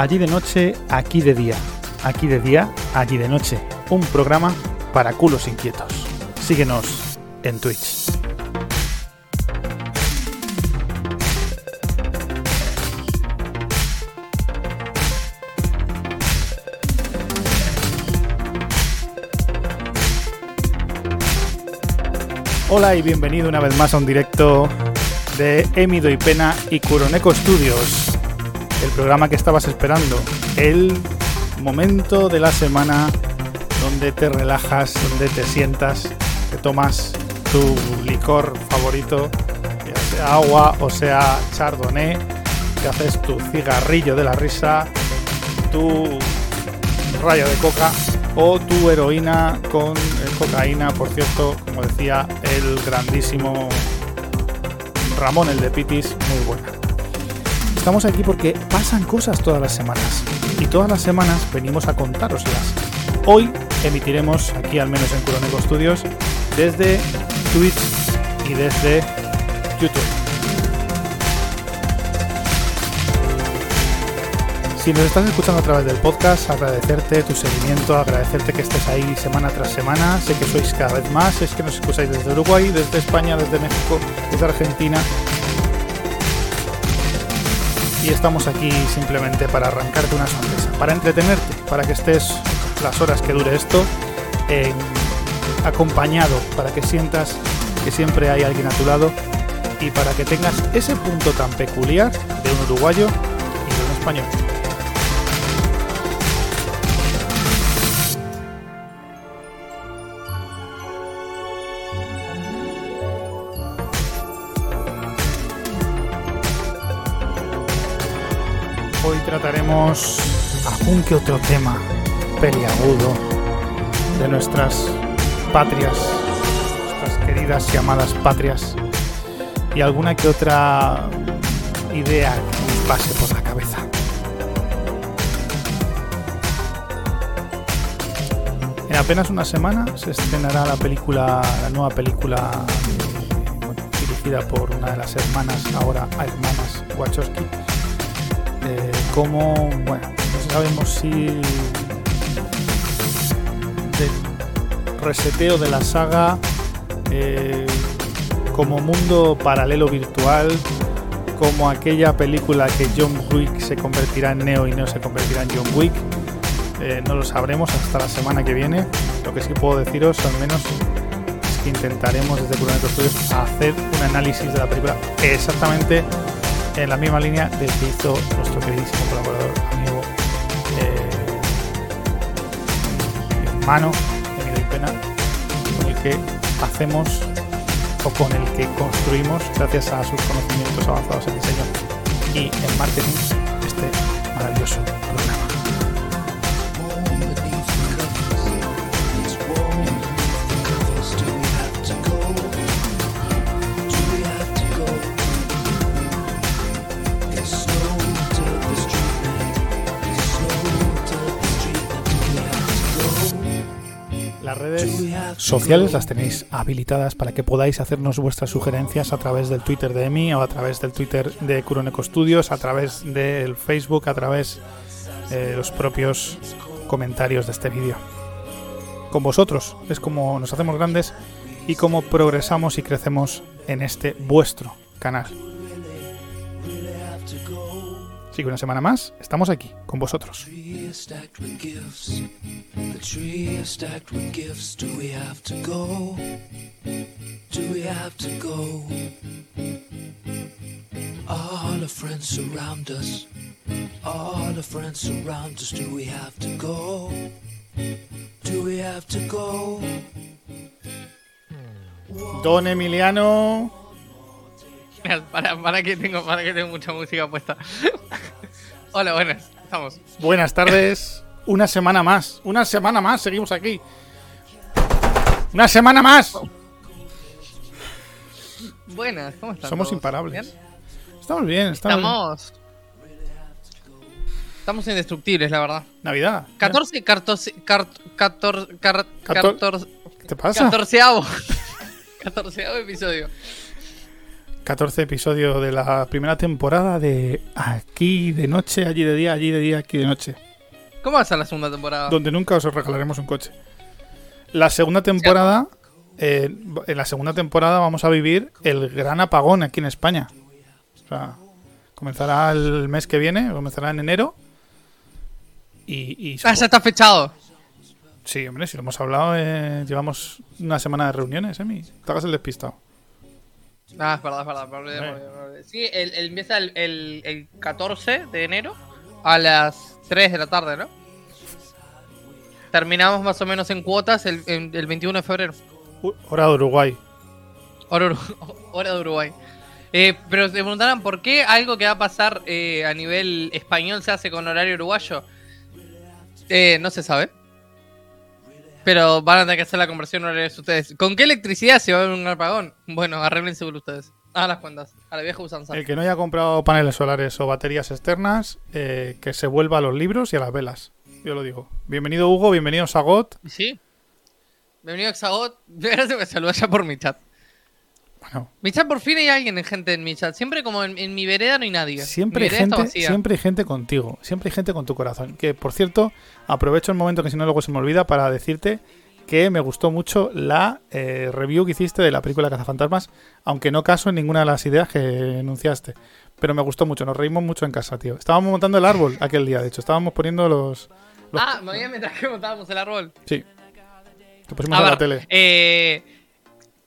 allí de noche, aquí de día. Aquí de día, allí de noche. Un programa para culos inquietos. Síguenos en Twitch. Hola y bienvenido una vez más a un directo de Emido y Pena y Kuroneko Studios, el programa que estabas esperando, el momento de la semana donde te relajas, donde te sientas, te tomas tu licor favorito, ya sea agua o sea chardonnay, te haces tu cigarrillo de la risa, tu rayo de coca o tu heroína con cocaína, por cierto, como decía el grandísimo Ramón, el de Pitis, muy buena. Estamos aquí porque pasan cosas todas las semanas y todas las semanas venimos a contároslas. Hoy emitiremos aquí, al menos en Curoneco Studios, desde Twitch y desde YouTube. Si nos estás escuchando a través del podcast, agradecerte tu seguimiento, agradecerte que estés ahí semana tras semana. Sé que sois cada vez más, es que nos escucháis desde Uruguay, desde España, desde México, desde Argentina. Y estamos aquí simplemente para arrancarte una sonrisa, para entretenerte, para que estés las horas que dure esto acompañado, para que sientas que siempre hay alguien a tu lado y para que tengas ese punto tan peculiar de un uruguayo y de un español. Trataremos algún que otro tema peliagudo de nuestras patrias, nuestras queridas y amadas patrias, y alguna que otra idea que pase por la cabeza. En apenas una semana se estrenará la película, la nueva película eh, dirigida por una de las hermanas, ahora hermanas Wachowski, eh, como, bueno, no sabemos si del reseteo de la saga eh, como mundo paralelo virtual, como aquella película que John Wick se convertirá en Neo y Neo se convertirá en John Wick. Eh, no lo sabremos hasta la semana que viene. Lo que sí puedo deciros, al menos, es que intentaremos desde Curoneco Studios hacer un análisis de la película exactamente en la misma línea del que hizo nuestro queridísimo colaborador, amigo, eh, hermano, Emilio Pena, con el que hacemos o con el que construimos, gracias a sus conocimientos avanzados en diseño y en marketing, este maravilloso programa. Sociales las tenéis habilitadas para que podáis hacernos vuestras sugerencias a través del Twitter de Emi o a través del Twitter de Kuroneko Studios, a través del Facebook, a través de los propios comentarios de este vídeo. Con vosotros es como nos hacemos grandes y como progresamos y crecemos en este vuestro canal. Así que una semana más estamos aquí con vosotros. All the friends surround us. All the friends surround us. Do we have to go? Do we have to go? Don Emiliano, Mira, Para, para que tengo, para que tengo mucha música puesta. Hola, buenas, estamos. buenas tardes. Una semana más, una semana más, seguimos aquí. Una semana más. Buenas, ¿cómo están? Somos todos? imparables. ¿Bien? Estamos bien, estamos, Estamos. Estamos indestructibles, la verdad. Navidad. 14, 14, 14, 14, Cator- 14, ¿Qué te pasa? 14 14 episodio. 14 episodio de la primera temporada de Aquí de noche, allí de día, allí de día, aquí de noche. ¿Cómo va a ser la segunda temporada? Donde nunca os regalaremos un coche. La segunda temporada, eh, en la segunda temporada vamos a vivir el gran apagón aquí en España. O sea, comenzará el mes que viene, comenzará en enero. Y, y Ah, ya está fechado. Sí, hombre, si lo hemos hablado, eh, llevamos una semana de reuniones, Emi. Te hagas el despistado. Ah, es verdad, es verdad. me olvidé, me olvidé, me olvidé. Sí, el, el- empieza el, el, el 14 de enero a las 3 de la tarde, ¿no? Terminamos más o menos en cuotas el, en- el 21 de febrero. U- Hora de Uruguay. Hora, Uru- hora de Uruguay. Eh, pero se preguntarán por qué algo que va a pasar eh, a nivel español se hace con horario uruguayo. Eh, no se sabe. Pero van a tener que hacer la conversión horarios ustedes. ¿Con qué electricidad se va a ver un apagón? Bueno, arreglense ustedes. Hagan las cuentas. A la vieja usanza. El que no haya comprado paneles solares o baterías externas, eh, que se vuelva a los libros y a las velas. Yo lo digo. Bienvenido Hugo, bienvenido Sagot. ¿Sí? Bienvenido a Exagot. Gracias saludar ya por mi chat. Bueno, Mi chat por fin hay alguien en gente en mi chat. Siempre como en, en mi vereda no hay nadie. siempre hay, gente, siempre hay gente contigo. Siempre hay gente con tu corazón. Que, por cierto, aprovecho el momento que si no luego se me olvida para decirte que me gustó mucho la eh, review que hiciste de la película Cazafantasmas, aunque no caso en ninguna de las ideas que enunciaste. Pero me gustó mucho, nos reímos mucho en casa, tío. Estábamos montando el árbol aquel día, de hecho. Estábamos poniendo los... los- Ah, me había mientras que montábamos el árbol. Sí. Lo pusimos A en la tele. eh,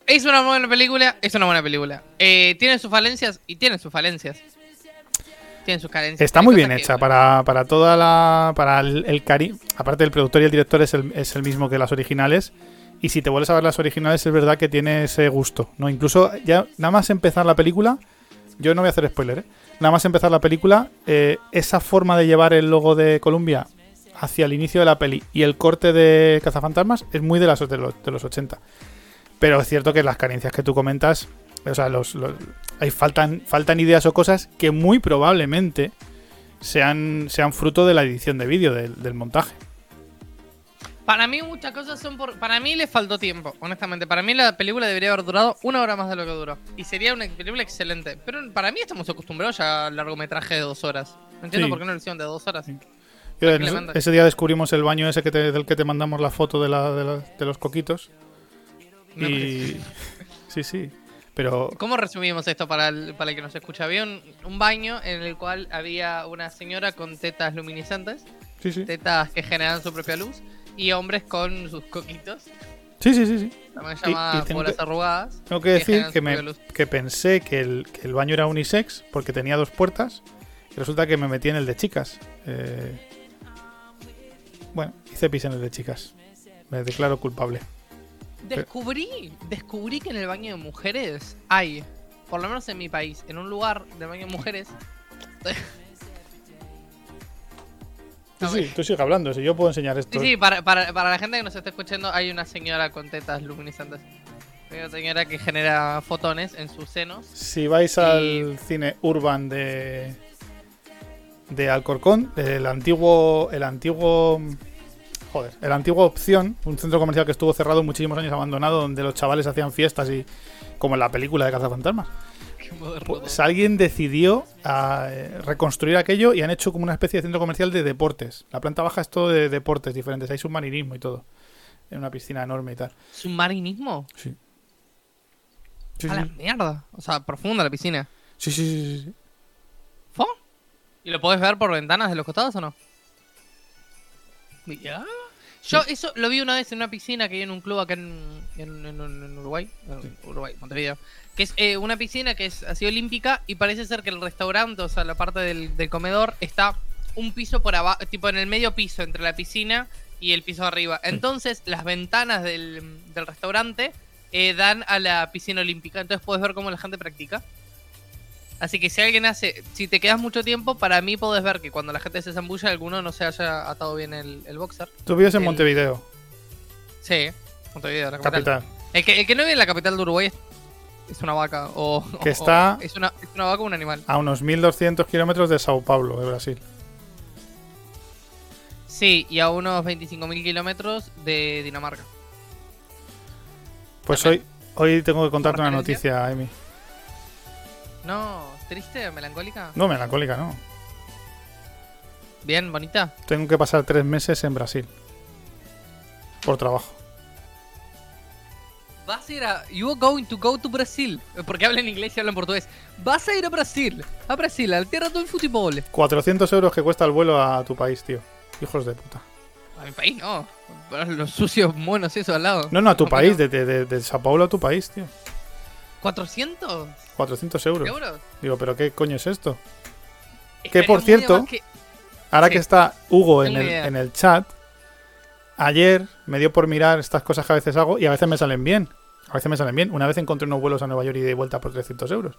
es una buena película, es una buena película. Eh, tiene sus falencias y tiene sus falencias. Tiene sus carencias. Está Hay muy bien que- hecha para, para toda la. Para el, el cari. Aparte, el productor y el director es el, es el mismo que las originales. Y si te vuelves a ver las originales, es verdad que tiene ese gusto. ¿no? Incluso, ya nada más empezar la película. Yo no voy a hacer spoiler, ¿eh? Nada más empezar la película, eh, esa forma de llevar el logo de Columbia hacia el inicio de la peli y el corte de Cazafantasmas es muy de, las, de, los, de los 80. Pero es cierto que las carencias que tú comentas, o sea, los, los- hay faltan, faltan ideas o cosas que muy probablemente sean, sean fruto de la edición de vídeo, del, del montaje. Para mí muchas cosas son por... Para mí le faltó tiempo, honestamente. Para mí la película debería haber durado una hora más de lo que duró. Y sería una película excelente. Pero para mí estamos acostumbrados ya al largometraje de dos horas. No entiendo Sí. por qué no lo hicieron de dos horas. Yo, ese, día descubrimos el baño ese que te- del que te mandamos la foto de, la, de, la- de los coquitos. Y. Sí, sí. Pero. ¿Cómo resumimos esto para el, para el que nos escucha? Había un, un baño en el cual había una señora con tetas luminiscentes, Sí, sí. tetas que generan su propia luz, y hombres con sus coquitos, Sí, sí, sí. sí. también Y- y bolas que- arrugadas. Tengo que que decir que, me, que pensé que el, que el baño era unisex porque tenía dos puertas. Y resulta que me metí en el de chicas. Eh, bueno, hice pis en el de chicas. Me declaro culpable. Descubrí, descubrí que en el baño de mujeres hay, por lo menos en mi país, en un lugar de baño de mujeres. Sí, sí, tú sigue hablando. Si yo puedo enseñar esto. Sí, sí, para, para, para la gente que nos está escuchando, hay una señora con tetas luminiscentes. Hay una señora que genera fotones en sus senos. Si vais al cine urban de de Alcorcón, el antiguo el antiguo joder, el antiguo opción, un centro comercial que estuvo cerrado muchísimos años abandonado donde los chavales hacían fiestas y como en la película de Cazafantasmas. Pues alguien decidió ah, eh, reconstruir aquello y han hecho como una especie de centro comercial de deportes. La planta baja es todo de deportes diferentes, hay submarinismo y todo. En una piscina enorme y tal. ¿Submarinismo? Sí. Sí, A la sí, mierda. O sea, profunda la piscina. sí, sí, sí, sí. ¿Fo? ¿Y lo podés ver por ventanas de los costados o no? ¿Ya? Yo eso lo vi una vez en una piscina que hay en un club acá en, en- en- en Uruguay. Uruguay, Montevideo. Que es eh, una piscina que es así olímpica y parece ser que el restaurante, o sea, la parte del, del comedor, está un piso por abajo, tipo en el medio piso, entre la piscina y el piso arriba. Entonces, las ventanas del, del restaurante eh, dan a la piscina olímpica. Entonces puedes ver cómo la gente practica. Así que si alguien hace, si te quedas mucho tiempo, para mí podés ver que cuando la gente se zambulla, alguno no se haya atado bien el, el boxer. Tú vives en El- Montevideo, Sí, Montevideo, la capital. capital. El que, el que no vive en la capital de Uruguay es, una vaca. O, Que o- está- o es, una, es una vaca o un animal. A unos 1200 kilómetros de Sao Paulo, de Brasil. Sí, y a unos 25.000 kilómetros de Dinamarca. Pues hoy, También. hoy tengo que contarte una noticia, Emi. No, triste, melancólica. No, melancólica, no. Bien, bonita. Tengo que pasar tres meses en Brasil. Por trabajo. Vas a ir a. You are going to go to Brasil. Porque hablan inglés y hablan portugués. Vas a ir a Brasil. A Brasil, a la tierra del fútbol. 400 euros que cuesta el vuelo a tu país, tío. Hijos de puta. A mi país no. Los sucios monos, eso al lado. No, no, a tu No, país, de, de, de Sao Paulo a tu país, tío. ¿400 400 euros. euros? Digo, ¿pero qué coño es esto? Estaría por cierto, que- Ahora Sí. que está Hugo en el, en el chat, ayer me dio por mirar estas cosas que a veces hago y a veces me salen bien. A veces me salen bien. Una vez encontré unos vuelos a Nueva York y de vuelta por 300 euros.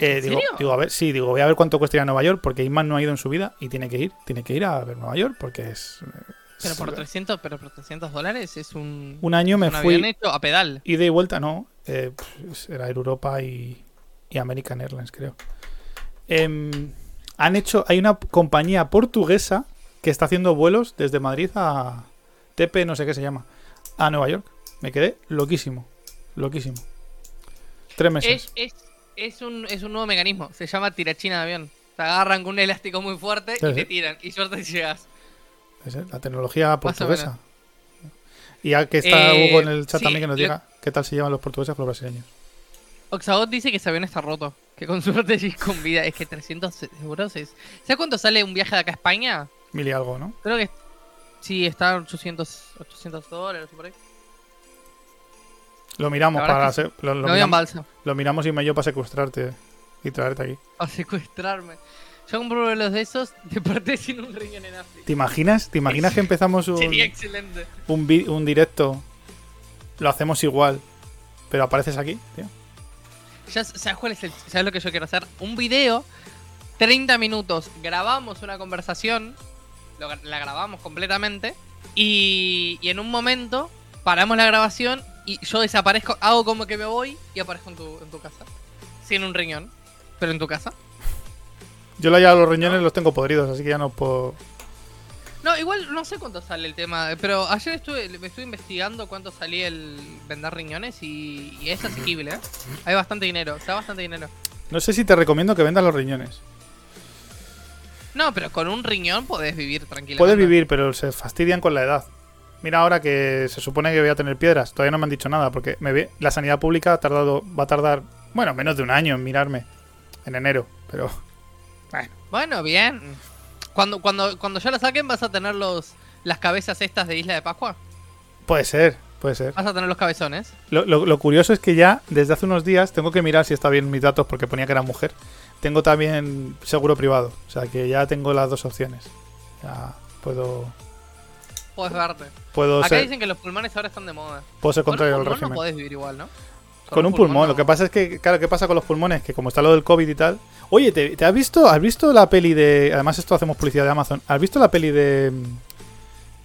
Eh, ¿En digo, digo, a ver, sí, digo, voy a ver cuánto cuesta ir a Nueva York porque Isman no ha ido en su vida y tiene que ir, tiene que ir a ver Nueva York porque es... Pero por 300, pero por 300 dólares es un. Un año me un fui hecho a pedal. ida y vuelta, no, eh, pues, era Europa y, y American Airlines, creo. Em, han hecho, hay una compañía portuguesa que está haciendo vuelos desde Madrid a TP, no sé qué se llama, a Nueva York. Me quedé loquísimo, loquísimo. Tres meses. Es, es, es, un, es un nuevo mecanismo. Se llama tirachina de avión. Te agarran con un elástico muy fuerte Sí, y sí. te tiran. Y suerte si llegas. Es, eh, la tecnología portuguesa. Y ya que está Eh, Hugo en el chat sí, también que nos lo- diga qué tal se llaman los portugueses con los brasileños. Oxagot dice que ese avión está roto. Que con suerte sí con vida. Es que 300 euros es. ¿Sabes cuánto sale un viaje de acá a España? Mil y algo, ¿no? Creo que. Sí, está 800, 800 dólares por ahí. Lo miramos para hacer- lo, lo No había en miramos, balsa. lo miramos y me yo para secuestrarte y traerte aquí. A secuestrarme. Yo compro los de esos de parte sin un riñón en África. ¿Te imaginas? ¿Te imaginas que empezamos un, Sería excelente. un, vi- un directo? Lo hacemos igual, pero apareces aquí, tío. Ya, ¿Sabes cuál es el, ¿Sabes lo que yo quiero hacer? Un video, 30 minutos, grabamos una conversación, lo la grabamos completamente, y, y en un momento paramos la grabación y yo desaparezco, hago como que me voy y aparezco en tu, en tu casa. Sin un riñón, pero en tu casa. Yo la ya los riñones los tengo podridos, así que ya no puedo. No, igual no sé cuánto sale el tema, pero ayer estuve, me estuve investigando cuánto salía el vender riñones y, y es asequible, ¿eh? Hay bastante dinero, está bastante dinero. No sé si te recomiendo que vendas los riñones. No, pero con un riñón podés vivir tranquilamente. Puedes vivir, pero se fastidian con la edad. Mira ahora que se supone que voy a tener piedras. Todavía no me han dicho nada porque me ve, la sanidad pública ha tardado, va a tardar, bueno, menos de un año en mirarme. En enero, pero bueno. Bueno, bien. Cuando, cuando, cuando ya lo saquen vas a tener los las cabezas estas de Isla de Pascua. Puede ser, puede ser. Vas a tener los cabezones. Lo, lo- lo curioso es que ya desde hace unos días tengo que mirar si está bien mis datos porque ponía que era mujer. Tengo también seguro privado, o sea que ya tengo las dos opciones. Ya puedo Puedes verte. puedo Acá ser, dicen que los pulmones ahora están de moda. puedo ser Con contrario al pulmón no régimen. podés vivir igual, ¿no? Con un pulmón, lo que pasa es que, claro, ¿qué pasa con los pulmones? Que como está lo del COVID y tal. Oye, ¿te, te has visto has visto la peli de. Además, esto hacemos publicidad de Amazon. ¿Has visto la peli de.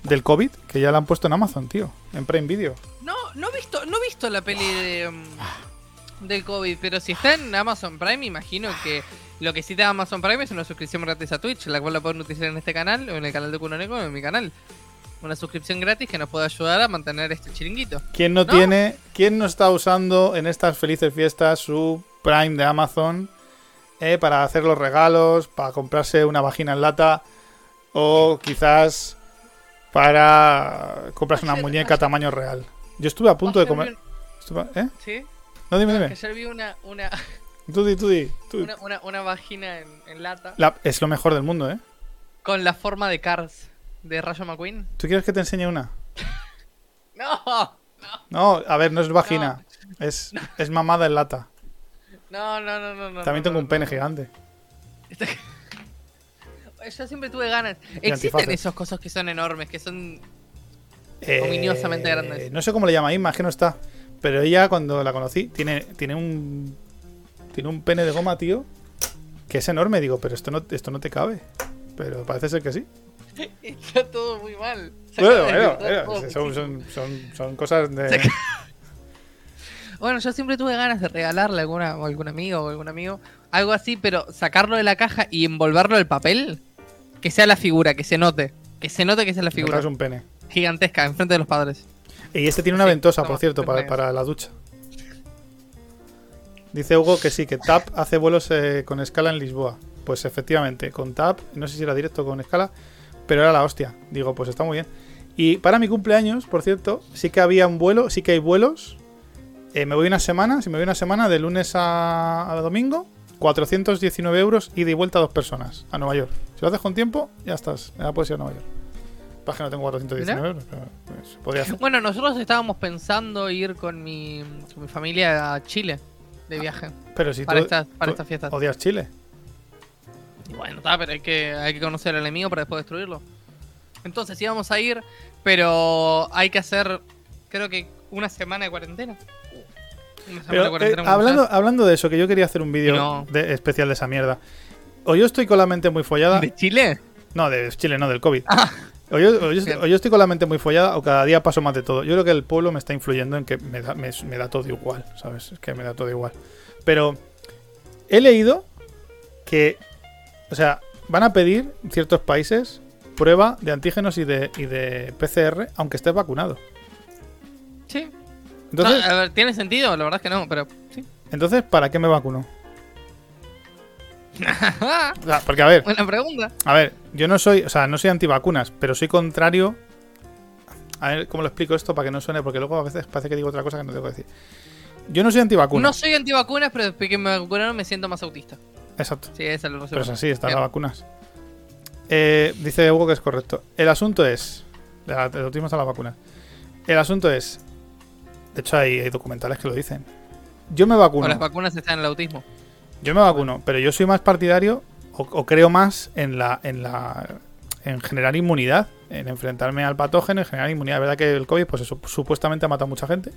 del COVID? Que ya la han puesto en Amazon, tío. En Prime Video. No, no he visto, no he visto la peli de mm, del COVID, pero si está en Amazon Prime, imagino que lo que sí te da Amazon Prime es una suscripción gratis a Twitch, la cual la pueden utilizar en este canal, o en el canal de Kunoneco, o en mi canal. Una suscripción gratis que nos puede ayudar a mantener este chiringuito. ¿Quién no, ¿No? tiene. ¿Quién no está usando en estas felices fiestas su Prime de Amazon? eh, para hacer los regalos, para comprarse una vagina en lata. O quizás para comprarse una muñeca tamaño real. Yo estuve a punto de comer. estuve- ¿Eh? ¿Sí? No, dime, dime. una, una, Tú di, tú di, tú di. una, una, una vagina en, en lata La- es lo mejor del mundo, ¿eh? con la forma de Cars de Rayo McQueen. ¿Tú quieres que te enseñe una? No, No, a ver, no es vagina. Es, es mamada en lata. no, no, no, no. no, También tengo no, un pene gigante. Yo siempre tuve ganas. Existen esos cosas que son enormes, que son. Eh, Ominiosamente grandes. No sé cómo le llama Inma, es que no está. Pero ella, cuando la conocí, tiene, tiene un. Tiene un pene de goma, tío. Que es enorme. Digo, pero esto no, esto no te cabe. Pero parece ser que sí. Está todo muy mal. Bueno, todo son, muchísimo. son, son, son cosas de. Bueno, yo siempre tuve ganas de regalarle a alguna, o algún amigo o algún amigo algo así, pero sacarlo de la caja y envolverlo en papel, que sea la figura, que se note. Que se note que sea la figura. traes un pene. Gigantesca, enfrente de los padres. Y este tiene una Sí, ventosa, por cierto, para la ducha. Dice Hugo que sí, que TAP hace vuelos eh, con escala en Lisboa. Pues efectivamente, con TAP, no sé si era directo con escala, pero era la hostia. Digo, pues está muy bien. Y para mi cumpleaños, por cierto, sí que había un vuelo, sí que hay vuelos. Eh, me voy una semana, si me voy una semana, de lunes a, a domingo, 419 euros ida y vuelta a dos personas a Nueva York. Si lo haces con tiempo, ya estás, ya puedes ir a Nueva York. Pasa que no tengo 419 euros, pero pues, podría hacer. Bueno, nosotros estábamos pensando ir con mi, con mi familia a Chile de viaje Pero si para tú, estas para tú estas fiestas. odias Chile. Bueno, está, pero hay que, hay que conocer al enemigo para después destruirlo. Entonces íbamos a ir, pero hay que hacer, creo que una semana de cuarentena. Una semana Pero, de eh, cuarentena. con hablando, hablando de eso, que yo quería hacer un vídeo No. de- especial de esa mierda. O yo estoy con la mente muy follada. ¿De Chile? No, de Chile, no, del COVID. Ah. O yo, o yo- Bien. o yo estoy con la mente muy follada o cada día paso más de todo. Yo creo que el pueblo me está influyendo en que me da, me- me da todo igual, ¿sabes? Es que me da todo igual. Pero he leído que, o sea, van a pedir ciertos países prueba de antígenos y de, y de PCR, aunque estés vacunado. Sí. Entonces, No, a ver, ¿tiene sentido? La verdad es que no, pero sí. entonces ¿para qué me vacuno? O sea, porque, a ver, Buena pregunta. A ver, yo no soy, o sea, no soy antivacunas, pero soy contrario. A ver cómo lo explico esto para que no suene, porque luego a veces parece que digo otra cosa que no tengo que decir. Yo no soy No antivacunas. soy antivacunas, pero después que me vacunaron me siento más autista. Exacto. Sí, esa es la Pero es así, están las vacunas. Eh, dice Hugo que es correcto. El asunto es. la- El autismo está en las vacunas. El asunto es. De hecho, hay, hay documentales que lo dicen. Yo me O vacuno. las vacunas están en el autismo. Yo me vacuno, pero yo soy más partidario o, o creo más en la, en la en generar inmunidad, en enfrentarme al patógeno, en generar inmunidad. Es verdad que el COVID, pues eso, supuestamente ha matado a mucha gente.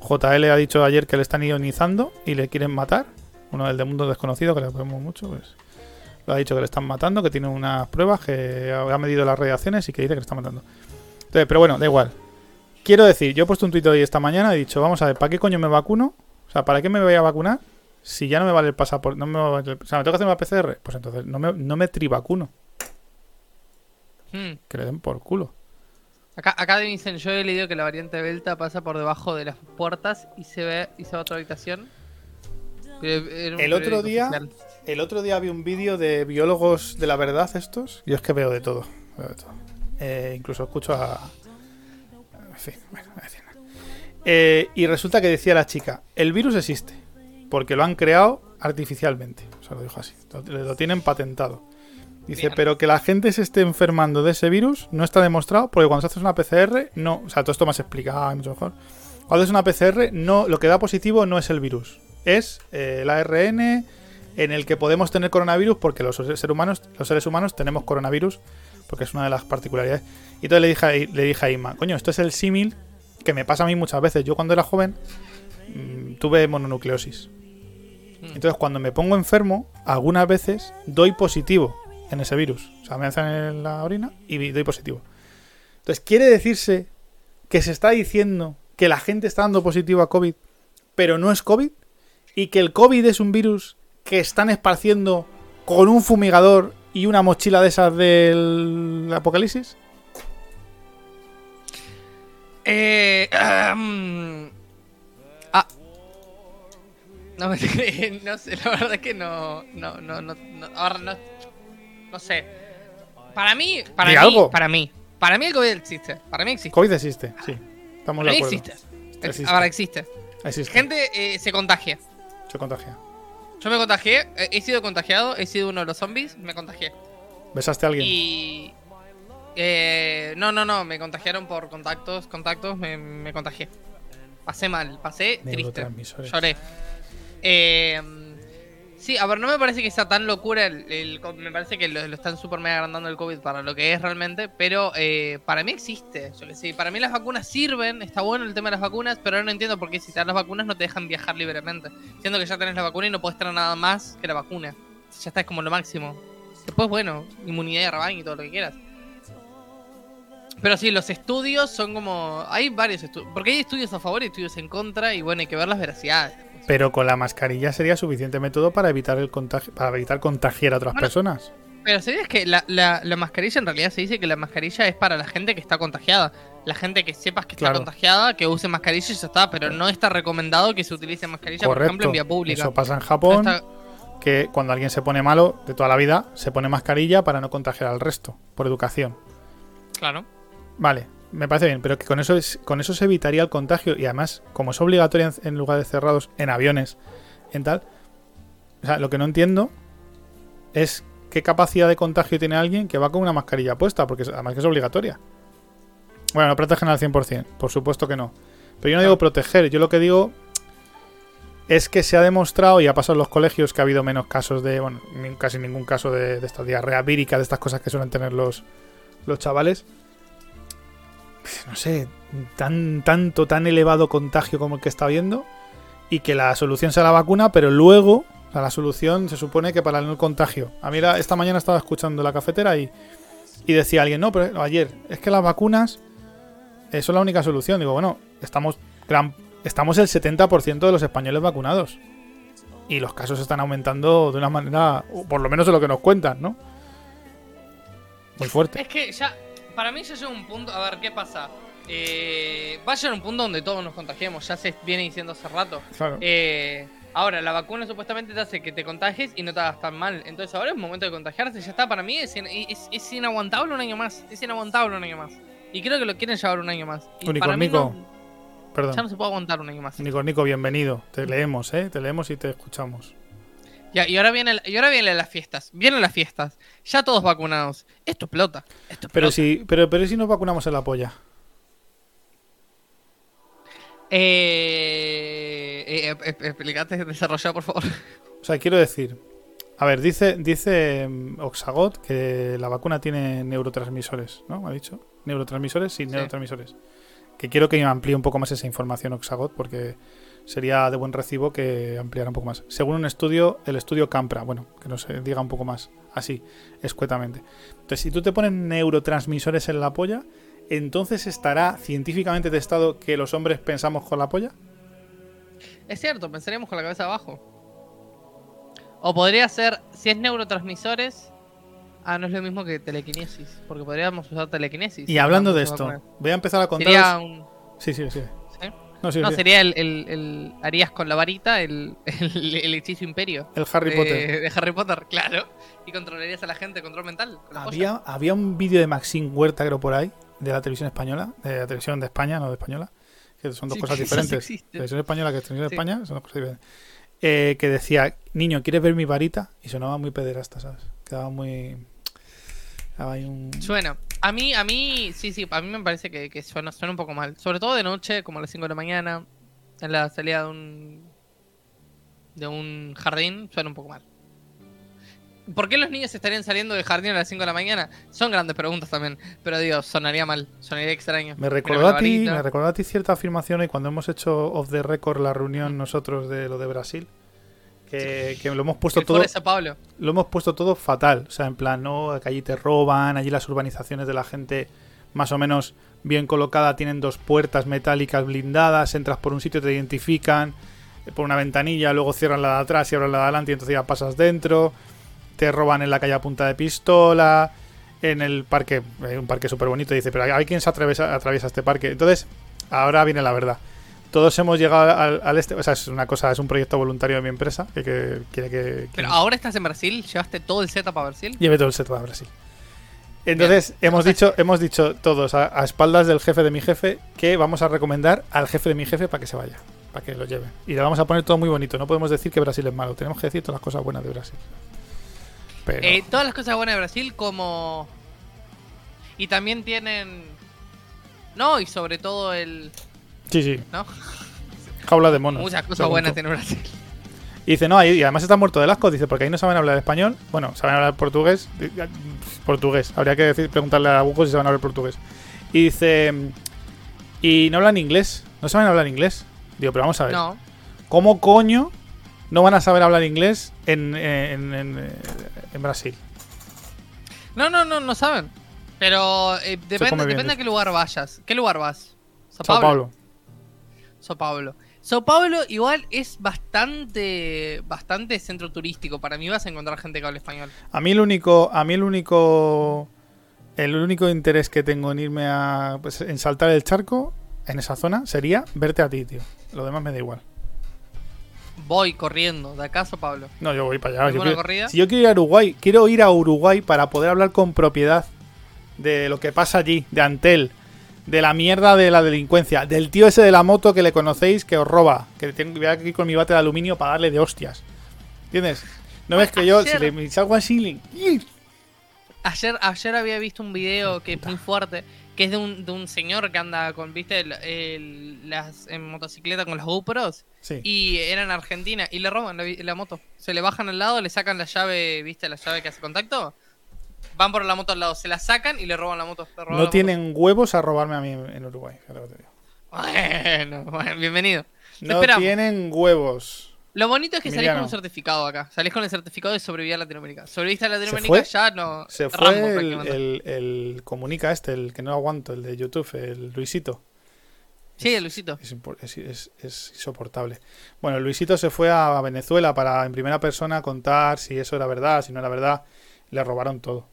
JL ha dicho ayer que le están ionizando y le quieren matar. Uno del de Mundo Desconocido, que le podemos mucho, pues lo ha dicho que le están matando, que tiene unas pruebas, que ha medido las radiaciones y que dice que le están matando. Entonces, pero bueno, da igual. Quiero decir, yo he puesto un tuit hoy esta mañana he dicho, vamos a ver, ¿para qué coño me vacuno? O sea, ¿para qué me voy a vacunar si ya no me vale el pasaporte? No me va a valer- o sea, ¿me tengo que hacer una PCR? Pues entonces no me, no me trivacuno. Hmm. Que le den por culo. Acá, acá dicen, yo he leído que la variante Delta pasa por debajo de las puertas y se ve y se va a otra habitación. Un El otro día-. El otro día vi un vídeo de biólogos de la verdad estos. Yo es que veo de todo. veo de todo. Eh, incluso escucho a... En fin, bueno, a decir nada. Eh, y resulta que decía la chica, el virus existe, porque lo han creado artificialmente. O sea, lo dijo así. Lo, lo tienen patentado. Dice, Bien. pero que la gente se esté enfermando de ese virus no está demostrado, porque cuando se hace una PCR, no... O sea, todo esto más explicado, mucho mejor. Cuando es una PCR, no, lo que da positivo no es el virus, es eh, el ARN en el que podemos tener coronavirus porque los seres humanos, los seres humanos tenemos coronavirus porque es una de las particularidades. Y entonces le dije, a- le dije a Inma, coño, esto es el símil que me pasa a mí muchas veces. Yo cuando era joven mm, tuve mononucleosis. Mm. Entonces cuando me pongo enfermo, algunas veces doy positivo en ese virus. O sea, me hacen en la orina y doy positivo. Entonces, ¿quiere decirse que se está diciendo que la gente está dando positivo a COVID, pero no es COVID? ¿Y que el COVID es un virus que están esparciendo con un fumigador y una mochila de esas del apocalipsis? Eh, ah. No, me- no sé, la verdad es que no, no, no, no, no, ahora no, no sé. Para mí, para mí, algo. para mí, para mí el COVID existe, para mí existe. COVID existe, sí. Estamos Para de acuerdo. existe. Existe. Ahora existe. Existe. Gente eh, se contagia. Se contagia. Yo me contagié, eh, he sido contagiado, he sido uno de los zombies, me contagié. ¿Besaste a alguien? Y. Eh, no, no, no, me contagiaron por contactos, contactos, me, me contagié. Pasé mal, pasé triste. Lloré. Eh, sí, a ver, no me parece que sea tan locura el, el me parece que lo, están super mega agrandando el COVID para lo que es realmente, pero eh, para mí existe, yo que sé, para mí las vacunas sirven, está bueno el tema de las vacunas, pero ahora no entiendo por qué si te dan las vacunas no te dejan viajar libremente, siendo que ya tenés la vacuna y no puedes tener nada más que la vacuna, ya está es como lo máximo. Después, bueno, inmunidad de rebaño y todo lo que quieras. Pero sí, los estudios son como. Hay varios estudios. Porque hay estudios a favor y estudios en contra. Y bueno, hay que ver las veracidades. Pero con la mascarilla sería suficiente método para evitar el contagio, para evitar contagiar a otras Bueno, personas. Pero ¿sabías que la, la, la mascarilla en realidad se dice que la mascarilla es para la gente que está contagiada? La gente que sepas que está contagiada, que use mascarilla y ya está, pero no está recomendado que se utilice mascarilla, por ejemplo, en vía pública. Eso pasa en Japón, No está- que cuando alguien se pone malo de toda la vida, se pone mascarilla para no contagiar al resto, por educación. Claro. Vale, me parece bien, pero que con eso, es, con eso se evitaría el contagio y además, como es obligatoria en, en lugares cerrados, en aviones, en tal, o sea, lo que no entiendo es qué capacidad de contagio tiene alguien que va con una mascarilla puesta, porque además que es obligatoria. Bueno, no protegen al 100%, por supuesto que no. Pero yo no digo proteger, yo lo que digo es que se ha demostrado, y ha pasado en los colegios, que ha habido menos casos de, bueno, casi ningún caso de, de esta diarrea vírica, de estas cosas que suelen tener los, los chavales. No sé, tan, tanto, tan elevado contagio como el que está habiendo, y que la solución sea la vacuna, pero luego, o sea, la solución se supone que para el contagio. A mí esta mañana estaba escuchando la cafetera y, y decía alguien, no, pero ayer, es que las vacunas eh, son la única solución. Digo, bueno, estamos, gran, estamos el 70% de los españoles vacunados. Y los casos están aumentando de una manera, por lo menos de lo que nos cuentan, ¿no? Muy fuerte. Es que ya, para mí ya llega un punto, a ver, ¿qué pasa? Eh, va a llegar un punto donde todos nos contagiemos, ya se viene diciendo hace rato. Claro. Eh, ahora, la vacuna supuestamente te hace que te contagies y no te hagas tan mal. Entonces ahora es momento de contagiarse, ya está. Para mí es, in- es, es inaguantable un año más. Es inaguantable un año más. Y creo que lo quieren llevar un año más. Y Nico, para mí Nico, no- Perdón. ya no se puede aguantar un año más. Nico, Nico, bienvenido. Te leemos, ¿eh? Te leemos y te escuchamos. Ya, y ahora viene y ahora vienen las fiestas. Vienen las fiestas. Ya todos vacunados. Esto explota. Esto explota. Pero si, pero, pero ¿y si nos vacunamos en la polla. Eh, eh, eh, eh, explicate, desarrolla, por favor. O sea, quiero decir. A ver, dice, dice mm, Oxagot que la vacuna tiene neurotransmisores, ¿no? ¿Me ha dicho? ¿Neurotransmisores? Sí, Sí. neurotransmisores. Que quiero que amplíe un poco más esa información Oxagot porque sería de buen recibo que ampliara un poco más. Según un estudio, el estudio Campra, bueno, que nos eh, diga un poco más, así, escuetamente. Entonces, si tú te pones neurotransmisores en la polla, entonces estará científicamente testado que los hombres pensamos con la polla. Es cierto, pensaríamos con la cabeza abajo. O podría ser, si es neurotransmisores. Ah, no es lo mismo que telequinesis. Porque podríamos usar telequinesis. Y hablando de esto, voy a empezar a contar. Un. Sí, sí, sí. No, sí, No, sí. sería el, el, el- Harías con la varita el, el, hechizo imperio. El Harry de, Potter. de Harry Potter, claro. Y controlarías a la gente, control mental. con la. Había, había un vídeo de Maxine Huerta, creo, por ahí, de la televisión española, de la televisión de España, no de española, que son dos Sí, cosas diferentes. existen. Televisión española que televisión de. España son dos cosas diferentes. Eh, que decía, niño, ¿quieres ver mi varita? Y sonaba muy pederasta, ¿sabes? Quedaba muy... Un... Suena. A mí, a mí, sí, sí, a mí me parece que, que suena, suena un poco mal. Sobre todo de noche, como a las 5 de la mañana, en la salida de un de un jardín, suena un poco mal. ¿Por qué los niños estarían saliendo del jardín a las 5 de la mañana? Son grandes preguntas también, pero digo, sonaría mal, sonaría extraño. Me recordó a ti, me recordó a ti cierta afirmación y cuando hemos hecho off the record la reunión nosotros de lo de Brasil, que, que lo hemos puesto todo, Forest Sao Paulo. lo hemos puesto todo fatal. O sea, en plan, no, que allí te roban, allí las urbanizaciones de la gente más o menos bien colocada tienen dos puertas metálicas blindadas, entras por un sitio, te identifican eh, por una ventanilla, luego cierran la de atrás y abren la de adelante y entonces ya pasas dentro. Te roban en la calle a punta de pistola. En el parque, eh, un parque súper bonito, dice, pero hay quien se atraviesa, atraviesa este parque. Entonces, ahora viene la verdad. Todos hemos llegado al, al este, o sea, es una cosa, es un proyecto voluntario de mi empresa que, que quiere que, que Pero ahora estás en Brasil, llevaste todo el setup a Brasil. Lleve todo el set para Brasil. Entonces, hemos dicho, hemos dicho todos a, a espaldas del jefe de mi jefe que vamos a recomendar al jefe de mi jefe para que se vaya, para que lo lleve. Y le vamos a poner todo muy bonito. No podemos decir que Brasil es malo, tenemos que decir todas las cosas buenas de Brasil. Pero Eh, todas las cosas buenas de Brasil como... Y también tienen... No, y sobre todo el... sí, sí, ¿No? jaula de monos. Muchas cosas buenas tiene Brasil. Y dice, no, ahí- y además está muerto del asco, dice, porque ahí no saben hablar español. Bueno, saben hablar portugués. Portugués. Habría que decir, preguntarle a Hugo si saben hablar portugués. Y dice, y no hablan inglés. No saben hablar inglés. Digo, pero vamos a ver. No. ¿Cómo coño no van a saber hablar inglés en, en, en- en Brasil? No, no, no, no saben. Pero eh, depende, depende a qué lugar vayas. ¿Qué lugar vas? Sao Paulo. Sao Paulo. Sao Paulo igual es bastante bastante centro turístico. Para mí vas a encontrar gente que habla español. A mí el único, a mí el único, el único interés que tengo en irme a, pues, en saltar el charco en esa zona sería verte a ti, tío. Lo demás me da igual. Voy corriendo de acá a Sao Paulo. No, yo voy para allá. ¿Hacemos Yo quiero- si yo quiero ir a Uruguay, quiero ir a Uruguay para poder hablar con propiedad de lo que pasa allí, de Antel, de la mierda de la delincuencia, del tío ese de la moto que le conocéis que os roba, que tengo voy aquí con mi bate de aluminio para darle de hostias. ¿Entiendes? ¿No ves que yo, si le salgo así, le- Ayer, ayer había visto un video que es muy fuerte, que es de un, de un señor que anda con, viste, el- el- las en motocicleta con las GoPros. Sí. Y era en Argentina y le roban la, la moto. Se le bajan al lado, le sacan la llave, ¿viste? La llave que hace contacto. Van por la moto al lado, se la sacan y le roban la moto. la No moto. tienen huevos a robarme a mí en Uruguay. Bueno, bueno, bienvenido. No tienen huevos. Lo bonito es que salís Emiliano. con un certificado acá. Salís con el certificado de sobrevivir a Latinoamérica. Sobreviviste a? Latinoamérica, ya no. Se Rambo, fue el, el- el comunica este, el que no aguanto, el de YouTube, el Luisito. Sí, el Luisito. Es, es- es- es insoportable. Bueno, Luisito se fue a Venezuela para en primera persona contar si eso era verdad, si no era verdad. Le robaron todo.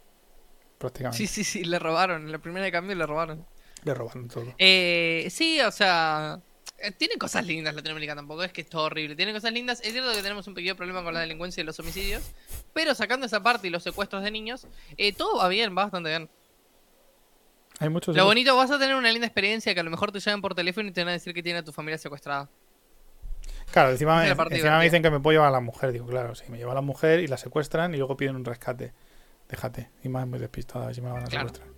Prácticamente. Sí, sí, sí, le robaron. La primera de cambio le robaron. Le robaron todo. Eh, sí, o sea. eh, Tiene cosas lindas Latinoamérica tampoco, es que es todo horrible. Tiene cosas lindas. Es cierto que tenemos un pequeño problema con la delincuencia y los homicidios. Pero sacando esa parte y los secuestros de niños, eh, todo va bien, va bastante bien. Hay muchos. Lo bonito, vas a tener una linda experiencia que a lo mejor te llaman por teléfono y te van a decir que tiene a tu familia secuestrada. Claro, encima, me, encima me dicen que me puedo llevar a la mujer. Digo, claro, sí, me lleva a la mujer y la secuestran y luego piden un rescate. Déjate. Y más muy despistada, a ver si me la van a Claro. secuestrar.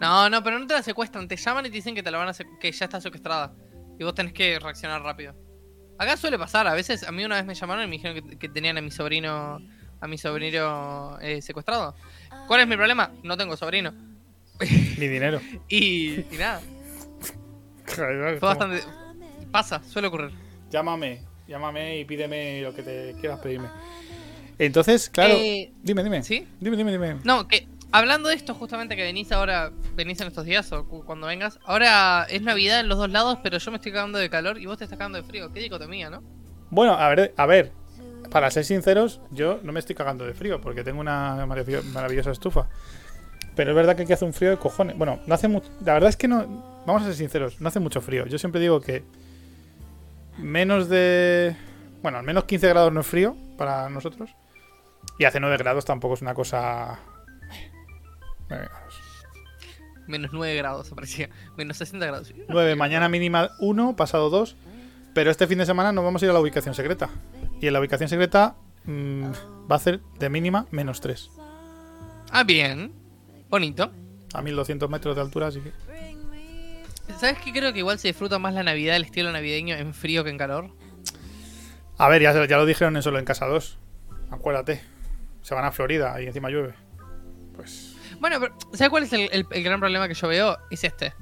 No, no, pero no te la secuestran, te llaman y te dicen que te la van a que ya está secuestrada. Y vos tenés que reaccionar rápido. Acá suele pasar, a veces, a mí una vez me llamaron y me dijeron que, que tenían a mi sobrino, a mi sobrino eh, secuestrado. ¿Cuál es mi problema? No tengo sobrino. Ni dinero. Y, y nada, fue bastante... Pasa, suele ocurrir. Llámame, llámame y pídeme lo que te quieras pedirme. Entonces, claro. Eh, dime, dime. ¿Sí? Dime, dime, dime. No, que hablando de esto justamente que venís ahora, venís en estos días o cu- cuando vengas, ahora es Navidad en los dos lados, pero yo me estoy cagando de calor y vos te estás cagando de frío. Qué dicotomía, ¿no? Bueno, a ver, a ver. Para ser sinceros, yo no me estoy cagando de frío porque tengo una maravillo- maravillosa estufa. Pero es verdad que aquí hace un frío de cojones. Bueno, no hace mucho. La verdad es que no. Vamos a ser sinceros, no hace mucho frío. Yo siempre digo que menos de. Bueno, al menos 15 grados no es frío para nosotros. Y hace 9 grados tampoco es una cosa. 9 grados. Menos 9 grados, aparecía. Menos 60 grados. 9, mañana mínima 1, pasado 2. Pero este fin de semana nos vamos a ir a la ubicación secreta. Y en la ubicación secreta mm, va a ser de mínima menos 3. Ah, bien. Bonito. A 1200 metros de altura, así que. ¿Sabes qué? Creo que igual se disfruta más la Navidad, el estilo navideño, en frío que en calor. A ver, ya, ya lo dijeron en solo en casa 2. Acuérdate. Se van a Florida y encima llueve. Pues. Bueno, pero ¿sabes cuál es el, el- el gran problema que yo veo? Es este.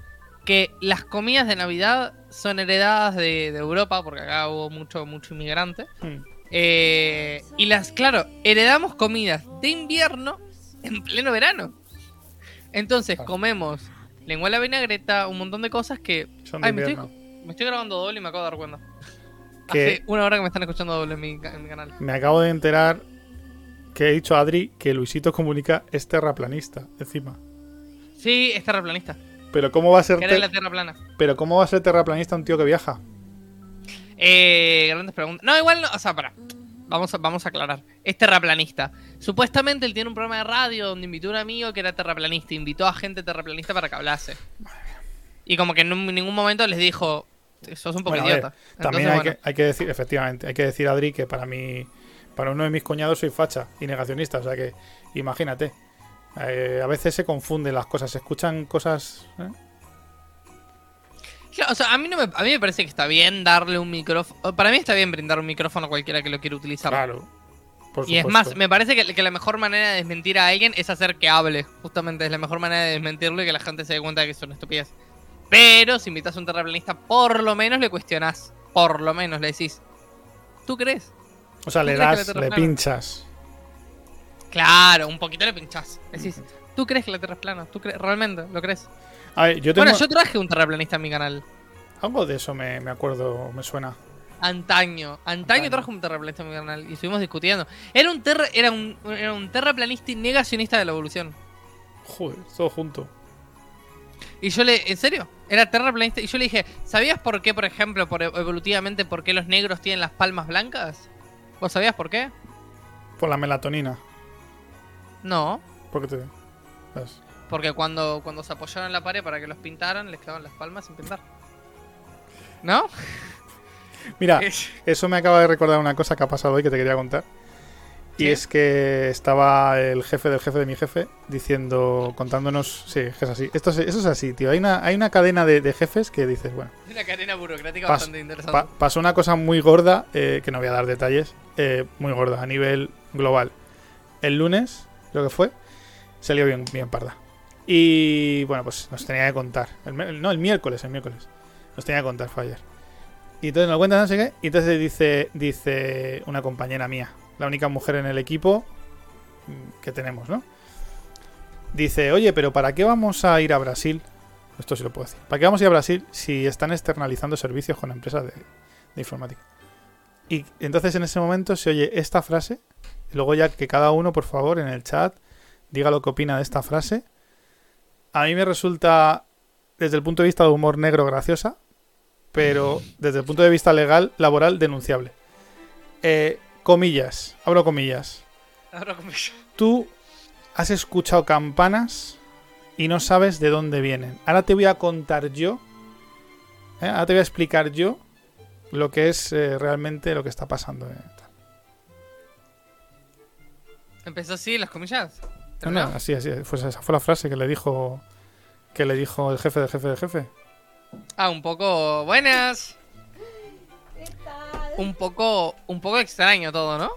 Que las comidas de Navidad son heredadas de, de Europa, porque acá hubo mucho, mucho inmigrante. hmm. Eh, y las, claro, heredamos comidas de invierno en pleno verano. Entonces Claro. comemos lengua a la vinagreta, un montón de cosas que... Son de Ay, me estoy, me estoy grabando doble y me acabo de dar cuenta. Que- Hace una hora que me están escuchando doble en mi, ca- en mi canal. Me acabo de enterar que he dicho a Adri que Luisito Comunica es terraplanista, encima. Sí, es terraplanista. Pero ¿cómo va a ser ter- la tierra plana. pero cómo va a ser terraplanista un tío que viaja? Eh, grandes preguntas. No, igual no. O sea, para. Vamos a, vamos a aclarar. Es terraplanista. Supuestamente él tiene un programa de radio donde invitó a un amigo que era terraplanista. Invitó a gente terraplanista para que hablase. Y como que en ningún momento les dijo, sos un poco Bueno, a ver, idiota. También Entonces, hay, bueno, que, hay que decir, efectivamente, hay que decir, Adri, que para mí, para uno de mis cuñados soy facha y negacionista, o sea que imagínate. Eh, a veces se confunden las cosas, se escuchan cosas. ¿eh? Claro, o sea, a mí, no me, a mí me parece que está bien darle un micrófono. Para mí está bien brindar un micrófono a cualquiera que lo quiera utilizar. Claro. Por Y es más, me parece que, que la mejor manera de desmentir a alguien es hacer que hable. Justamente es la mejor manera de desmentirlo y que la gente se dé cuenta de que es una estupidez. Pero si invitas a un terraplanista, por lo menos le cuestionás. Por lo menos le decís. ¿Tú crees? O sea, ¿tú le das, le pinchas. Claro, un poquito le pinchás. Decís, ¿tú crees que la Tierra es plana? ¿Tú crees? ¿Realmente? ¿Lo crees? A ver, yo tengo. Bueno, yo traje un terraplanista en mi canal. Algo de eso me, me acuerdo, me suena. Antaño, antaño, Antaño. trajo un terraplanista en mi canal y estuvimos discutiendo. Era un terra, era un, era un terraplanista y negacionista de la evolución. Joder, todo junto. Y yo le, ¿en serio? Era terraplanista y yo le dije, ¿sabías por qué, por ejemplo, por evolutivamente, por qué los negros tienen las palmas blancas? ¿Vos sabías por qué? Por la melatonina. No, ¿Por qué te.? Porque cuando, cuando se apoyaron en la pared para que los pintaran, les quedaban las palmas sin pintar. ¿No? Mira, eso me acaba de recordar una cosa que ha pasado hoy que te quería contar. Y es que estaba el jefe del jefe de mi jefe diciendo, contándonos. Sí, es que es así. Esto es, eso es así, tío. Hay una, hay una cadena de, de jefes que dices, bueno. Una cadena burocrática Pas- bastante interesante. Pa- pasó una cosa muy gorda, eh, que no voy a dar detalles, eh, muy gorda a nivel global. El lunes, creo que fue, salió bien, bien parda. Y bueno, pues nos tenía que contar. El no, el miércoles, el miércoles. Nos tenía que contar, fue ayer. Y entonces nos cuenta no sé qué. Y entonces dice, dice una compañera mía, la única mujer en el equipo mm, que tenemos, ¿no? Dice, oye, pero ¿para qué vamos a ir a Brasil? Esto sí lo puedo decir. ¿Para qué vamos a ir a Brasil si están externalizando servicios con empresas de, de informática? Y entonces en ese momento se oye esta frase. Y luego ya que cada uno, por favor, en el chat diga lo que opina de esta frase. A mí me resulta, desde el punto de vista de humor negro, graciosa. Pero desde el punto de vista legal, laboral, denunciable. Eh, comillas, abro comillas. Como yo. Tú has escuchado campanas y no sabes de dónde vienen. Ahora te voy a contar yo, ¿eh? ahora te voy a explicar yo lo que es eh, realmente lo que está pasando. eh. Empezó así, las comillas. No, no, así, así, esa fue la frase que le dijo que le dijo el jefe del jefe del jefe. Ah, un poco. Buenas. Un poco. Un poco extraño todo, ¿no?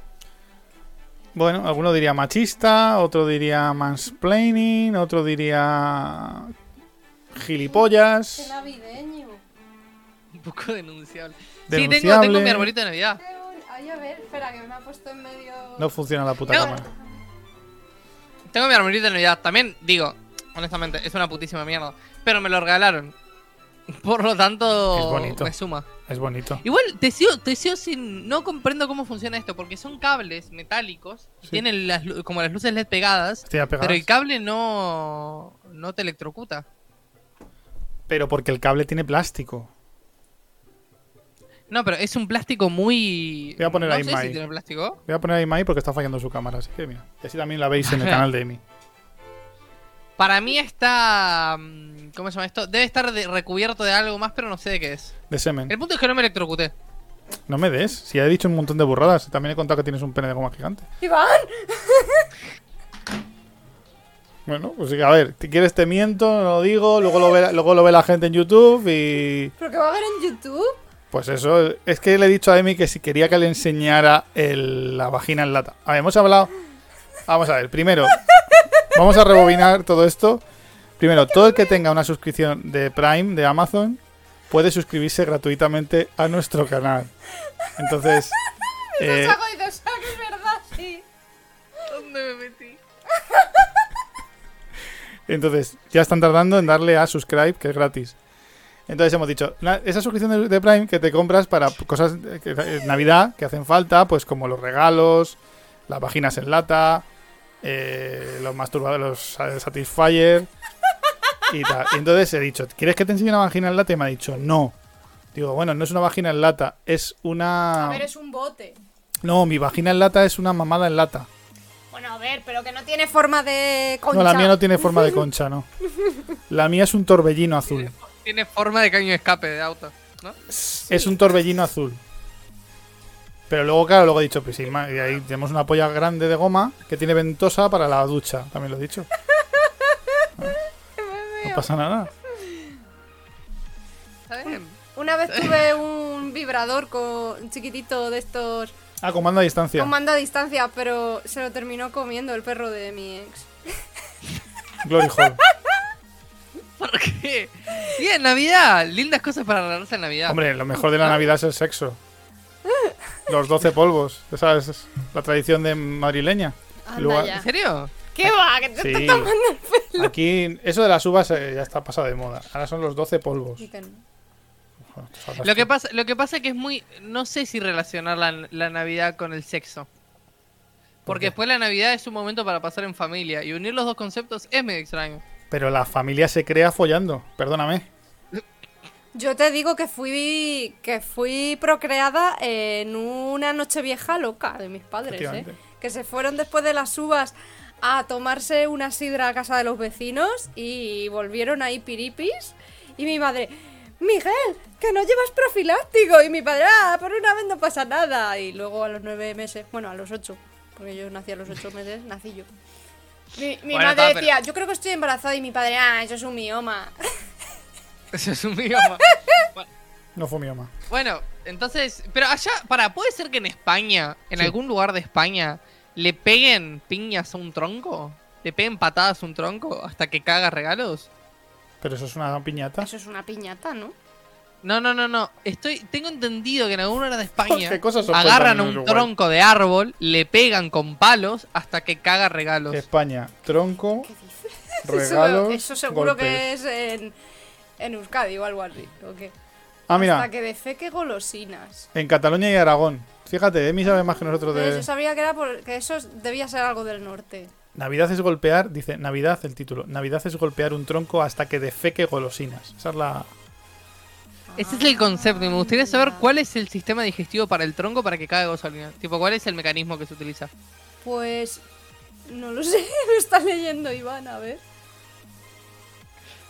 Bueno, alguno diría machista, otro diría mansplaining, otro diría Qué gilipollas, navideño. Un poco denunciable. Sí, denunciable. tengo, tengo mi arbolito de Navidad. Qué Ay, a ver, espera, que me ha puesto en medio. No funciona la puta No. cámara. Tengo mi arbolito de Navidad. También, digo, honestamente, es una putísima mierda. Pero me lo regalaron. Por lo tanto, Es bonito. me suma. Es bonito. Igual, te sigo, te sigo sin. No comprendo cómo funciona esto, porque son cables metálicos. Sí. Tienen las, como las luces LED pegadas. Pero el cable no. No te electrocuta. Pero porque el cable tiene plástico. No, pero es un plástico muy. Voy a poner no ahí sé si Mai. tiene plástico. Voy a poner a Imai porque está fallando su cámara, así que mira. Y así también la veis en el canal de Emi. Para mí está. ¿Cómo se llama esto? Debe estar de- recubierto de algo más, pero no sé de qué es. De semen. El punto es que no me electrocuté. No me des. Si ya he dicho un montón de burradas. También he contado que tienes un pene de goma gigante. ¡Iván! Bueno, pues a ver, si quieres te miento, no lo digo, luego lo ve, luego lo ve la gente en YouTube y... ¿Pero qué va a ver en YouTube? Pues eso, es que le he dicho a Emi que si quería que le enseñara el- la vagina en lata. A ver, hemos hablado... Vamos a ver, primero, vamos a rebobinar todo esto. Primero, todo el que tenga una suscripción de Prime, de Amazon, puede suscribirse gratuitamente a nuestro canal. Entonces... eh, Saco y dices, "Ah, que es verdad, sí. ¿Dónde me metí? Entonces, ya están tardando en darle a subscribe, que es gratis. Entonces hemos dicho, esa suscripción de, Prime que te compras para cosas de que- de Navidad que hacen falta, pues como los regalos, las vaginas en lata, eh, los masturbadores, los eh, Satisfyer y tal. Y entonces he dicho, ¿quieres que te enseñe una vagina en lata? Y me ha dicho, no. Digo, bueno, no es una vagina en lata, es una... A ver, es un bote. No, mi vagina en lata es una mamada en lata. Bueno, a ver, pero que no tiene forma de concha. No, la mía no tiene forma de concha, no. La mía es un torbellino azul. Tiene forma de caño de escape de auto, ¿no? Es un torbellino azul. Pero luego, claro, luego he dicho, pues sí, y ahí tenemos una polla grande de goma que tiene ventosa para la ducha, también lo he dicho. No pasa nada. Una vez tuve un vibrador con chiquitito de estos Ah, comando a distancia. con mando a distancia, pero se lo terminó comiendo el perro de mi ex. Glory Hall. ¿Por qué? Y en Navidad, lindas cosas para regalarse en Navidad. Hombre, lo mejor de la Navidad es el sexo. Los 12 polvos. Esa es la tradición de madrileña. Anda Luego- ya. ¿En serio? ¿Qué va? Que te Sí. estás tomando el pelo. Aquí, eso de las uvas eh, ya está pasado de moda. Ahora son los 12 polvos. Lo que tú. pasa, lo que pasa es que es muy. No sé si relacionar la, la Navidad con el sexo. ¿Por Porque qué? después la Navidad es un momento para pasar en familia. Y unir los dos conceptos es medio extraño. Pero la familia se crea follando, perdóname. Yo te digo que fui que fui procreada en una noche vieja loca de mis padres, ¿eh? Que se fueron después de las uvas a tomarse una sidra a casa de los vecinos y volvieron ahí piripis. Y mi madre, Miguel, que no llevas profiláctico. Y mi padre, ah, por una vez no pasa nada. Y luego a los nueve meses, bueno, a los ocho, porque yo nací a los ocho meses, nací yo. Mi, mi Bueno, madre pero- decía, yo creo que estoy embarazada. Y mi padre, ah, eso es un mioma. Eso es un idioma. No fue mi mamá. bueno, entonces. Pero allá, para, ¿puede ser que en España, en Sí. algún lugar de España, le peguen piñas a un tronco? ¿Le peguen patadas a un tronco hasta que caga regalos? Pero eso es una piñata. Eso es una piñata, ¿no? No, no, no, no. Estoy, tengo entendido que en algún lugar de España ¿Qué cosas os agarran un Uruguay? tronco de árbol, le pegan con palos hasta que caga regalos. España, tronco, Eso- regalos. Eso, seguro golpes. que es en, en Euskadi o algo así. ¿o qué? Ah, mira, Hasta que de fe que golosinas. en Cataluña y Aragón. Fíjate, Emi sabe más que nosotros de. yo sabía que era por- que eso debía ser algo del norte. Navidad es golpear, dice Navidad el título. Navidad es golpear un tronco hasta que defeque golosinas. Esa es la. Ese es el concepto y me gustaría saber cuál es el sistema digestivo para el tronco para que cague gasolina. Tipo, ¿cuál es el mecanismo que se utiliza? Pues. No lo sé, lo está leyendo Iván, a ver.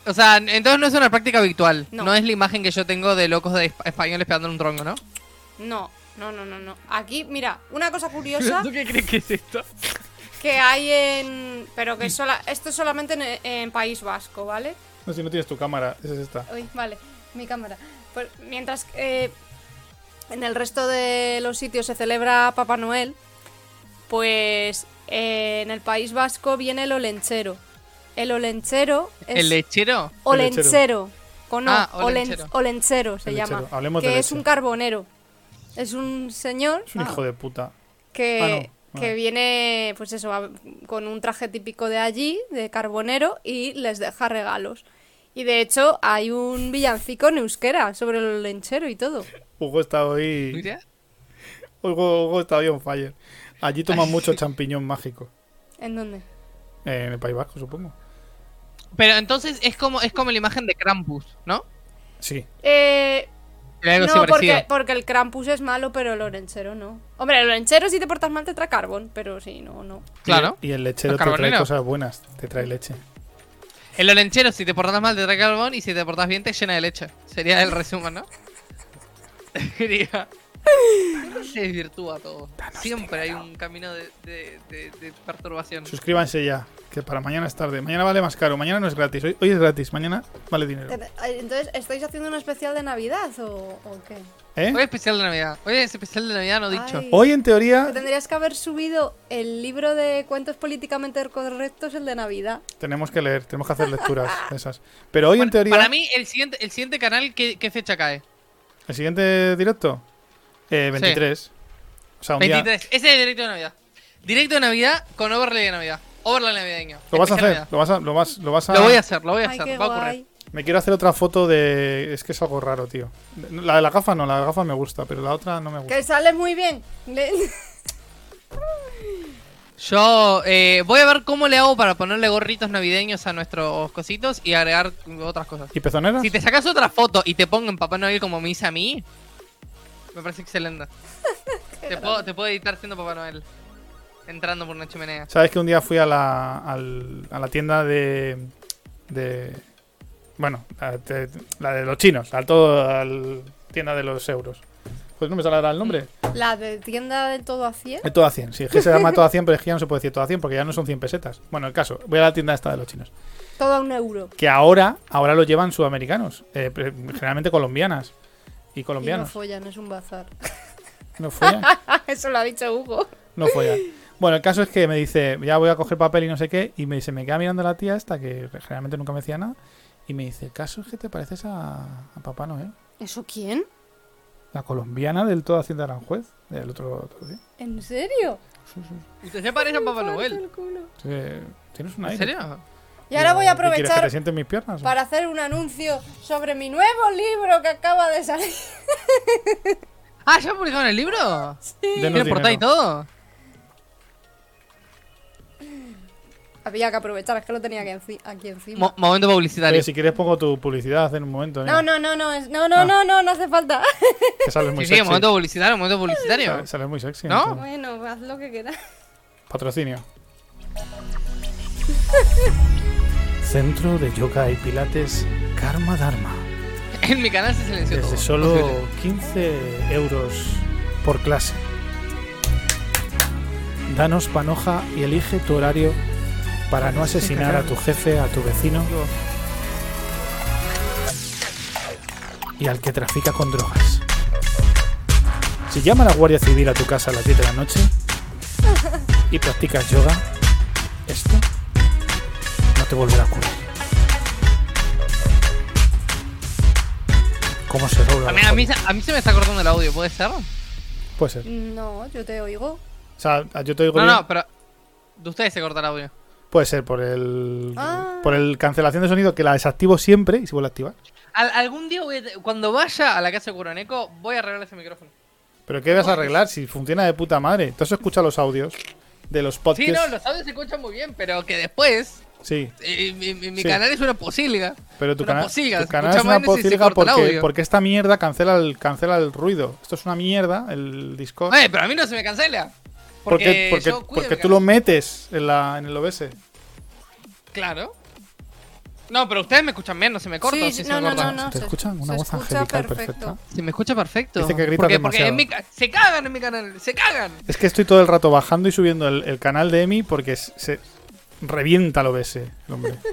O sea, entonces no es una práctica habitual. No, No. es la imagen que yo tengo de locos de espa- españoles pegando en un tronco, ¿no? No, no, no, no, no. Aquí, mira, una cosa curiosa ¿Tú qué crees que es esto? que hay en. Pero que sola, esto es solamente en, en País Vasco, ¿vale? No, si no tienes tu cámara, esa es esta. Uy, vale, mi cámara. Pues mientras que eh, en el resto de los sitios se celebra Papá Noel, pues eh, en el País Vasco viene el olenchero. El olenchero es ¿El lechero? olenchero. Con o, Ah, olen- olenchero. olenchero se El llama. lechero. Hablemos que de es leche. un carbonero. Es un señor Es un hijo de puta. que, Ah, no. que Ah. viene, pues eso, a- con un traje típico de allí, de carbonero, y les deja regalos. Y de hecho, hay un villancico en euskera sobre el lenchero y todo. Hugo está hoy. Mira. Hugo, Hugo está hoy on fire. Allí toman mucho champiñón mágico. ¿En dónde? Eh, en el País Vasco, supongo. Pero entonces es como, es como la imagen de Krampus, ¿no? Sí. Eh, algo no, porque, porque el Krampus es malo, pero el olenchero no. Hombre, el olenchero si te portas mal te trae carbón, pero sí, no, no. Claro. Y el lechero te trae cosas buenas. Te trae leche. El olenchero, si te portas mal, te trae carbón y si te portas bien, te llena de leche. Sería el resumen, ¿no? Se desvirtúa todo. Siempre hay un camino de, de- de- de perturbación. Suscríbanse ya, que para mañana es tarde. Mañana vale más caro. Mañana no es gratis. Hoy, hoy es gratis. Mañana vale dinero. Entonces, ¿estáis haciendo un especial de Navidad o, o qué? ¿Eh? Hoy es especial de Navidad. Hoy es especial de Navidad, no dicho. Ay. Hoy, en teoría, Tendrías que haber subido el libro de cuentos políticamente correctos, el de Navidad. tenemos que leer. Tenemos que hacer lecturas de esas. Pero hoy, en teoría, Para mí, el siguiente, el siguiente canal, ¿qué, qué fecha cae? el siguiente directo, eh, 23. O sea, un día. 23. Ese es el directo de Navidad. Directo de Navidad con overlay de Navidad. Overlay navideño. ¿Lo vas a hacer? Navidad. ¿Lo vas a, lo vas, lo vas a... Lo voy a hacer, lo voy a Ay, hacer. Va a ocurrir. Me quiero hacer otra foto de... Es que es algo raro, tío. La de la gafa no, la de la gafa me gusta, pero la otra no me gusta. Que sale muy bien. Yo eh, voy a ver cómo le hago para ponerle gorritos navideños a nuestros cositos y agregar otras cosas. ¿Y pezoneras? Si te sacas otra foto y te pongo en Papá Noel como me hice a mí, me parece excelente. te, puedo, te puedo editar siendo Papá Noel. Entrando por una chimenea. ¿Sabes que un día fui a la, al- a la tienda de... de bueno, la, de, la de los chinos, al todo, al tienda de los euros. Pues no me sale ahora el nombre. La de tienda del todo a 100. De todo a 100, sí, es que se llama todo a 100, pero es que ya no se puede decir todo a 100 porque ya no son 100 pesetas. Bueno, el caso, voy a la tienda esta de los chinos. Todo a un euro. Que ahora, ahora lo llevan sudamericanos, eh, generalmente colombianas. Y Y no colombianos. follan, es un bazar. No follan. Eso lo ha dicho Hugo. No follan. Bueno, el caso es que me dice, ya voy a coger papel y no sé qué, y me dice, me queda mirando la tía esta, que generalmente nunca me decía nada, y me dice, el caso es que te pareces a, a Papá Noel, ¿Eso quién? la colombiana del todo Hacienda Aranjuez, del otro, otro día. ¿En serio? Sí, sí. ¿Usted se parece a Papá Noel? Sí, Tienes un ¿En aire. serio? Y ahora voy a ¿Qué quieres, que aprovechar te sienten mis piernas? o? para hacer un anuncio sobre mi nuevo libro que acaba de salir. Ah, ¿ya publicaron el libro? Denos ¿Tiene portada y todo? Había que aprovechar, es que lo tenía aquí, enci- aquí encima. Mo- momento publicitario. Oye, si quieres pongo tu publicidad en un momento. No, no, no, no, es- no, no, Ah. no, no, no hace falta. Que sales muy Sí, sí, sexy. momento publicitario, momento publicitario. Sales, sales muy sexy. ¿No? bueno, haz lo que quieras. Patrocinio. Centro de Yoga y Pilates Karma Dharma. En mi canal se silenció Desde todo. solo Posible. 15 euros por clase. Danos panoja y elige tu horario para no asesinar a tu jefe, a tu vecino y al que trafica con drogas. Si llama la Guardia Civil a tu casa a las 10 de la noche y practicas yoga, esto no te volverá a ocurrir. ¿Cómo se dobla? A mí, a, mí, a mí se me está cortando el audio, ¿puede ser? Puede ser. No, yo te oigo. O sea, yo te digo No, bien, no, pero. De ustedes se corta el audio. Puede ser por el Ah. por el cancelación de sonido que la desactivo siempre y se vuelve a activar. Al- algún día, voy a- cuando vaya a la casa de Curoneco, voy a arreglar ese micrófono. Pero ¿qué vas a arreglar si funciona de puta madre? Entonces escucha los audios de los Sí, podcasts. no, los audios se escuchan muy bien, pero que después. Sí, eh, mi mi- mi Sí. canal es una posilga. pero tu, Una cana- posilga, tu canal es una posilga porque, porque esta mierda cancela el, cancela el ruido. Esto es una mierda, el Discord. Pero a mí no se me cancela. Porque Porque, porque, tú lo metes en, la, en el OBS. Claro. No, pero ustedes me escuchan bien, no se me corta. Sí, se me no, corta? no, no. ¿Te se- escuchan? Una se voz escucha angelical perfecto. perfecta. Se me escucha perfecto. Dice que gritas porque, porque demasiado. en mi ca- se cagan en mi canal, se cagan. Es que estoy todo el rato bajando y subiendo el, el canal de Emi porque se, se revienta el OBS, el hombre.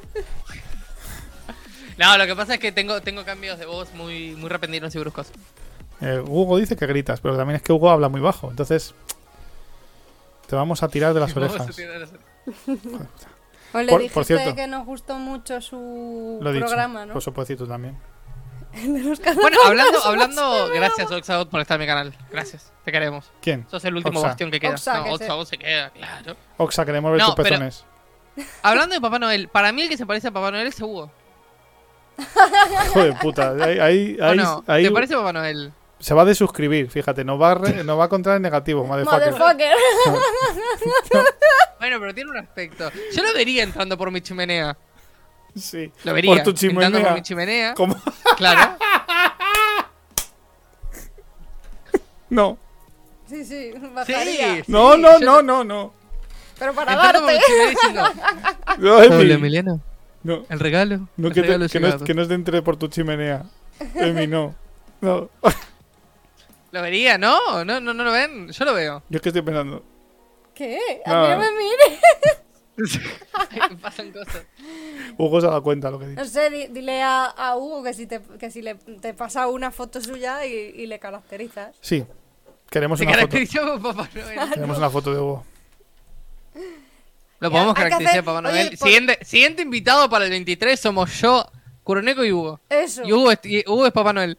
No, lo que pasa es que tengo, tengo cambios de voz muy, muy repentinos y bruscos. Eh, Hugo dice que gritas, pero también es que Hugo habla muy bajo. Entonces, te vamos a tirar de las orejas. Pues le Por- dijiste por cierto. que nos gustó mucho su Lo he dicho. programa, ¿no? Decir tú también. Bueno, hablando, hablando, gracias Oxagot por estar en mi canal. Gracias, te queremos. ¿Quién? Sos el último Oxa. bastión que queda. Oxa, no, que Oxagot se queda, claro. Oxa, queremos ver No, tus pero- pezones. Hablando de Papá Noel, para mí el que se parece a Papá Noel es Hugo. Hijo de puta. Ahí, ahí, ¿O ahí- no? ahí ¿Te parece Papá Noel? Se va a desuscribir, fíjate. No va a, re- no va a encontrar el negativo, motherfucker. Motherfucker. Bueno, pero tiene un aspecto. Yo lo vería entrando por mi chimenea. Sí. Lo vería. Por tu Entrando por chimenea. mi chimenea. ¿Cómo? Claro. Sí, No. sí, Sí. bajaría. No, sí, no, yo- no, no, no. Pero para Entrando darte. chimenea diciendo, No. Emiliano. No, El regalo. no, el que, te- regalo que, no, que no te entre por tu chimenea. Emi, no. No. Lo vería, ¿no? ¿no? ¿No no lo ven? Yo lo veo. Yo es que estoy pensando. ¿Qué? A Nada. mí no me mires. Pasan cosas. Hugo se ha dado cuenta de lo que dicho. No sé, di- dile a, a Hugo que si, te, que si le, te pasa una foto suya y, y le caracterizas. Sí. Queremos una foto. caracterizó por Papá Noel. Queremos una foto de Hugo. Lo podemos caracterizar hacer- Papá oye, Noel. por- Siguiente, siguiente invitado para el 23 somos yo, Curoneco y Hugo. Eso. Y Hugo es, y Hugo es Papá Noel.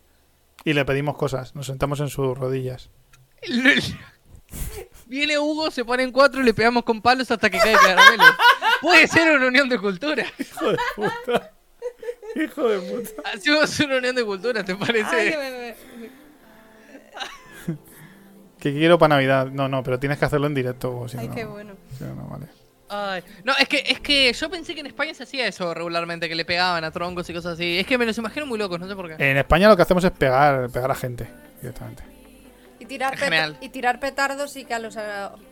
Y le pedimos cosas. Nos sentamos en sus rodillas. Viene Hugo, se pone en cuatro y le pegamos con palos hasta que cae caramelo. Puede ser una unión de cultura. Hijo de puta. Hijo de puta. Hacemos una unión de cultura, ¿te Ay, parece? me- me- Que quiero para Navidad. No, no, pero tienes que hacerlo en directo. Hugo, si Ay, no- qué bueno. si no, no vale. Ay, no, es que, es que yo pensé que en España se hacía eso regularmente, que le pegaban a troncos y cosas así. Es que me los imagino muy locos, no sé por qué. En España lo que hacemos es pegar, pegar a gente directamente. Y tirar, pet- y tirar petardos y que a los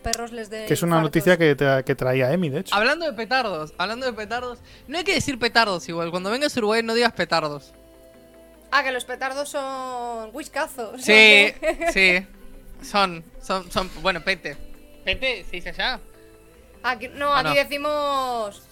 perros les dé. Que es una infartos. noticia que, te- que traía Emi, de hecho. Hablando de petardos, hablando de petardos, no hay que decir petardos igual. Cuando vengas a Uruguay no digas petardos. Ah, que los petardos son whiskazos. Sí, sí. Son, son, son, bueno, pete. ¿Pete se dice allá? Aquí, no, Ah, aquí no. decimos.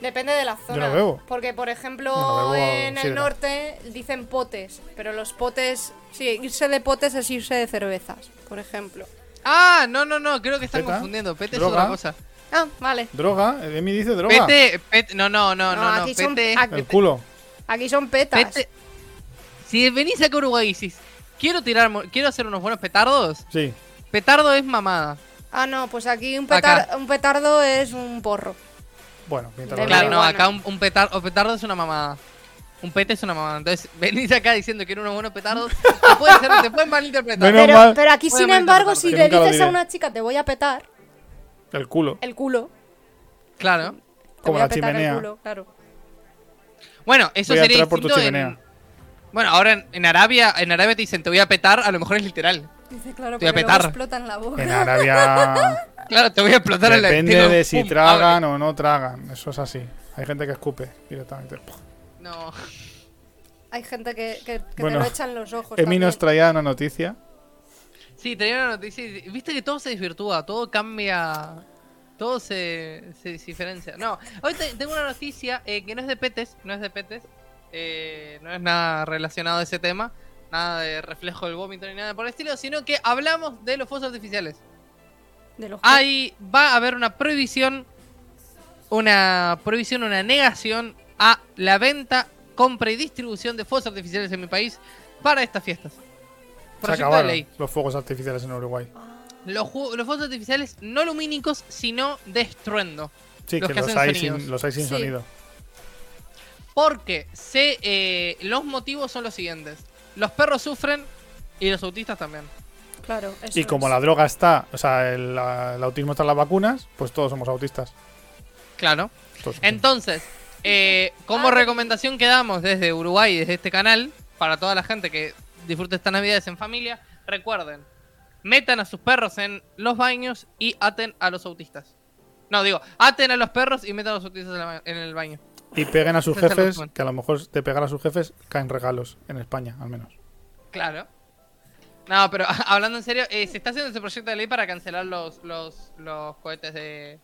Depende de la zona. no bebo. Porque, por ejemplo, No bebo en el norte dicen potes. Pero los potes. Sí, irse de potes es irse de cervezas, por ejemplo. Ah, no, no, no, creo que están ¿Peta? confundiendo. Pete ¿Droga? es otra cosa. Ah, vale. Droga, Emi dice droga. Pete, pete, no, no, no, No, no, no, aquí son- pete. aquí- El culo. Aquí son petas. pete- Si venís acá a Uruguay y decís, quiero tirar, mo- quiero hacer unos buenos petardos, Sí. petardo es mamada. Ah, no, pues aquí un, Acá. petar- un petardo es un porro. Bueno, mientras lo Claro, no, acá un, un petar- un petardo es una mamada. Un pete es una mamada. Entonces, venís acá diciendo que eran unos buenos petardos. Te, puede ser, te pueden malinterpretar. Menos Pero, mal. pero aquí, sin embargo, si que le nunca lo dices a diré. una chica te voy a petar El culo. el culo, Claro. te Como voy la a petar chimenea. el culo, claro. Bueno, eso Voy a sería entrar por tu distinto en- chimenea. Bueno, ahora en, en Arabia, en Arabia te dicen te voy a petar, a lo mejor es literal. Dice, claro, Te voy a luego petar. explota en la boca. En Arabia Claro, te voy a explotar en la depende de si pum, tragan abre. o no tragan. Eso es así. Hay gente que escupe directamente. No. Hay gente que, que, que Bueno, te lo echan los ojos. Emi nos traía una noticia. Sí, tenía una noticia. y- Viste que todo se desvirtúa, todo cambia. Todo se, se diferencia. No, hoy te- tengo una noticia eh, que no es de petes, no es de petes. eh, no es nada relacionado a ese tema. Nada de reflejo del vómito ni nada por el estilo, sino que hablamos de los fuegos artificiales. De los Ahí va a haber una prohibición, una prohibición, una negación a la venta, compra y distribución de fuegos artificiales en mi país para estas fiestas. Se Proyecto de acabaron ley. los fuegos artificiales en Uruguay. Los, fuegos artificiales no lumínicos, sino de estruendo. Sí, Los que que los hacen hay, sin, los hay sin Sí. sonido. Porque se, eh, los motivos son los siguientes. Los perros sufren y los autistas también. Claro, eso Y como es. la droga está, o sea, el, la- el autismo está en las vacunas, pues todos somos autistas. Claro. Todos. Entonces, eh, como Ah, recomendación que damos desde Uruguay y desde este canal, para toda la gente que disfrute estas navidades en familia, recuerden, metan a sus perros en los baños y aten a los autistas. No, digo, aten a los perros y metan a los autistas en el baño. Y peguen a sus jefes, que a lo mejor de pegar a sus jefes caen regalos en España, al menos. Claro. No, pero hablando en serio, eh, se está haciendo ese proyecto de ley para cancelar los, los, los cohetes de,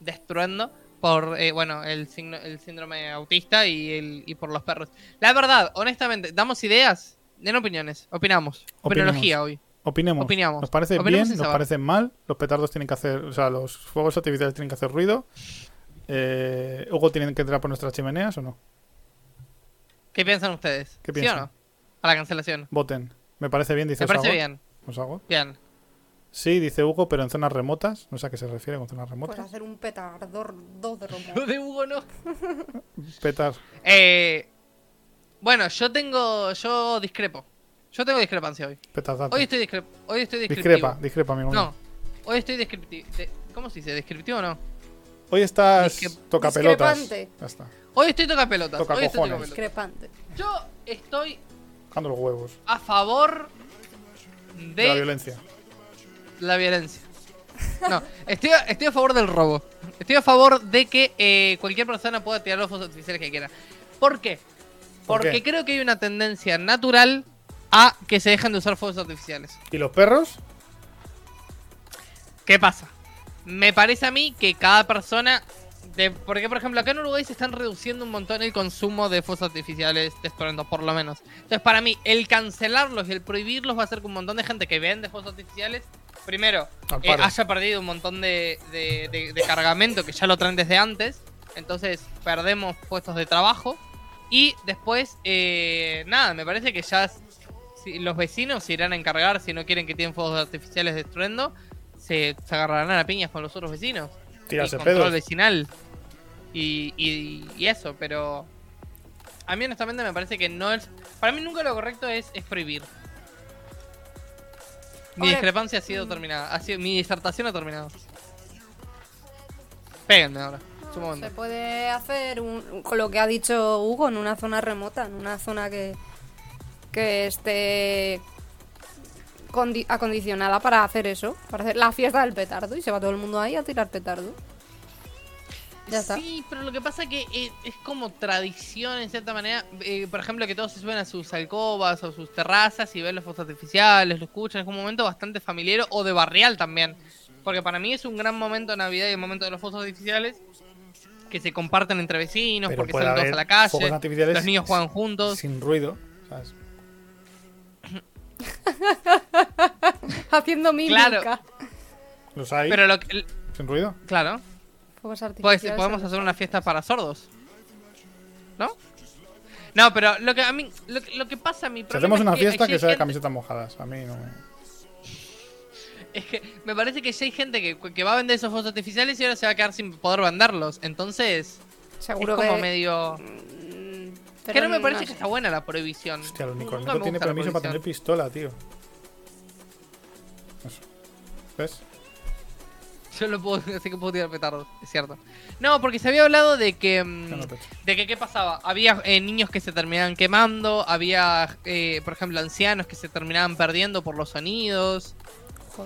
de estruendo por, eh, bueno, el, signo- el síndrome autista y, el, y por los perros. La verdad, honestamente, ¿damos ideas? Den opiniones, opinamos. Opinología hoy. Opinemos. Opinamos. ¿Nos parece Opinemos bien? ¿Nos parece mal? Los petardos tienen que hacer, o sea, los fuegos artificiales tienen que hacer ruido. Eh, Hugo tienen que entrar por nuestras chimeneas o no? ¿Qué piensan ustedes? ¿Qué ¿Sí piensan? o no? A la cancelación. Voten. Me parece bien, dice Me parece bien. Osagor. Bien. Sí, dice Hugo, pero en zonas remotas. No sé a qué se refiere con zonas Pues remotas. hacer un petardor dos de Lo romo. de Hugo no. Petar. Eh, bueno, yo tengo. Yo discrepo. Yo tengo discrepancia hoy. Petardate. Hoy estoy, discre hoy estoy descriptivo. Discrepa, discrepa, amigo. No, hoy estoy descriptivo. ¿Cómo se dice? ¿Descriptivo o no? Hoy estás Discre- toca pelotas. Discrepante. Ya está. Hoy estoy toca pelotas. Toca hoy estoy. Discrepante. Yo estoy Tocando los huevos. a favor de, De la violencia. la violencia. No, estoy a, estoy a favor del robo. Estoy a favor de que eh, cualquier persona pueda tirar los fuegos artificiales que quiera. ¿Por qué? ¿Por Porque qué? creo que hay una tendencia natural a que se dejen de usar fuegos artificiales. ¿Y los perros? ¿Qué pasa? Me parece a mí que cada persona. De, porque, por ejemplo, acá en Uruguay se están reduciendo un montón el consumo de fuegos artificiales de estruendo, por lo menos. Entonces, para mí, el cancelarlos y el prohibirlos va a hacer que un montón de gente que vende fuegos artificiales, primero, eh, haya perdido un montón de, de- de- de cargamento que ya lo traen desde antes. Entonces, perdemos puestos de trabajo. Y después, eh, nada, me parece que ya si los vecinos se irán a encargar si no quieren que tienen fuegos artificiales de estruendo se, se agarrarán a piñas con los otros vecinos. Tirarse y control pedos. vecinal. Y, y, y eso, pero. A mí, honestamente, me parece que no es. Para mí, nunca lo correcto es, es prohibir. Mi discrepancia ha sido terminada. Ha sido, mi disertación ha terminado. Péguenme ahora. Se puede hacer un- con lo que ha dicho Hugo en una zona remota, en una zona que, que esté acondicionada para hacer eso, para hacer la fiesta del petardo y se va todo el mundo ahí a tirar petardo. Ya está. Sí, pero lo que pasa que eh, es como tradición en cierta manera. Eh, por ejemplo, que todos se suben a sus alcobas o sus terrazas y ven los fuegos artificiales, lo escuchan. Es un momento bastante familiar o de barrial también. Porque para mí es un gran momento de Navidad y el momento de los fuegos artificiales que se comparten entre vecinos Pero porque salen todos a la calle, los niños juegan juntos. Sin ruido. ¿sabes? Haciendo mímica. Claro. Los hay Pero lo que, el- sin ruido. claro, Fuegos pues, podemos hacer una fiesta para sordos. ¿No? No, pero lo que a mí lo, que- lo que pasa a mi Si hacemos una fiesta que sea de camiseta camisetas mojadas. A mí no me... Es que me parece que ya hay gente que, que va a vender esos fuegos artificiales y ahora se va a quedar sin poder venderlos. Entonces, Seguro es como que. medio. Mm, que pero no me parece sé. que está buena la prohibición. Hostia, el unicornio me tiene permiso para tener pistola, tío. Eso. ¿Ves? Yo lo puedo, así que puedo tirar petardos, es cierto. No, porque se había hablado de que. mm, no. De que qué pasaba, había eh, niños que se terminaban quemando, había, eh, por ejemplo, ancianos que se terminaban perdiendo por los sonidos.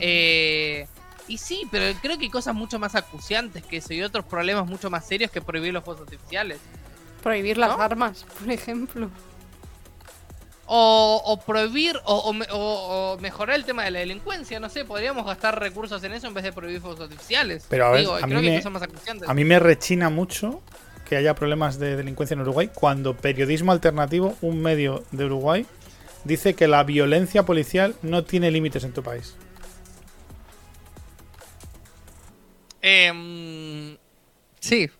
Eh, y sí, pero creo que hay cosas mucho más acuciantes que eso y otros problemas mucho más serios que prohibir los fuegos artificiales. Prohibir las ¿no? armas, por ejemplo. O, o prohibir o, o me- o- o mejorar el tema de la delincuencia, no sé, podríamos gastar recursos en eso en vez de prohibir fuegos artificiales. Pero a ver, Digo, a creo mí que me- más. A mí me rechina mucho que haya problemas de delincuencia en Uruguay cuando Periodismo Alternativo, un medio de Uruguay, dice que la violencia policial no tiene límites en tu país. Em, sí.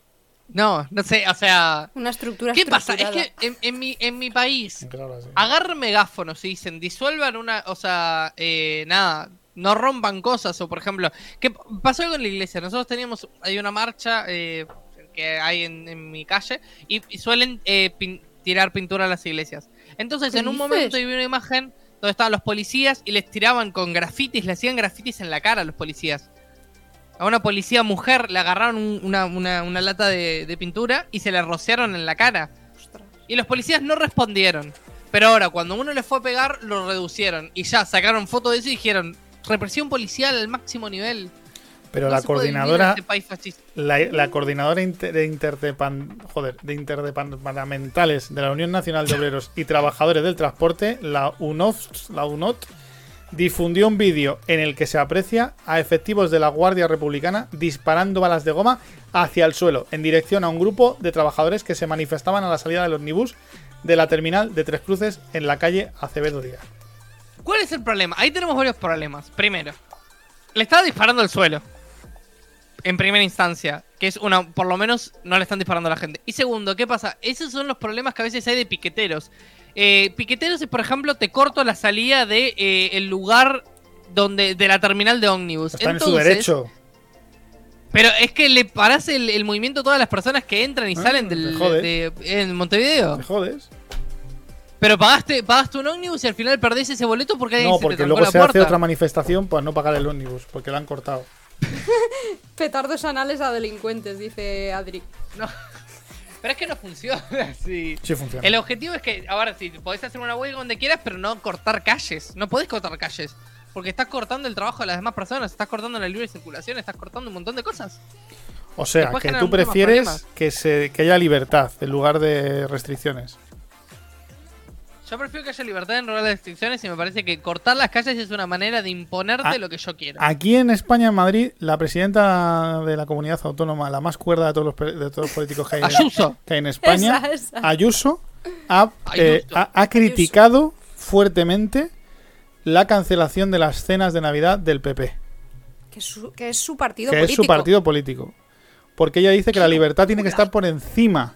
No, no sé, o sea... Una estructura ¿Qué pasa? Es que en, en mi, en mi país ahora sí. agarren megáfonos y dicen, disuelvan una, o sea, eh, nada, no rompan cosas, o por ejemplo, ¿qué pasó algo en la iglesia? Nosotros teníamos, hay una marcha eh, que hay en, en mi calle y, y suelen eh, pin- tirar pintura a las iglesias. Entonces, ¿Qué en un dices? momento yo vi una imagen donde estaban los policías y les tiraban con grafitis, le hacían grafitis en la cara a los policías. A una policía mujer le agarraron un- una, una- una lata de, de pintura y se le rociaron en la cara. Y los policías no respondieron. Pero ahora, cuando uno le fue a pegar, lo reducieron. Y ya sacaron foto de eso y dijeron: represión policial al máximo nivel. Pero No la se puede vivir en coordinadora, este país fascista. la, la coordinadora inter- de, interdepan- joder, de interdepartamentales de la Unión Nacional de Obreros y Trabajadores del Transporte, la UNOF, la UNOT, difundió un vídeo en el que se aprecia a efectivos de la Guardia Republicana disparando balas de goma hacia el suelo en dirección a un grupo de trabajadores que se manifestaban a la salida del omnibus de la terminal de Tres Cruces en la calle Acevedo Díaz. ¿Cuál es el problema? Ahí tenemos varios problemas. Primero, le estaba disparando al suelo. En primera instancia. Que es una. Por lo menos no le están disparando a la gente. Y segundo, ¿qué pasa? Esos son los problemas que a veces hay de piqueteros. Eh, piqueteros es, por ejemplo, te corto la salida de eh, el lugar donde. de la terminal de ómnibus. Está en su derecho. Pero es que le parás el, el movimiento a todas las personas que entran y Ah, salen del, de- en Montevideo. ¿Te jodes? Pero pagaste, pagaste un ómnibus y al final perdés ese boleto porque alguien No, se te porque luego la se puerta. hace otra manifestación para no pagar el ómnibus, porque la han cortado. Petardos anales a delincuentes, dice Adri. No. Pero es que no funciona así. Sí funciona. El objetivo es que, ahora sí, podés hacer una huelga donde quieras, pero no cortar calles. No podés cortar calles. Porque estás cortando el trabajo de las demás personas, estás cortando la libre circulación, estás cortando un montón de cosas. O sea, Después que tú prefieres que, se, que haya libertad en lugar de restricciones. Yo prefiero que haya libertad en lugar de restricciones y me parece que cortar las calles es una manera de imponerte Ah, lo que yo quiero. Aquí en España, en Madrid, la presidenta de la comunidad autónoma, la más cuerda de todos los, de todos los políticos que hay, en- Ayuso. que hay en España, Esa, esa. Ayuso, ha, eh, Ayuso. ha- ha criticado fuertemente la cancelación de las cenas de Navidad del PP, Que es su, que es su partido que político. es su partido político. Porque ella dice que la libertad tiene que estar por encima.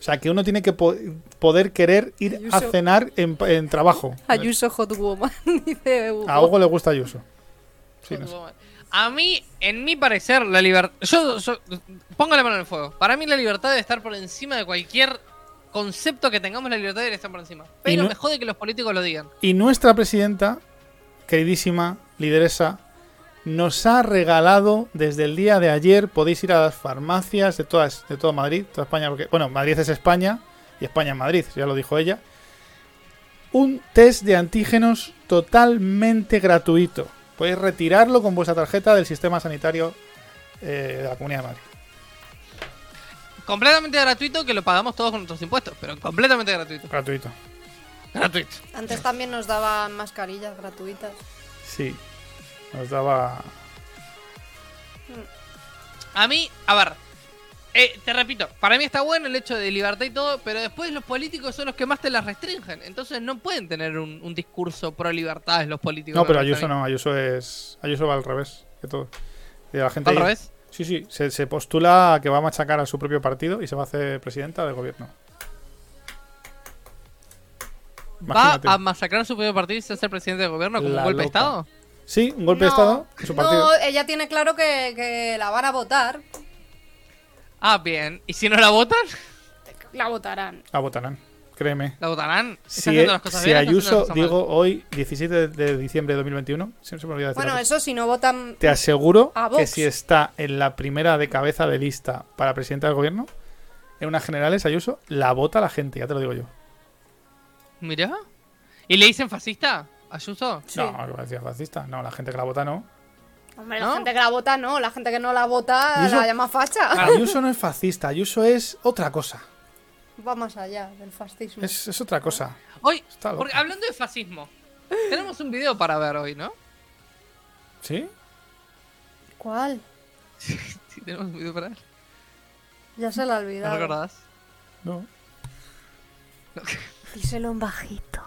O sea, que uno tiene que po- poder querer ir a cenar en, en trabajo. Ayuso Hot Woman, dice Hugo. A Hugo le gusta Ayuso. Sí, no sé. A mí, en mi parecer, la libertad. Yo, yo- pongo la mano en el fuego. Para mí, la libertad debe estar por encima de cualquier concepto que tengamos. La libertad debe estar por encima. Pero no- me jode que los políticos lo digan. Y nuestra presidenta, queridísima lideresa, nos ha regalado desde el día de ayer, podéis ir a las farmacias de todas, de todo Madrid, toda España, porque, bueno, Madrid es España y España es Madrid, ya lo dijo ella, un test de antígenos totalmente gratuito. Podéis retirarlo con vuestra tarjeta del sistema sanitario eh, de la Comunidad de Madrid. Completamente gratuito, que lo pagamos todos con nuestros impuestos. Pero completamente gratuito. Gratuito. Gratuito. Antes también nos daban mascarillas gratuitas. Sí. Nos daba... A mí, a ver. eh, te repito, para mí está bueno el hecho de libertad y todo, pero después los políticos son los que más te las restringen. Entonces no pueden tener un, un discurso pro libertades los políticos. No, pero a Ayuso no, Ayuso es... Ayuso va al revés que todo. La gente ¿Al ahí- revés? Sí, sí, se, se postula a que va a machacar a su propio partido y se va a hacer presidenta del gobierno. ¿Va a masacrar su propio partido y ser presidente del gobierno como La un golpe loca. de Estado? Sí, un golpe de No, estado en su partido. No, ella tiene claro que, que la van a votar. Ah, bien. ¿Y si no la votan? La votarán. La votarán, créeme. ¿La votarán? ¿Está Si, haciendo las cosas si bien Ayuso, las cosas mal? digo hoy, 17 de, de diciembre de 2021, siempre se me olvida decir Bueno, eso si no votan. Te aseguro A que si está en la primera de cabeza de lista para presidente del gobierno, en unas generales, Ayuso, la vota la gente, ya te lo digo yo. Mira. ¿Y le dicen fascista? ¿Ayuso? Sí. No, que parecía fascista. No, la gente que la vota no. Hombre, ¿No? la gente que la vota no, la gente que no la vota la llama facha. Ayuso no es fascista, Ayuso es otra cosa. Va más allá del fascismo. Es, es otra cosa. Hoy, Está loco. porque hablando de fascismo, tenemos un video para ver hoy, ¿no? ¿Sí? ¿Cuál? Sí, tenemos un video para ver. Ya se la ha ¿No olvidado. recordás? No. Díselo en bajito.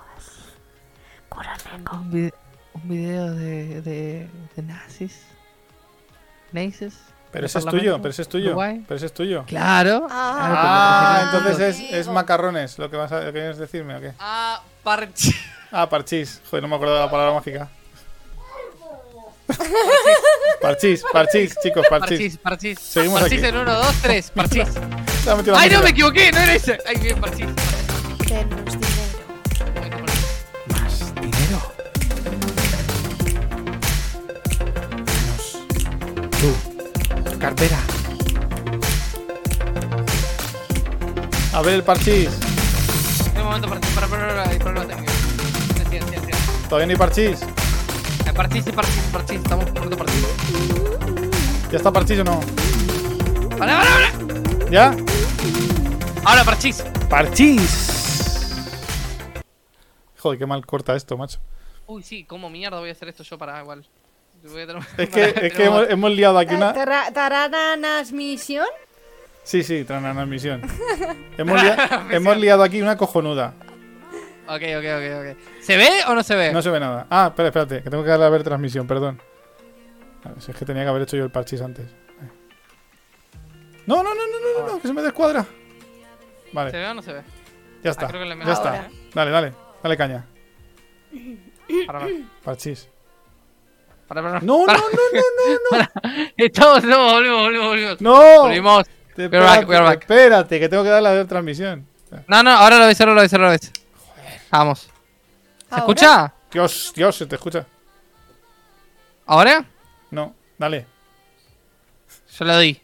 Un, vide- un video de, de, de nazis. Nazis. Pero ¿De ese es tuyo, pero ese es tuyo. Uruguay. Pero ese es tuyo. Claro. Ah, claro, entonces es, es macarrones lo que vas a lo que quieres decirme o qué? Ah, parche. Ah, parchís. Joder, no me acuerdo de la palabra mágica. parchís, parchís, chicos, parchís. Parchís, parchís. Seguimos parchís aquí. en 1, 2, 3. Parchís. ¡Ay, no, me equivoqué! No era ese. ¡Ay, bien, parchís! Tú. Cartera. A ver el parchís. Un momento, parchís. Para, para, para, problema técnico. Todavía no hay parchís. Eh, Parchís, parchís, parchís. Estamos poniendo parchís. ¿Ya está parchís o no? ¡Para, para, para! ¿Ya? Ahora, parchís. Parchís. Joder, qué mal corta esto, macho. Uy, sí, ¿cómo mierda voy a hacer esto yo para igual? Voy a tener- Es que, es que hemos, hemos liado aquí una. Tara- Taranas misión. Sí, sí, transmisión. hemos, lia- hemos liado aquí una cojonuda. Ok, ok, ok, ok. ¿Se ve o no se ve? No se ve nada. Ah, espera, espérate, que tengo que darle a ver transmisión, perdón. A ver, si es que tenía que haber hecho yo el parchís antes. No, no, no, no, no, no, no, que se me descuadra. ¿Se Vale, ve o no se ve? ya está. Ah, creo que le Ya está. ahora, Dale, dale, dale caña. Parchís. Para, para. No, para. no, no, no, no, Estamos, no, volvimos, volvimos, volvimos. no. Volvimos. Te- We are back, we are Espérate, back. espérate, que tengo que darle a ver transmisión. No, no, ahora lo ves, ahora lo ves, ahora lo ves. Vamos. ¿Se ¿Ahora? escucha? Dios, Dios, se te escucha. ¿Ahora? No, dale. Yo le doy.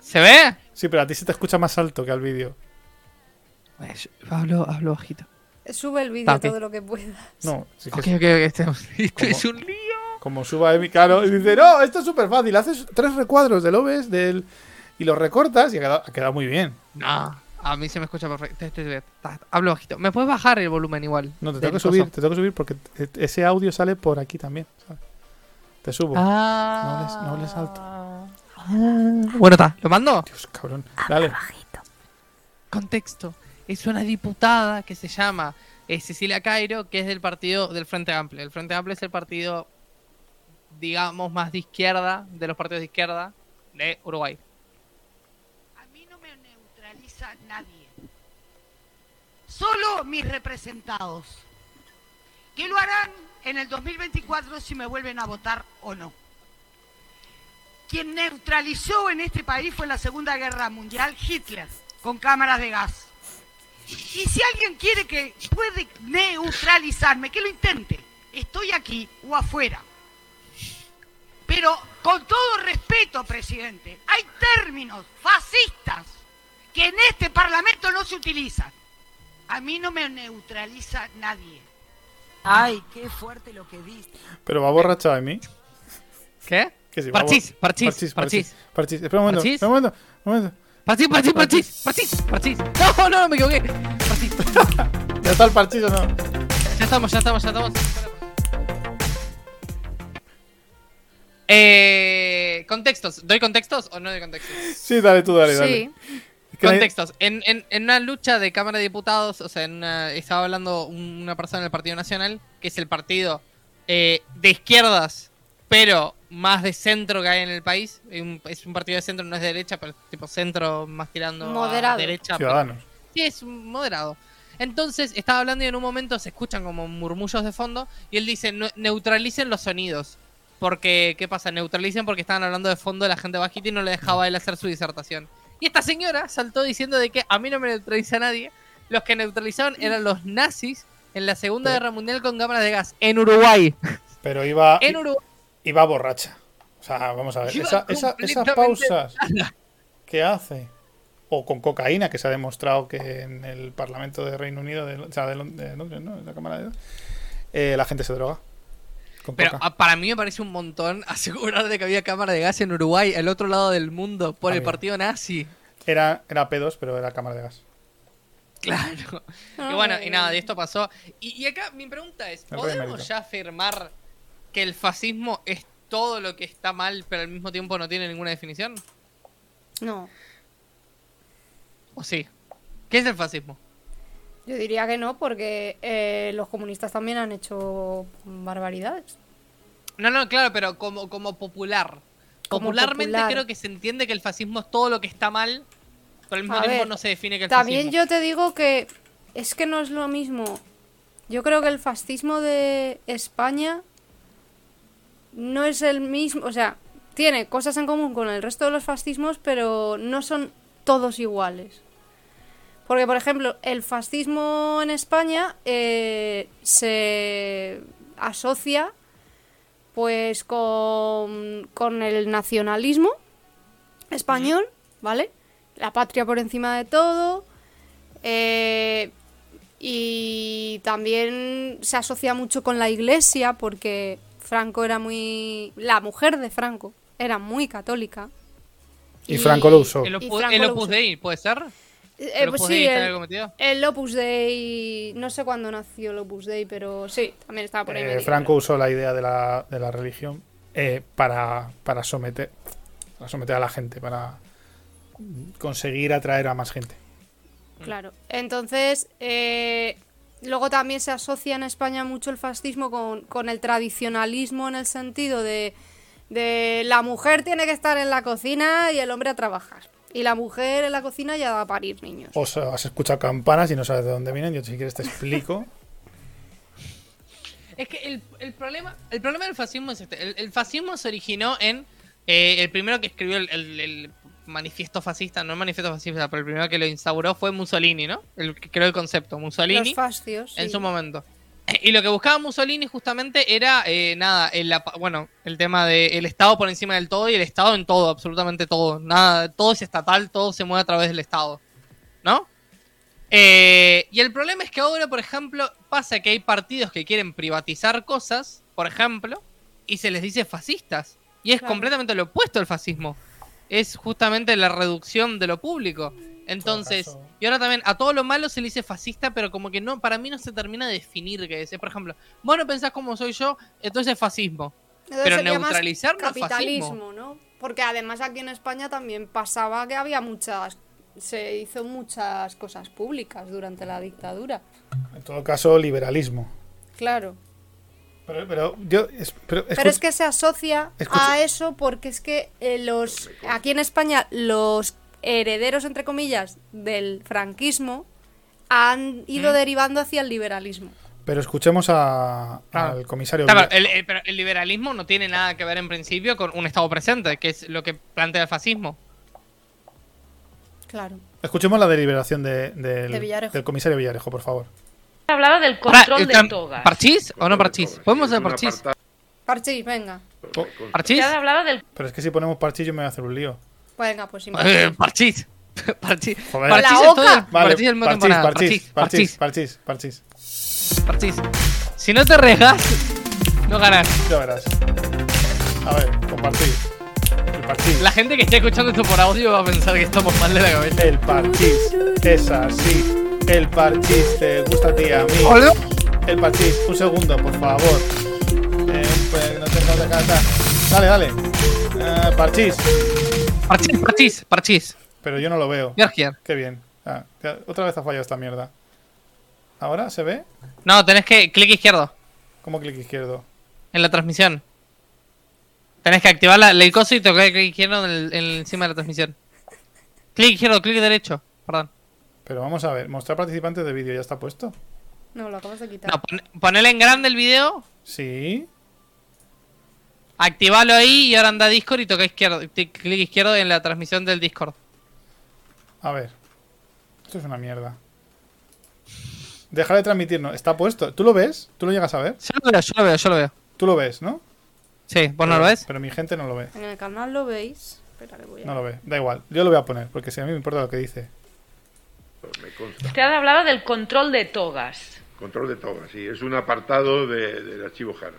¿Se ve? Sí, pero a ti se te escucha más alto que al vídeo. Yo hablo, hablo bajito. Sube el vídeo todo lo que puedas. No, sí que Ok, es-. Esto ¿Cómo? es un lío. Como suba Emi, claro, y dice, no, esto es súper fácil. Haces tres recuadros del OBS del, y los recortas y ha quedado, ha quedado muy bien. No, a mí se me escucha perfecto. Hablo bajito. ¿Me puedes bajar el volumen igual? No, te tengo que subir, te tengo que subir porque e- ese audio sale por aquí también. ¿sabes? Te subo. Ah. No hables- no hables alto. Ah. Bueno, está. ¿Lo mando? Dios, cabrón. Dale. Contexto. Es una diputada que se llama eh, Cecilia Cairo, que es del partido del Frente Amplio. El Frente Amplio es el partido, digamos, más de izquierda, de los partidos de izquierda de Uruguay. A mí no me neutraliza nadie. Solo mis representados. Que lo harán en el 2024 si me vuelven a votar o no. Quien neutralizó en este país fue en la Segunda Guerra Mundial Hitler, con cámaras de gas. Y si alguien quiere que puede neutralizarme, que lo intente. Estoy aquí o afuera. Pero con todo respeto, presidente, hay términos fascistas que en este Parlamento no se utilizan. A mí no me neutraliza nadie. Ay, qué fuerte lo que dice. Pero va borracha de mí. ¿Qué? Que sí, va Parchís, parchís, parchís, parchís. parchís. Espera un momento, Parchís. un momento, un momento. Parchís, parchís, parchís, parchís, parchís. No, no, no, me equivoqué. Parchís. ¿Ya está el parchís o no? Ya estamos, ya estamos, ya estamos. Eh, contextos. ¿Doy contextos o no doy contextos? Sí, dale tú, dale, dale. Sí. Contextos. En, en, en una lucha de Cámara de Diputados, o sea, en una- estaba hablando un- una persona del Partido Nacional, que es el partido eh, de izquierdas, pero más de centro que hay en el país. Es un, es un partido de centro, no es de derecha, pero es tipo centro más tirando Moderado. a derecha. pero- Ciudadanos. Sí, es moderado. Entonces, estaba hablando y en un momento se escuchan como murmullos de fondo y él dice, "No- neutralicen los sonidos. Porque, ¿qué pasa? Neutralicen porque estaban hablando de fondo de la gente bajita y no le dejaba él hacer su disertación. Y esta señora saltó diciendo de que a mí no me neutraliza nadie. Los que neutralizaron eran los nazis en la Segunda Guerra Mundial con cámaras de gas en Uruguay. Pero iba, En Uruguay. iba borracha. O sea, vamos a ver. Esa- esa- esas pausas que hace. O con cocaína, que se ha demostrado que en el Parlamento de Reino Unido, de, o sea, de Londres, ¿no? En la Cámara de eh, la gente se droga. Con Pero para mí me parece un montón asegurar de que había cámara de gas en Uruguay, al otro lado del mundo, por el partido nazi. Era, era pedos, pero era cámara de gas. Claro. Y bueno, y nada, de esto pasó. Y, y acá mi pregunta es, ¿podemos ya afirmar que el fascismo es todo lo que está mal, pero al mismo tiempo no tiene ninguna definición? No, ¿O sí? ¿Qué es el fascismo? Yo diría que no, porque eh, los comunistas también han hecho barbaridades. No, no, claro, pero como, como popular. Como Popularmente popular. creo que se entiende que el fascismo es todo lo que está mal, pero al mismo A tiempo ver, no se define que el También fascismo. yo te digo que es que no es lo mismo. Yo creo que el fascismo de España no es el mismo, o sea, tiene cosas en común con el resto de los fascismos, pero no son todos iguales. Porque, por ejemplo, el fascismo en España eh, se asocia pues con, con el nacionalismo español, ¿vale? La patria por encima de todo. eh, y también se asocia mucho con la iglesia porque Franco era muy... La mujer de Franco era muy católica. Y Franco lo usó. El, y Opus. Dei, ¿puede ser? Eh, ¿El pues sí, el- algo metido? El Opus Dei, no sé cuándo nació el Opus Dei, pero sí, también estaba por ahí. Eh, metido. Franco usó la idea de la, de la religión eh, para, para, someter, para someter a la gente, para conseguir atraer a más gente. Claro. Entonces, eh, luego también se asocia en España mucho el fascismo con, con el tradicionalismo en el sentido de, de la mujer tiene que estar en la cocina y el hombre a trabajar. Y la mujer en la cocina ya va a parir niños. O sea, has escuchado campanas y no sabes de dónde vienen. Yo si quieres te explico. Es que el, el problema el problema del fascismo es este. El, el fascismo se originó en eh, el primero que escribió el, el- el manifiesto fascista, no el manifiesto fascista, pero el primero que lo instauró fue Mussolini, ¿no? El que creó el concepto, Mussolini, Los fascios. en sí. su momento. Y lo que buscaba Mussolini justamente era, eh, nada, el, bueno, el tema del Estado por encima del todo y el Estado en todo, absolutamente todo. Nada, todo es estatal, todo se mueve a través del Estado. ¿No? Eh, y el problema es que ahora, por ejemplo, pasa que hay partidos que quieren privatizar cosas, por ejemplo, y se les dice fascistas. Y es Claro. completamente lo opuesto al fascismo. Es justamente la reducción de lo público. Entonces, y ahora también a todo lo malo se le dice fascista, pero como que no, para mí no se termina de definir qué es. Por ejemplo, vos no pensás como soy yo, entonces es fascismo. Entonces pero neutralizar no es capitalismo, fascismo. ¿no? Porque además aquí en España también pasaba que había muchas se hizo muchas cosas públicas durante la dictadura. En todo caso, liberalismo. Claro. Pero, pero yo. es- pero, Pero escucha- es que se asocia Escucha. a eso porque es que eh, los aquí en España los herederos entre comillas del franquismo han ido ¿Mm? derivando hacia el liberalismo. pero escuchemos a- Claro. al comisario. Claro, Villa- el, el- pero el liberalismo no tiene nada que ver en principio con un Estado presente, que es lo que plantea el fascismo. Claro. Escuchemos la deliberación de, del, De del comisario Villarejo, por favor. Hablaba del control de togas. ¿Parchís o no parchís? ¿Podemos hacer parchís? Parchís, venga. Oh, ¿Parchís? Ya hablaba del pero es que si ponemos parchillo me voy a hacer un lío. Venga, pues sí. Eh, parchís. Parchís. Joder. Parchís la es todo el-. Vale, parchís parchís, parchís, Parchís, parchís, parchís, parchís. parchís. Si no te arriesgas, no ganas. Ya verás. A ver, compartir. El parchís. La gente que esté escuchando esto por audio va a pensar que estamos mal de la cabeza. El parchís. Es así. El parchís te gusta a ti y a mí. El parchís. Un segundo, por favor. Eh, pues, no tengo de casa. Dale, dale. Eh, parchís. Parchís, parchís, parchís. Pero yo no lo veo. Georgia. Qué bien. Ah, otra vez ha fallado esta mierda. ¿Ahora se ve? No, tenés que clic izquierdo ¿Cómo clic izquierdo? en la transmisión. Tenés que activar la, el coso y tocar clic izquierdo en el- en el- encima de la transmisión. Clic izquierdo, clic derecho. Perdón. Pero vamos a ver. Mostrar participantes de vídeo. ¿Ya está puesto? No, lo acabas de quitar. No, pon- ponele en grande el video. Sí. Activalo ahí y ahora anda a Discord y toca izquierdo, clic izquierdo en la transmisión del Discord. A ver. Esto es una mierda. Deja de transmitir, ¿no? Está puesto. ¿Tú lo ves? ¿Tú lo llegas a ver? Yo lo veo, yo lo veo, yo lo veo. Tú lo ves, ¿no? Sí, ¿vos no lo ves? Pero mi gente no lo ve. En el canal lo veis. Espera que voy a... No lo ve. Da igual. Yo lo voy a poner, porque si a mí me importa lo que dice. Me consta. Usted ha hablado del control de togas. Control de togas, sí. Es un apartado de- del archivo Jano.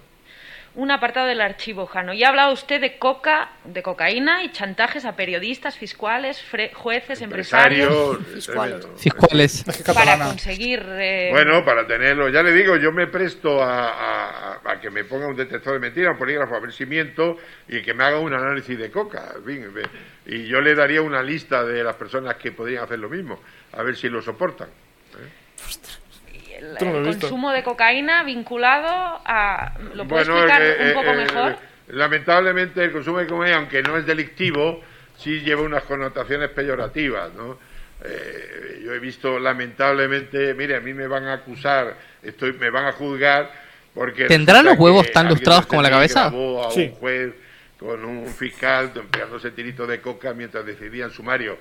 Un apartado del archivo Jano. Y ha hablado usted de coca, de cocaína y chantajes a periodistas, fiscales, fre- jueces, empresarios. Empresarios. es Fiscales. Para conseguir. eh, Bueno, para tenerlo, ya le digo, yo me presto a, a- a que me ponga un detector de mentiras, un polígrafo, a ver si miento y que me haga un análisis de coca. En fin, ve- y yo le daría una lista de las personas que podrían hacer lo mismo, a ver si lo soportan. el, lo el consumo de cocaína vinculado a. ¿Lo puede Bueno, explicar eh, un eh, poco eh, mejor? lamentablemente el consumo de cocaína, aunque no es delictivo, sí lleva unas connotaciones peyorativas, ¿no? Eh, yo he visto lamentablemente, mire, a mí me van a acusar, estoy, me van a juzgar porque ¿Tendrá los huevos tan lustrados como la cabeza? grabó a Sí. un juez con un fiscal empleándose tiritos de coca mientras decidían sumario.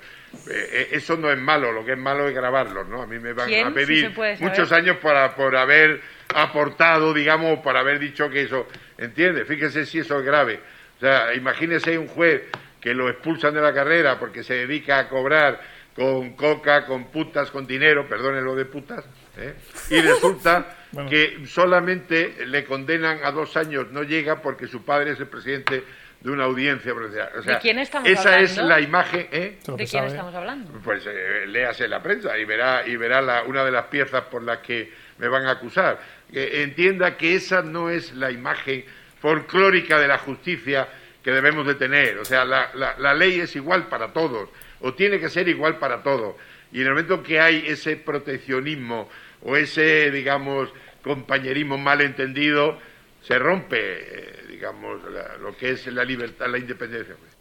Eh, eh, eso no es malo, lo que es malo es grabarlos, ¿no? A mí me van ¿Quién? a pedir muchos años para, por haber aportado, digamos, por haber dicho que eso, ¿entiende? Fíjese si eso es grave. O sea, imagínese un juez que lo expulsan de la carrera porque se dedica a cobrar con coca, con putas, con dinero, perdónenlo de putas, ¿eh? y resulta Bueno. que solamente le condenan a dos años, no llega porque su padre es el presidente de una audiencia provincial. O sea, ¿De quién estamos esa es hablando? la imagen, ¿eh? Es ¿De quién sabe. estamos hablando? Pues eh, léase la prensa y verá, y verá la- una de las piezas por las que me van a acusar. Que entienda que esa no es la imagen folclórica de la justicia que debemos de tener. O sea, la, la- la ley es igual para todos, o tiene que ser igual para todos. Y en el momento que hay ese proteccionismo o ese, digamos, compañerismo malentendido, se rompe, eh, digamos, la- lo que es la libertad, la independencia. pues.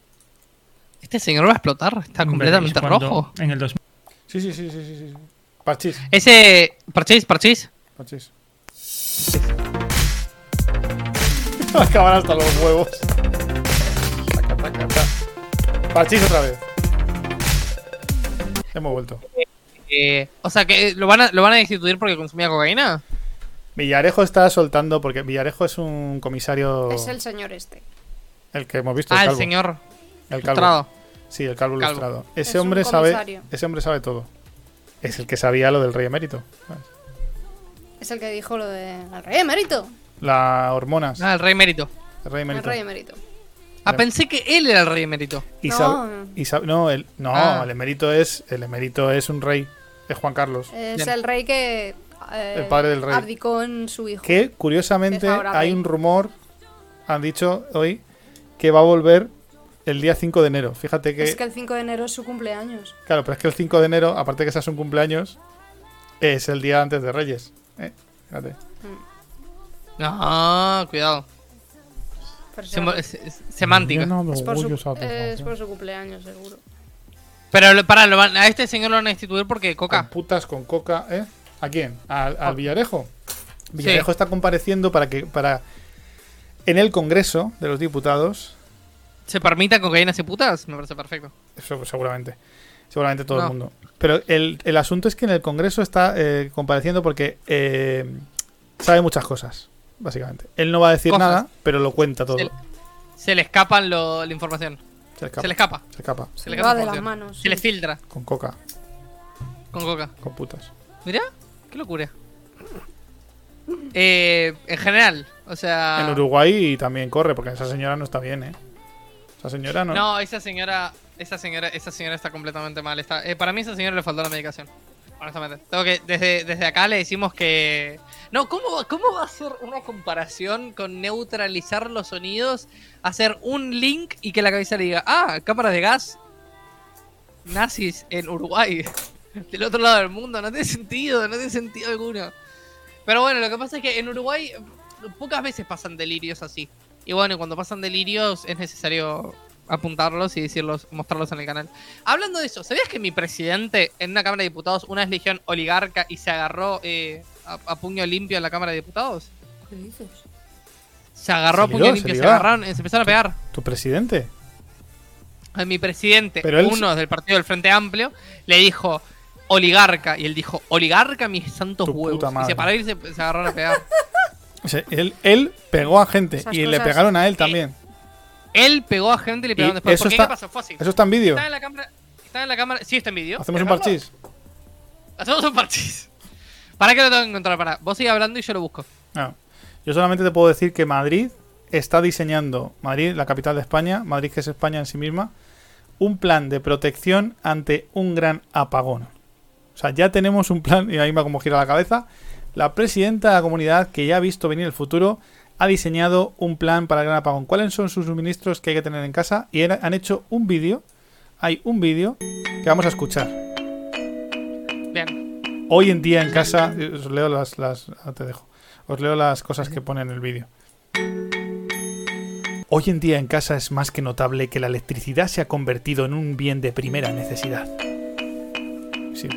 Este señor va a explotar, está completamente Cuando- rojo. En el 2000. Sí, sí, sí, sí, sí, sí. Parchís, Ese. Parchís, parchís. parchís. Acabar hasta los huevos. Taca, taca, taca. Parchís otra vez. Hemos vuelto. Eh, o sea, que lo van, a, lo van a destituir porque consumía cocaína. Villarejo está soltando, porque Villarejo es un comisario. Es el señor este. el que hemos visto. Ah, el calvo. señor. El calvo. Lustrado. Sí, el calvo, Calvo. ilustrado. Es Ese hombre sabe. Ese hombre sabe todo. Es el que sabía lo del rey emérito. Es el que dijo lo de... El rey emérito. Las hormonas. Ah, el rey emérito. el rey El emérito. rey emérito. Ah, pensé que él era el rey emérito. Y No. sab- y sab- no, el, no Ah. el emérito es el emérito es un rey, es Juan Carlos. Es Bien. el rey que... eh, El padre del rey. Abdicó en su hijo. Que curiosamente hay un rumor, han dicho hoy, que va a volver el día 5 de enero. Fíjate que, Es que el 5 de enero es su cumpleaños. claro, pero es que el 5 de enero, aparte que sea su cumpleaños, es el día antes de Reyes. ¿eh? Fíjate. No, cuidado. Pero Semo- es- es- semántica. es, por su, es por su cumpleaños, seguro. Pero para, lo van- a este señor lo van a destituir porque Con coca. putas, con coca, ¿eh? ¿A quién? ¿Al, al Ah. Villarejo? Villarejo está compareciendo para que, para, en el Congreso de los Diputados, ¿Se permita cocaínas y putas? Me parece perfecto. Eso seguramente. Seguramente todo el mundo. Pero el, el asunto es que en el Congreso está eh, compareciendo porque eh, sabe muchas cosas, básicamente. Él no va a decir Cosas. nada, pero lo cuenta todo. Se, se le escapan lo- la información. Se escapa. Se le escapa. Se escapa. Se Se le le va de las manos. Se le filtra Con coca, con coca. con putas. Mirá, qué locura. Eh, en general, o sea. En Uruguay también corre, porque esa señora no está bien, ¿eh? Esa señora no. No, esa señora, esa señora, esa señora está completamente mal. Está, eh, para mí esa señora le faltó la medicación. Honestamente. Tengo que, desde, desde acá le decimos que. No, ¿cómo, va- ¿cómo va a ser una comparación con neutralizar los sonidos? Hacer un link y que la cabeza le diga, ah, cámaras de gas nazis en Uruguay. Del otro lado del mundo. No tiene sentido, no tiene sentido alguno. Pero bueno, lo que pasa es que en Uruguay eh, pocas veces pasan delirios así. Y bueno, cuando pasan delirios es necesario apuntarlos y decirlos, mostrarlos en el canal. Hablando de eso, ¿sabías que mi presidente en una Cámara de Diputados, una vez legión oligarca y se agarró eh, a, a puño limpio en la Cámara de Diputados? ¿Qué dices? Se agarró a puño limpio, se se agarraron, eh, se empezaron a pegar. Tu presidente. A mi presidente, Pero él- uno del partido del Frente Amplio, le dijo oligarca. Y él dijo, oligarca mis santos Tu huevos. puta Y se paró y se, se agarraron a pegar. O sea, él, él pegó a gente Esas y le pegaron a él también. Él pegó a gente y le pegaron Y después. eso Porque está- ¿qué pasó? Fue así. Eso está en vídeo. Está en la cámara. Está en la cámara. Sí, está en vídeo. Hacemos un parchís. Hacemos un parchís. ¿Para qué lo tengo que encontrar? Para. Vos sigue hablando y yo lo busco. No. Yo solamente te puedo decir que Madrid está diseñando, Madrid, la capital de España, Madrid que es España en sí misma, un plan de protección ante un gran apagón. O sea, ya tenemos un plan, y ahí me como gira la cabeza, la presidenta de la comunidad, que ya ha visto venir el futuro, ha diseñado un plan para el gran apagón. ¿Cuáles son sus suministros que hay que tener en casa? Y han hecho un vídeo, hay un vídeo que vamos a escuchar. Bien. Hoy en día en casa, eh, os leo las, las ah, te dejo. Os leo las cosas que pone en el vídeo. Hoy en día en casa es más que notable que la electricidad se ha convertido en un bien de primera necesidad. Sí.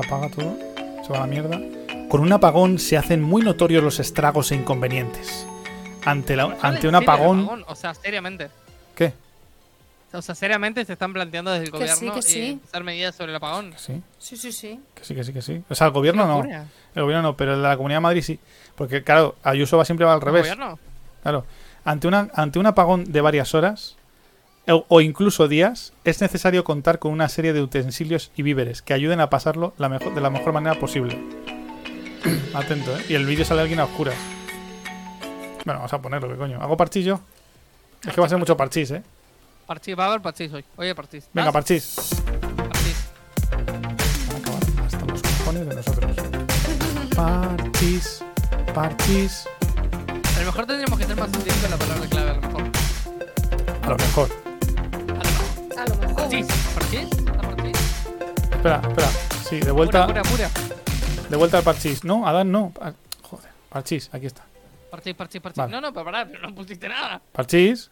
Se apaga todo, se va a la mierda. Con un apagón se hacen muy notorios los estragos e inconvenientes. Ante, la- ¿Hablan ante un del apagón, O sea, seriamente. ¿qué? O sea, seriamente se están planteando desde el Que sí, gobierno que sí. empezar medidas sobre el apagón. Que sí, Sí, sí, sí. que sí, que sí, que sí. O sea, el gobierno no. El gobierno no, pero el de la Comunidad de Madrid sí. Porque, claro, Ayuso va siempre va al ¿El revés. gobierno? Claro. Ante, una, ante un apagón de varias horas o, o incluso días, es necesario contar con una serie de utensilios y víveres que ayuden a pasarlo la mejor, de la mejor manera posible. Atento, ¿eh? Y el vídeo sale alguien a oscuras. Bueno, vamos a ponerlo, ¿qué coño? ¿Hago parchillo? Es que va a ser mucho parchís, ¿eh? Parchís, va a haber parchís hoy. Oye, parchís. Venga, parchís. Parchís. Van a acabar hasta los cojones de nosotros. Parchís. Parchís. A lo mejor tendríamos que ser más sutiles con la palabra clave, a lo mejor. A lo mejor. A lo mejor. Parchís. ¿Parchís? ¿Está parchís? Espera, espera. Sí, de vuelta. Pura, pura, pura. De vuelta al parchís. No, Adán no. Ah, Joder. Parchís, aquí está. Parchís, parchís, parchís. Vale. No, no, pero pará, pero no pusiste nada. Parchís.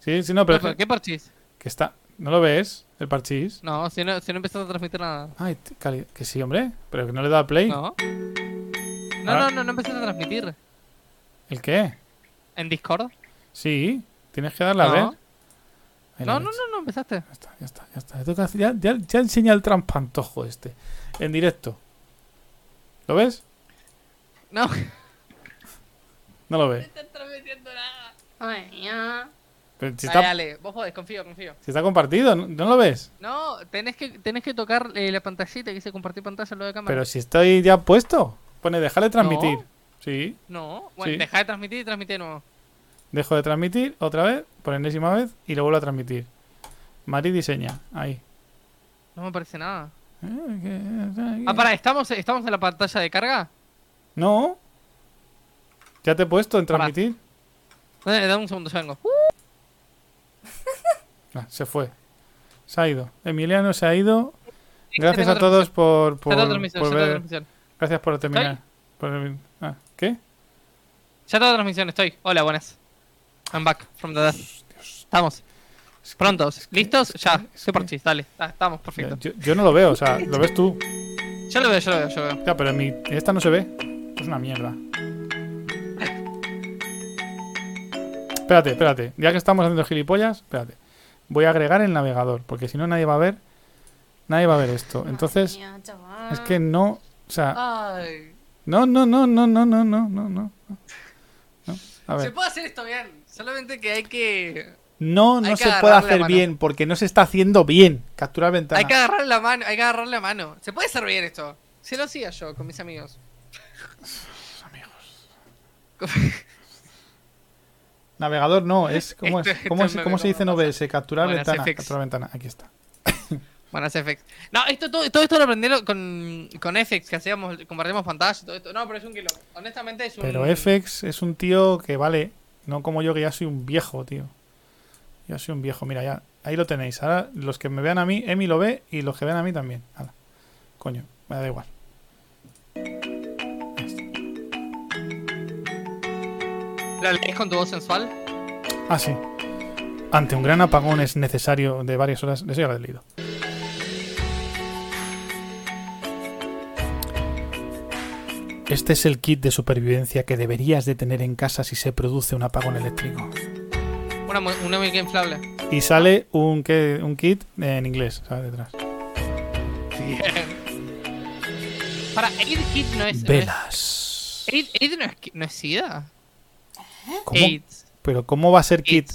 Sí, sí, no, pero, No, pero ¿Qué parchís? que está. ¿No lo ves? El parchís. No, si no, si no empezaste a transmitir nada. Ay, cali- que sí, hombre. Pero que no le da play. No. No, no, no, no empezaste a transmitir. ¿El qué? ¿En Discord? Sí. Tienes que darle a No. ver. No, no, no, no empezaste. Ya está, ya está, ya está. Ya, toca ya, ya, ya enseña el trampantojo este. En directo. ¿Lo ves? No. No lo ves. estás transmitiendo nada. Ay, ya. Pero si, Dale, está, dale, vos podés, confío, confío. si está compartido, ¿no, no lo ves? No, tenés que, tenés que tocar eh, la pantallita que dice compartir pantalla lo de cámara. Pero si estoy ya puesto. Pone dejar de transmitir. No. Sí. No, bueno, Sí. deja de transmitir y transmite de nuevo. Dejo de transmitir otra vez, por enésima vez, y lo vuelvo a transmitir. Mari diseña. Ahí. No me parece nada. Eh, que- Ah, pará, ¿estamos, ¿estamos en la pantalla de carga? No. Ya te he puesto en transmitir. Dame, dame un segundo, ya vengo. Ah, se fue. Se ha ido. Emiliano se ha ido. Gracias a todos por, por, por ver. Gracias por terminar. Por- ah, ¿Qué? Ya tengo transmisión, estoy. Hola, buenas. I'm back from the death. Estamos. Prontos. ¿Listos? Ya. es Qué que- parchís, dale. Ah, estamos, perfecto. Yo, yo no lo veo, o sea, lo ves tú. Yo lo veo, yo lo veo, yo lo veo. Ya, pero en, mi, esta no se ve. Es una mierda. Espérate, espérate. Ya que estamos haciendo gilipollas, espérate. Voy a agregar el navegador, porque si no nadie va a ver. Nadie va a ver esto. Entonces, es que no. O sea, Ay. no, no, no, no, no, no, no, no, no. A Se ver. puede hacer esto bien. Solamente que hay que. No, no que se puede hacer bien, porque no se está haciendo bien. Capturar ventana. Hay que agarrarle la mano, hay que agarrarle la mano. Se puede hacer bien esto. Se lo hacía yo con mis amigos. Navegador no, es. ¿Cómo, es, Esto- cómo, esto es- cómo se dice en. OBS? Capturar ventana. SFX. Capturar ventana. Aquí está. Bueno, hace FX. No, esto, todo, todo esto lo aprendieron con, con FX, que hacíamos, compartimos pantalla y todo esto. No, pero es un kilo. Honestamente es un. Pero FX es un tío que vale, no como yo que ya soy un viejo, tío. Ya soy un viejo, mira, ya, ahí lo tenéis. Ahora los que me vean a mí, Emi lo ve y los que vean a mí también. Hala. Coño, me da igual. ¿Lo lees con tu voz sensual? Ah, sí. Ante un gran apagón es necesario de varias horas. Eso ya lo he leído. Este es el kit de supervivencia que deberías de tener en casa si se produce un apagón eléctrico. Una, mu- una muñeca inflable. Y sale un, kit en inglés, ¿sabes? Detrás. Para, Aid Kit no es. no es- Velas. Aid, Aid no, es, no es SIDA. ¿Cómo? AIDS. Pero ¿cómo va a ser kit?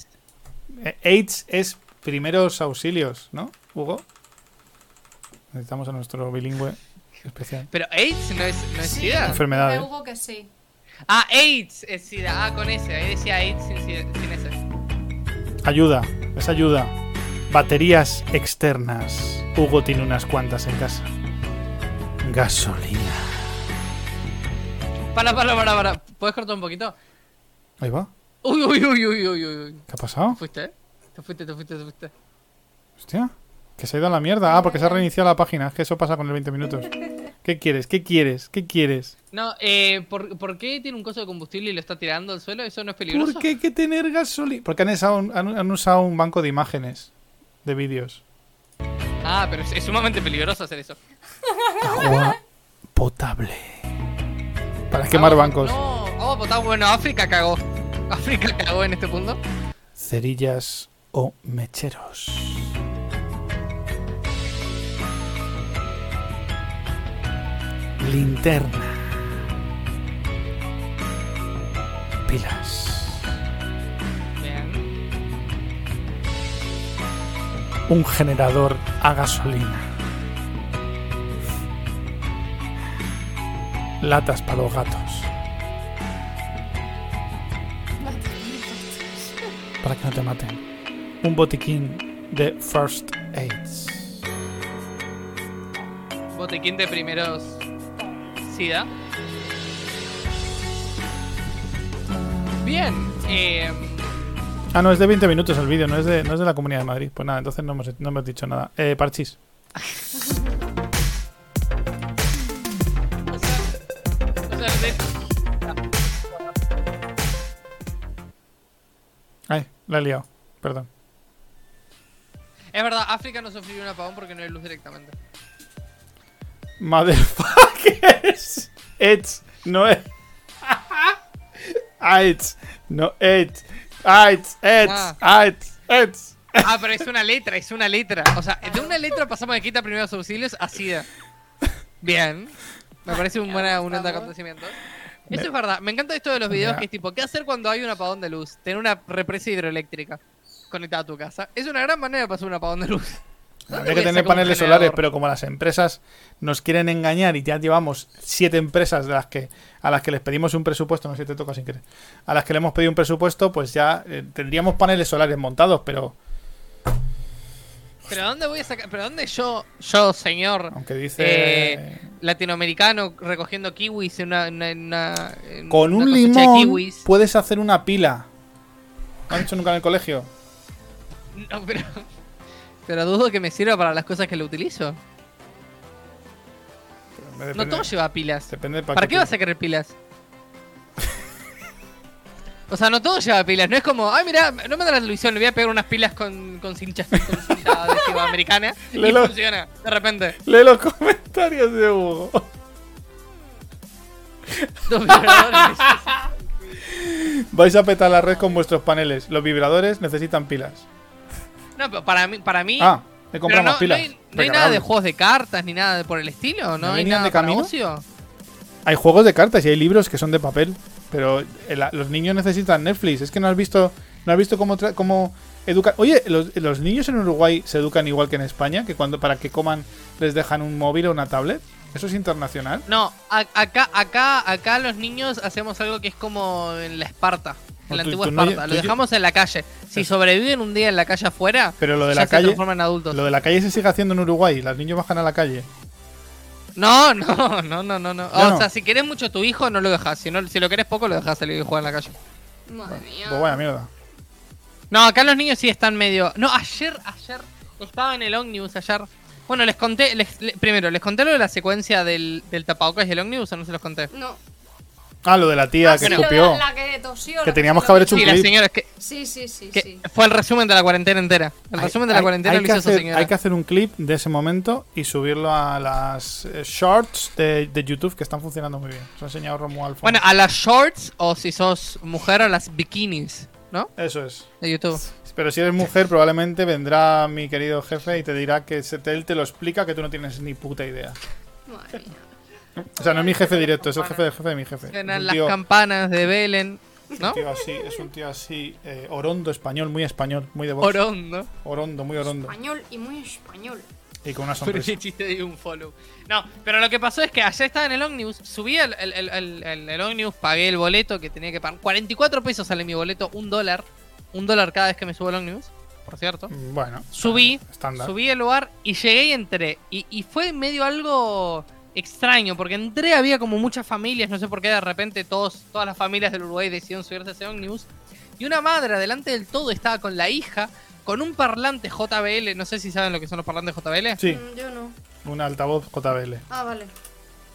Eh, AIDS es primeros auxilios, ¿no, Hugo? Necesitamos a nuestro bilingüe especial. Pero AIDS no es, no es SIDA. Enfermedades. Me Hugo que sí. Ah, AIDS es SIDA. Ah, con ese. Ahí decía AIDS sin, SIDA- sin ese. Ayuda, es ayuda. Baterías externas. Hugo tiene unas cuantas en casa. Gasolina. Para, para, para, para. ¿Puedes cortar un poquito? Ahí va. Uy, uy, uy, uy, uy, uy, uy. ¿Qué ha pasado? ¿Fuiste, eh? Te fuiste, te fuiste, te fuiste. Hostia. Que se ha ido a la mierda. Ah, porque se ha reiniciado la página. Es que eso pasa con el 20 minutos. ¿Qué quieres? ¿Qué quieres? ¿Qué quieres? No, eh, ¿por, ¿por qué tiene un coso de combustible y lo está tirando al suelo? ¿Eso no es peligroso? ¿Por qué hay que tener gasolina? Porque han usado, un, han- han usado un banco de imágenes. De vídeos. Ah, pero es, es sumamente peligroso hacer eso. Agua potable. Para quemar Agua- bancos. No, agua potable. Bueno, África cagó. África cagó en este punto. Cerillas o mecheros. Linterna. Pilas. Bien. Un generador a gasolina. Latas para los gatos. Para que no te maten. Un botiquín de First Aids. Botequín de primeros. SIDA. Bien. Eh, Ah, no, es de 20 minutos el vídeo, no, es de- no es de la Comunidad de Madrid. Pues nada, entonces no hemos, no hemos dicho nada. Eh, Parchis. Ay, la he liado. Perdón. es verdad, África no sufrió un apagón porque no hay luz directamente. Motherfuckers. It's no es. It's no it's. It's it's it's it's. Ah, pero es una letra, es una letra. O sea, de una letra pasamos de quita primeros auxilios a SIDA. Bien. Me parece un buen un acontecimiento. Eso es verdad. Me encanta esto de los videos que es tipo, ¿qué hacer cuando hay un apagón de luz? Tener una represa hidroeléctrica conectada a tu casa. Es una gran manera de pasar un apagón de luz. ¿Dónde Habría que tener paneles solares, pero como las empresas nos quieren engañar y ya llevamos siete empresas de las que a las que les pedimos un presupuesto, no sé si te toca sin querer, a las que le hemos pedido un presupuesto, pues ya eh, tendríamos paneles solares montados, pero ¿Pero dónde voy a sacar? ¿Pero dónde yo, yo, señor aunque dice eh, latinoamericano recogiendo kiwis en una, una- en una- en con una un limón kiwis? puedes hacer una pila. ¿Lo han hecho nunca en el colegio? No, pero. Pero dudo que me sirva para las cosas que lo utilizo. No todo lleva pilas. Depende de ¿Para qué vas a querer pilas? O sea, no todo lleva pilas. No es como, ay, mira, no me da la televisión, le voy a pegar unas pilas con, con cincha, con americana y funciona, de repente. Lee los comentarios de Hugo. Dos vibradores. Vais a petar la red con vuestros paneles. Los vibradores necesitan pilas. No, pero para mí, para mí Ah, he pero comprado no, pilas. no hay, no hay nada de juegos de cartas ni nada de por el estilo, ¿no? ¿No hay nada de para camino? ocio. Hay juegos de cartas y hay libros que son de papel, pero el- los niños necesitan Netflix. Es que no has visto, no has visto cómo, cómo educan. Oye, los, los niños en Uruguay se educan igual que en España, que cuando para que coman les dejan un móvil o una tablet. Eso es internacional. No, acá, acá, acá los niños hacemos algo que es como en la Esparta. En la antigua Esparta. Lo dejamos en la calle. Si sobreviven un día en la calle afuera, Pero lo de ya la se calle, transforman en adultos. lo de la calle se sigue haciendo en Uruguay. Los niños bajan a la calle. No, no, no, no, no. no. O no. sea, si querés mucho a tu hijo, no lo dejas. Si, no, si lo querés poco, lo dejas salir y jugar en la calle. Madre mía. Pues mierda. No, acá los niños sí están medio. No, ayer, ayer estaba en el Omnibus ayer. Bueno, les conté, les- le- primero, les conté lo de la secuencia del, del tapabocas y el Omnibus o no se los conté. No. Ah, lo de la tía Ah, que sí, escupió. La, la que tosió. Que teníamos que haber hecho un Sí, la clip. señora, es que, Sí, sí, sí, que sí. fue el resumen de la cuarentena entera. El Hay- resumen de la hay- cuarentena hay lo que hizo esa hacer, señora. Hay que hacer un clip de ese momento y subirlo a las eh, shorts de, de YouTube que están funcionando muy bien. Os ha enseñado Romuald. Bueno, a las shorts o si sos mujer a las bikinis, ¿no? Eso es. De YouTube. Pero si eres mujer, probablemente vendrá mi querido jefe y te dirá que se- él te lo explica que tú no tienes ni puta idea. Madre mía. O sea, no es mi jefe directo, es el jefe del jefe de mi jefe. Es Suenan un las tío, campanas de Belén, ¿no? un tío así, es un tío así, eh, orondo español, muy español, muy de voz. Orondo. Orondo, muy orondo. Español y muy español. Y con una Pero sonrisa. ese chiste de un follow. No, pero lo que pasó es que ayer estaba en el Omnibus, subí el, el, el, el, el- el Omnibus, pagué el boleto que tenía que pagar. 44 pesos sale mi boleto, un dólar. Un dólar cada vez que me subo al Omnibus, por cierto. Mm, Bueno, Subí, estándar. subí el lugar y llegué y entré. Y, y fue medio algo extraño, porque entré, había como muchas familias, no sé por qué de repente todos, todas las familias del Uruguay decidieron subirse a ese ómnibus. Y una madre delante del todo estaba con la hija, con un parlante JBL, no sé si saben lo que son los parlantes JBL. Sí, Mm, Yo no. un altavoz JBL. Ah, vale.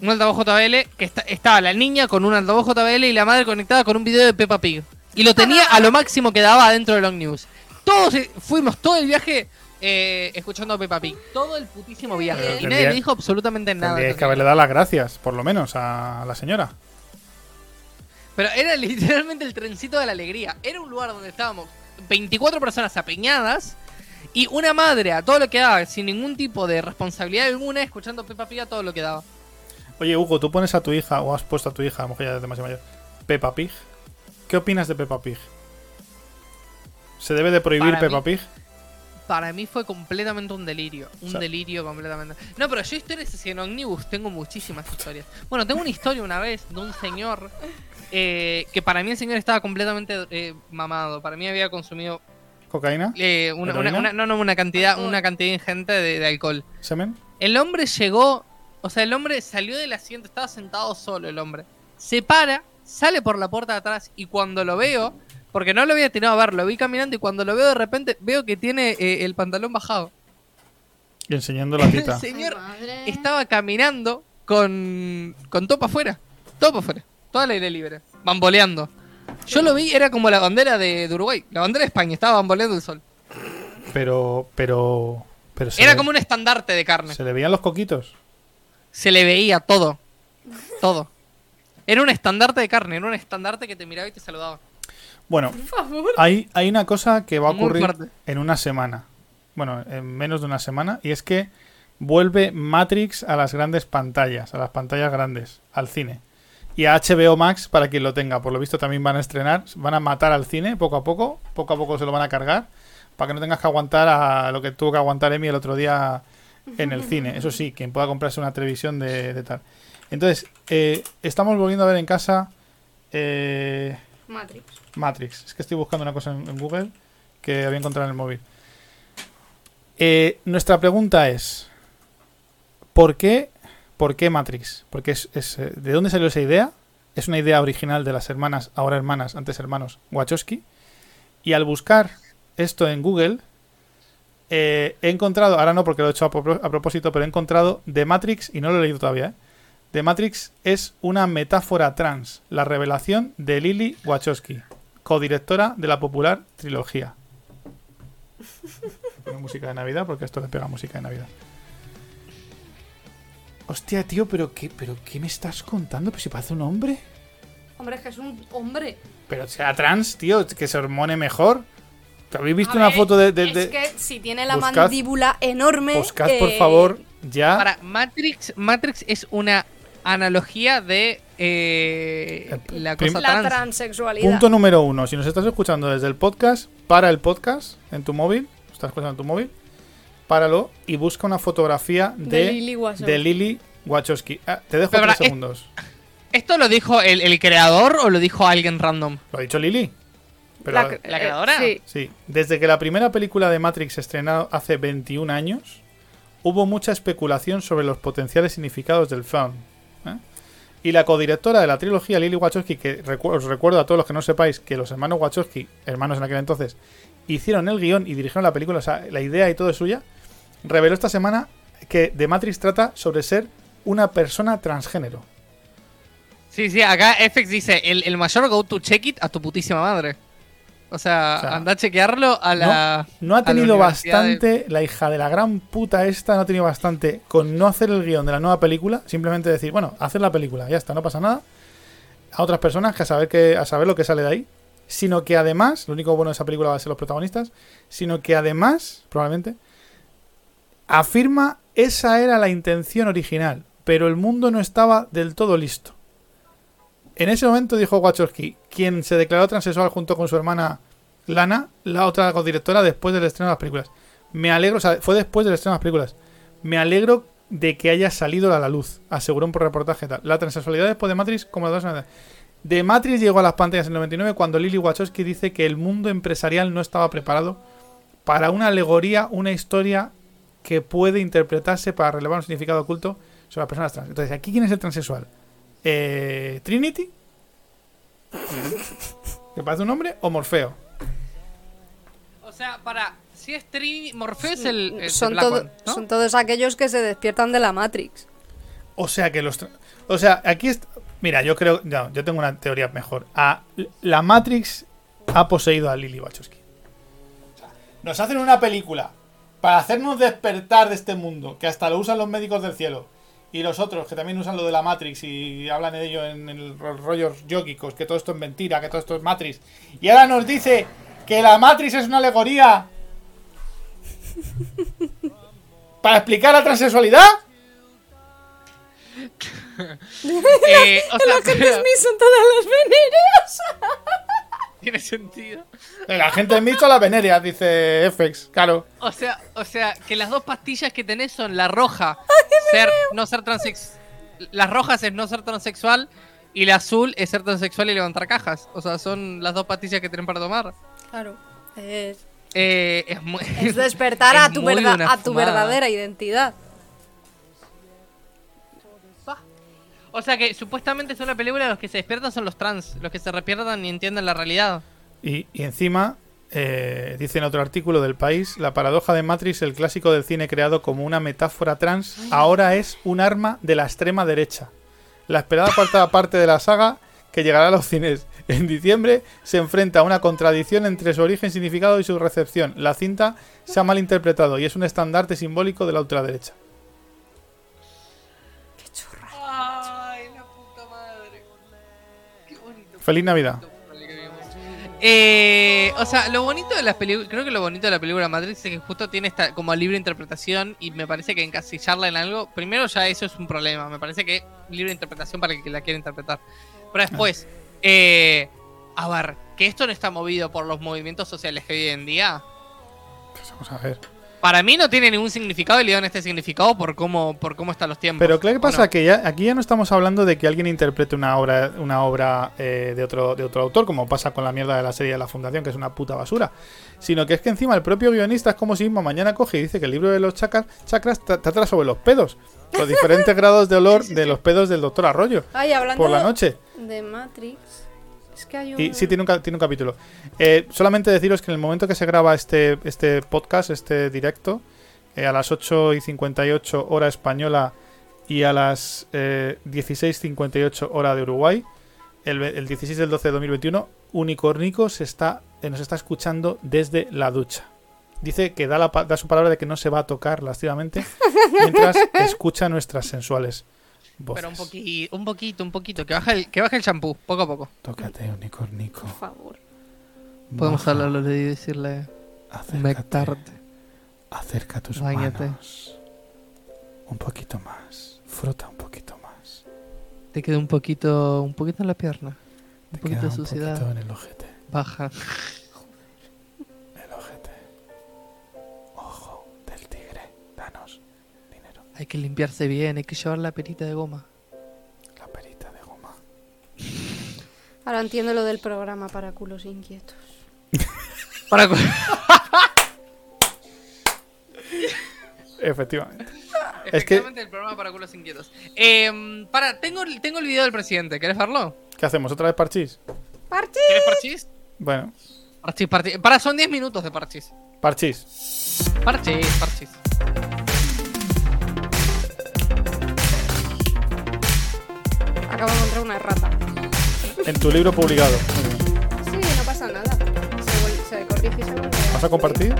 Un altavoz JBL, que está- estaba la niña con un altavoz JBL y la madre conectada con un video de Peppa Pig. Y lo tenía a lo máximo que daba dentro del Omnibus. Todos eh, fuimos todo el viaje eh, escuchando a Peppa Pig. Todo el putísimo viaje. Y nadie dijo absolutamente nada. Tendríais que haberle dado las gracias, por lo menos, a la señora. Pero era literalmente el trencito de la alegría. Era un lugar donde estábamos 24 personas apeñadas y una madre a todo lo que daba, sin ningún tipo de responsabilidad alguna, escuchando Peppa Pig a todo lo que daba. Oye, Hugo, tú pones a tu hija, o has puesto a tu hija, a lo mejor ya es demasiado mayor, Peppa Pig. ¿Qué opinas de Peppa Pig? ¿Se debe de prohibir Para Peppa mí- Pig? Para mí fue completamente un delirio. Un O sea- delirio completamente. No, pero yo historias así en Omnibus tengo muchísimas historias. Bueno, tengo una historia una vez de un señor eh, que para mí el señor estaba completamente eh, mamado. Para mí había consumido ¿Cocaína? eh, una, una- ¿Heroína? una- no, no, una cantidad, una cantidad ingente de, de alcohol. ¿Semen? El hombre llegó, o sea, el hombre salió del asiento, estaba sentado solo el hombre. Se para, sale por la puerta de atrás y cuando lo veo, porque no lo había tirado a ver, lo vi caminando y cuando lo veo de repente veo que tiene eh, el pantalón bajado. Y enseñando la El tita. señor Ay, estaba caminando con, con topa afuera, topa afuera, toda al aire libre, bamboleando. Yo lo vi, era como la bandera de, de Uruguay, la bandera de España, estaba bamboleando el sol. Pero, pero... pero se Era le- como un estandarte de carne. ¿Se le veían los coquitos? se le veía todo. Todo. Era un estandarte de carne, era un estandarte que te miraba y te saludaba. Bueno, hay, hay una cosa que va a ocurrir en una semana. Bueno, en menos de una semana. Y es que vuelve Matrix a las grandes pantallas, a las pantallas grandes, al cine. Y a HBO Max, para quien lo tenga, por lo visto también van a estrenar, van a matar al cine poco a poco, poco a poco se lo van a cargar, para que no tengas que aguantar a lo que tuvo que aguantar Emi el otro día en el cine. Eso sí, quien pueda comprarse una televisión de, de tal. Entonces, eh, estamos volviendo a ver en casa eh, Matrix. Matrix. Es que estoy buscando una cosa en, Google que había encontrado en el móvil. Eh, nuestra pregunta es: ¿por qué, ¿por qué Matrix? Porque es, es, eh, ¿De dónde salió esa idea? Es una idea original de las hermanas, ahora hermanas, antes hermanos, Wachowski. Y al buscar esto en Google, eh, he encontrado, ahora no porque lo he hecho a propósito, pero he encontrado The Matrix, y no lo he leído todavía, ¿eh? The Matrix es una metáfora trans, la revelación de Lily Wachowski, codirectora de la popular trilogía. Pongo música de Navidad porque esto le pega música de Navidad. Hostia, tío, pero qué, pero qué me estás contando? Pues si parece un hombre. Hombre, es que es un hombre. Pero sea trans, tío, que se hormone mejor. ¿Te habéis visto A una ver, foto de, de- Es que si tiene la Buscad- mandíbula enorme. Buscad, por eh, favor, ya. Para Matrix, Matrix es una analogía de eh, la Prim- cosa La trans. transexualidad. Punto número uno. Si nos estás escuchando desde el podcast, para el podcast en tu móvil. Estás escuchando en tu móvil. Páralo y busca una fotografía de, De Lily Wachowski. de Lily Wachowski. Ah, te dejo Pero, tres para, eh, segundos. ¿Esto lo dijo el, el creador o lo dijo alguien random? ¿Lo ha dicho Lily? Pero, La, ¿La eh, creadora? sí. Sí, desde que la primera película de Matrix se estrenó hace 21 años, hubo mucha especulación sobre los potenciales significados del film. ¿Eh? Y la codirectora de la trilogía, Lily Wachowski, que os recuerdo a todos los que no sepáis que los hermanos Wachowski, hermanos en aquel entonces, hicieron el guion y dirigieron la película, o sea, la idea y todo es suya, reveló esta semana que The Matrix trata sobre ser una persona transgénero. Sí, sí, acá FX dice, el, el mayor go to check it a tu putísima madre. O sea, O sea, anda a chequearlo a la... No ha la tenido de- bastante, la hija de la gran puta esta no ha tenido bastante con no hacer el guion de la nueva película, simplemente decir, bueno, hacer la película, ya está, no pasa nada. A otras personas que a saber que a saber lo que sale de ahí, sino que además, lo único bueno de esa película va a ser los protagonistas, sino que además, probablemente afirma esa era la intención original, pero el mundo no estaba del todo listo. En ese momento dijo Wachowski, quien se declaró transexual junto con su hermana Lana, la otra codirectora, después del estreno de las películas. Me alegro, o sea, fue después del estreno de las películas. Me alegro de que haya salido a la luz, aseguró un reportaje tal. La transexualidad después de Matrix, como las dos De Matrix llegó a las pantallas en el 99 cuando Lily Wachowski dice que el mundo empresarial no estaba preparado para una alegoría, una historia que puede interpretarse para relevar un significado oculto sobre las personas trans. Entonces, ¿aquí quién es el transexual? Eh, ¿Trinity? ¿Que parece un hombre? ¿O Morfeo? O sea, para... Si es Trinity... Morfeo es el, el son, Black todo- One, ¿no? son todos aquellos que se despiertan de la Matrix. O sea que los. O sea, aquí est- Mira, yo creo. No, yo tengo una teoría mejor. A- la Matrix ha poseído a Lily Wachowski. Nos hacen una película para hacernos despertar de este mundo, que hasta lo usan los médicos del cielo. Y los otros, que también usan lo de la Matrix y hablan de ello en el ro- rollos yógicos, que todo esto es mentira, que todo esto es Matrix. Y ahora nos dice que la Matrix es una alegoría. ¿Para explicar la transexualidad? Eh, o sea, pero- son todas las. Tiene sentido. La gente en mixto la veneria, dice FX, claro. O sea, o sea, que las dos pastillas que tenés son la roja, ser, no ser transex... Las rojas es no ser transexual y la azul es ser transexual y levantar cajas. O sea, son las dos pastillas que tienen para tomar. Claro. Es, Eh, es, muy- es despertar es a tu, verda- a tu verdadera identidad. O sea que supuestamente son la película los que se despiertan son los trans, los que se despiertan y entienden la realidad. Y, y encima, eh, dice en otro artículo del país, la paradoja de Matrix, el clásico del cine creado como una metáfora trans, ahora es un arma de la extrema derecha. La esperada cuarta parte de la saga, que llegará a los cines en diciembre, se enfrenta a una contradicción entre su origen, significado y su recepción. La cinta se ha malinterpretado y es un estandarte simbólico de la ultraderecha. Feliz Navidad. Eh, o sea, lo bonito de las películas, creo que lo bonito de la película Matrix es que justo tiene esta como libre interpretación y me parece que encasillarla en algo, primero ya eso es un problema, me parece que libre interpretación para el que la quiera interpretar. Pero después, eh, a ver, que esto no está movido por los movimientos sociales que hoy en día, Pues vamos a ver. Para mí no tiene ningún significado y le dan este significado por cómo, por cómo están los tiempos. Pero ¿qué pasa? Bueno, Que ya, aquí ya no estamos hablando de que alguien interprete una obra, una obra eh, de, otro, de otro autor, como pasa con la mierda de la serie de la Fundación, que es una puta basura. Sino que es que encima el propio guionista es como si mismo mañana coge y dice que el libro de los chakras, chakras tra- trata sobre los pedos. Los diferentes grados de olor de los pedos del doctor Arroyo. Ay, hablando Por la noche. de Matrix. Es que hay un. Y sí, tiene un, ca- tiene un capítulo. Eh, solamente deciros que en el momento que se graba este, este podcast, este directo, eh, a las 8 y 58 hora española y a las eh, 16.58 hora de Uruguay, el, el 16 del 12 de 2021, Unicornico se está, eh, nos está escuchando desde la ducha. Dice que da, la, da su palabra de que no se va a tocar lascivamente mientras escucha nuestras sensuales voces. pero un poquito, un poquito, un poquito, que baje el, que baje el champú, poco a poco. Tócate, Unicornico. Por favor. Podemos Baja, hablarlo y decirle acércate. Acerca tus Báñate. manos. Un poquito más. Frota un poquito más. Te queda un poquito, un poquito en la pierna. Un Te poquito queda de un suciedad. poquito en el ojete. Baja. Hay que limpiarse bien, hay que llevar la perita de goma. La perita de goma. Ahora entiendo lo del programa para culos inquietos. Para Efectivamente. Es que- Efectivamente, el programa para culos inquietos. Eh, para, tengo, el- tengo el video del presidente, ¿querés verlo? ¿Qué hacemos? ¿Otra vez parchís? ¡Parchi! ¿Querés parchís? Bueno, Parchís, parchís. Para, son 10 minutos de parchís. parchís. Parchís, parchís. Acabo de encontrar una errata. En tu libro publicado. Sí, no pasa nada. Se, se corrige y se vuelve. ¿Vas a compartir?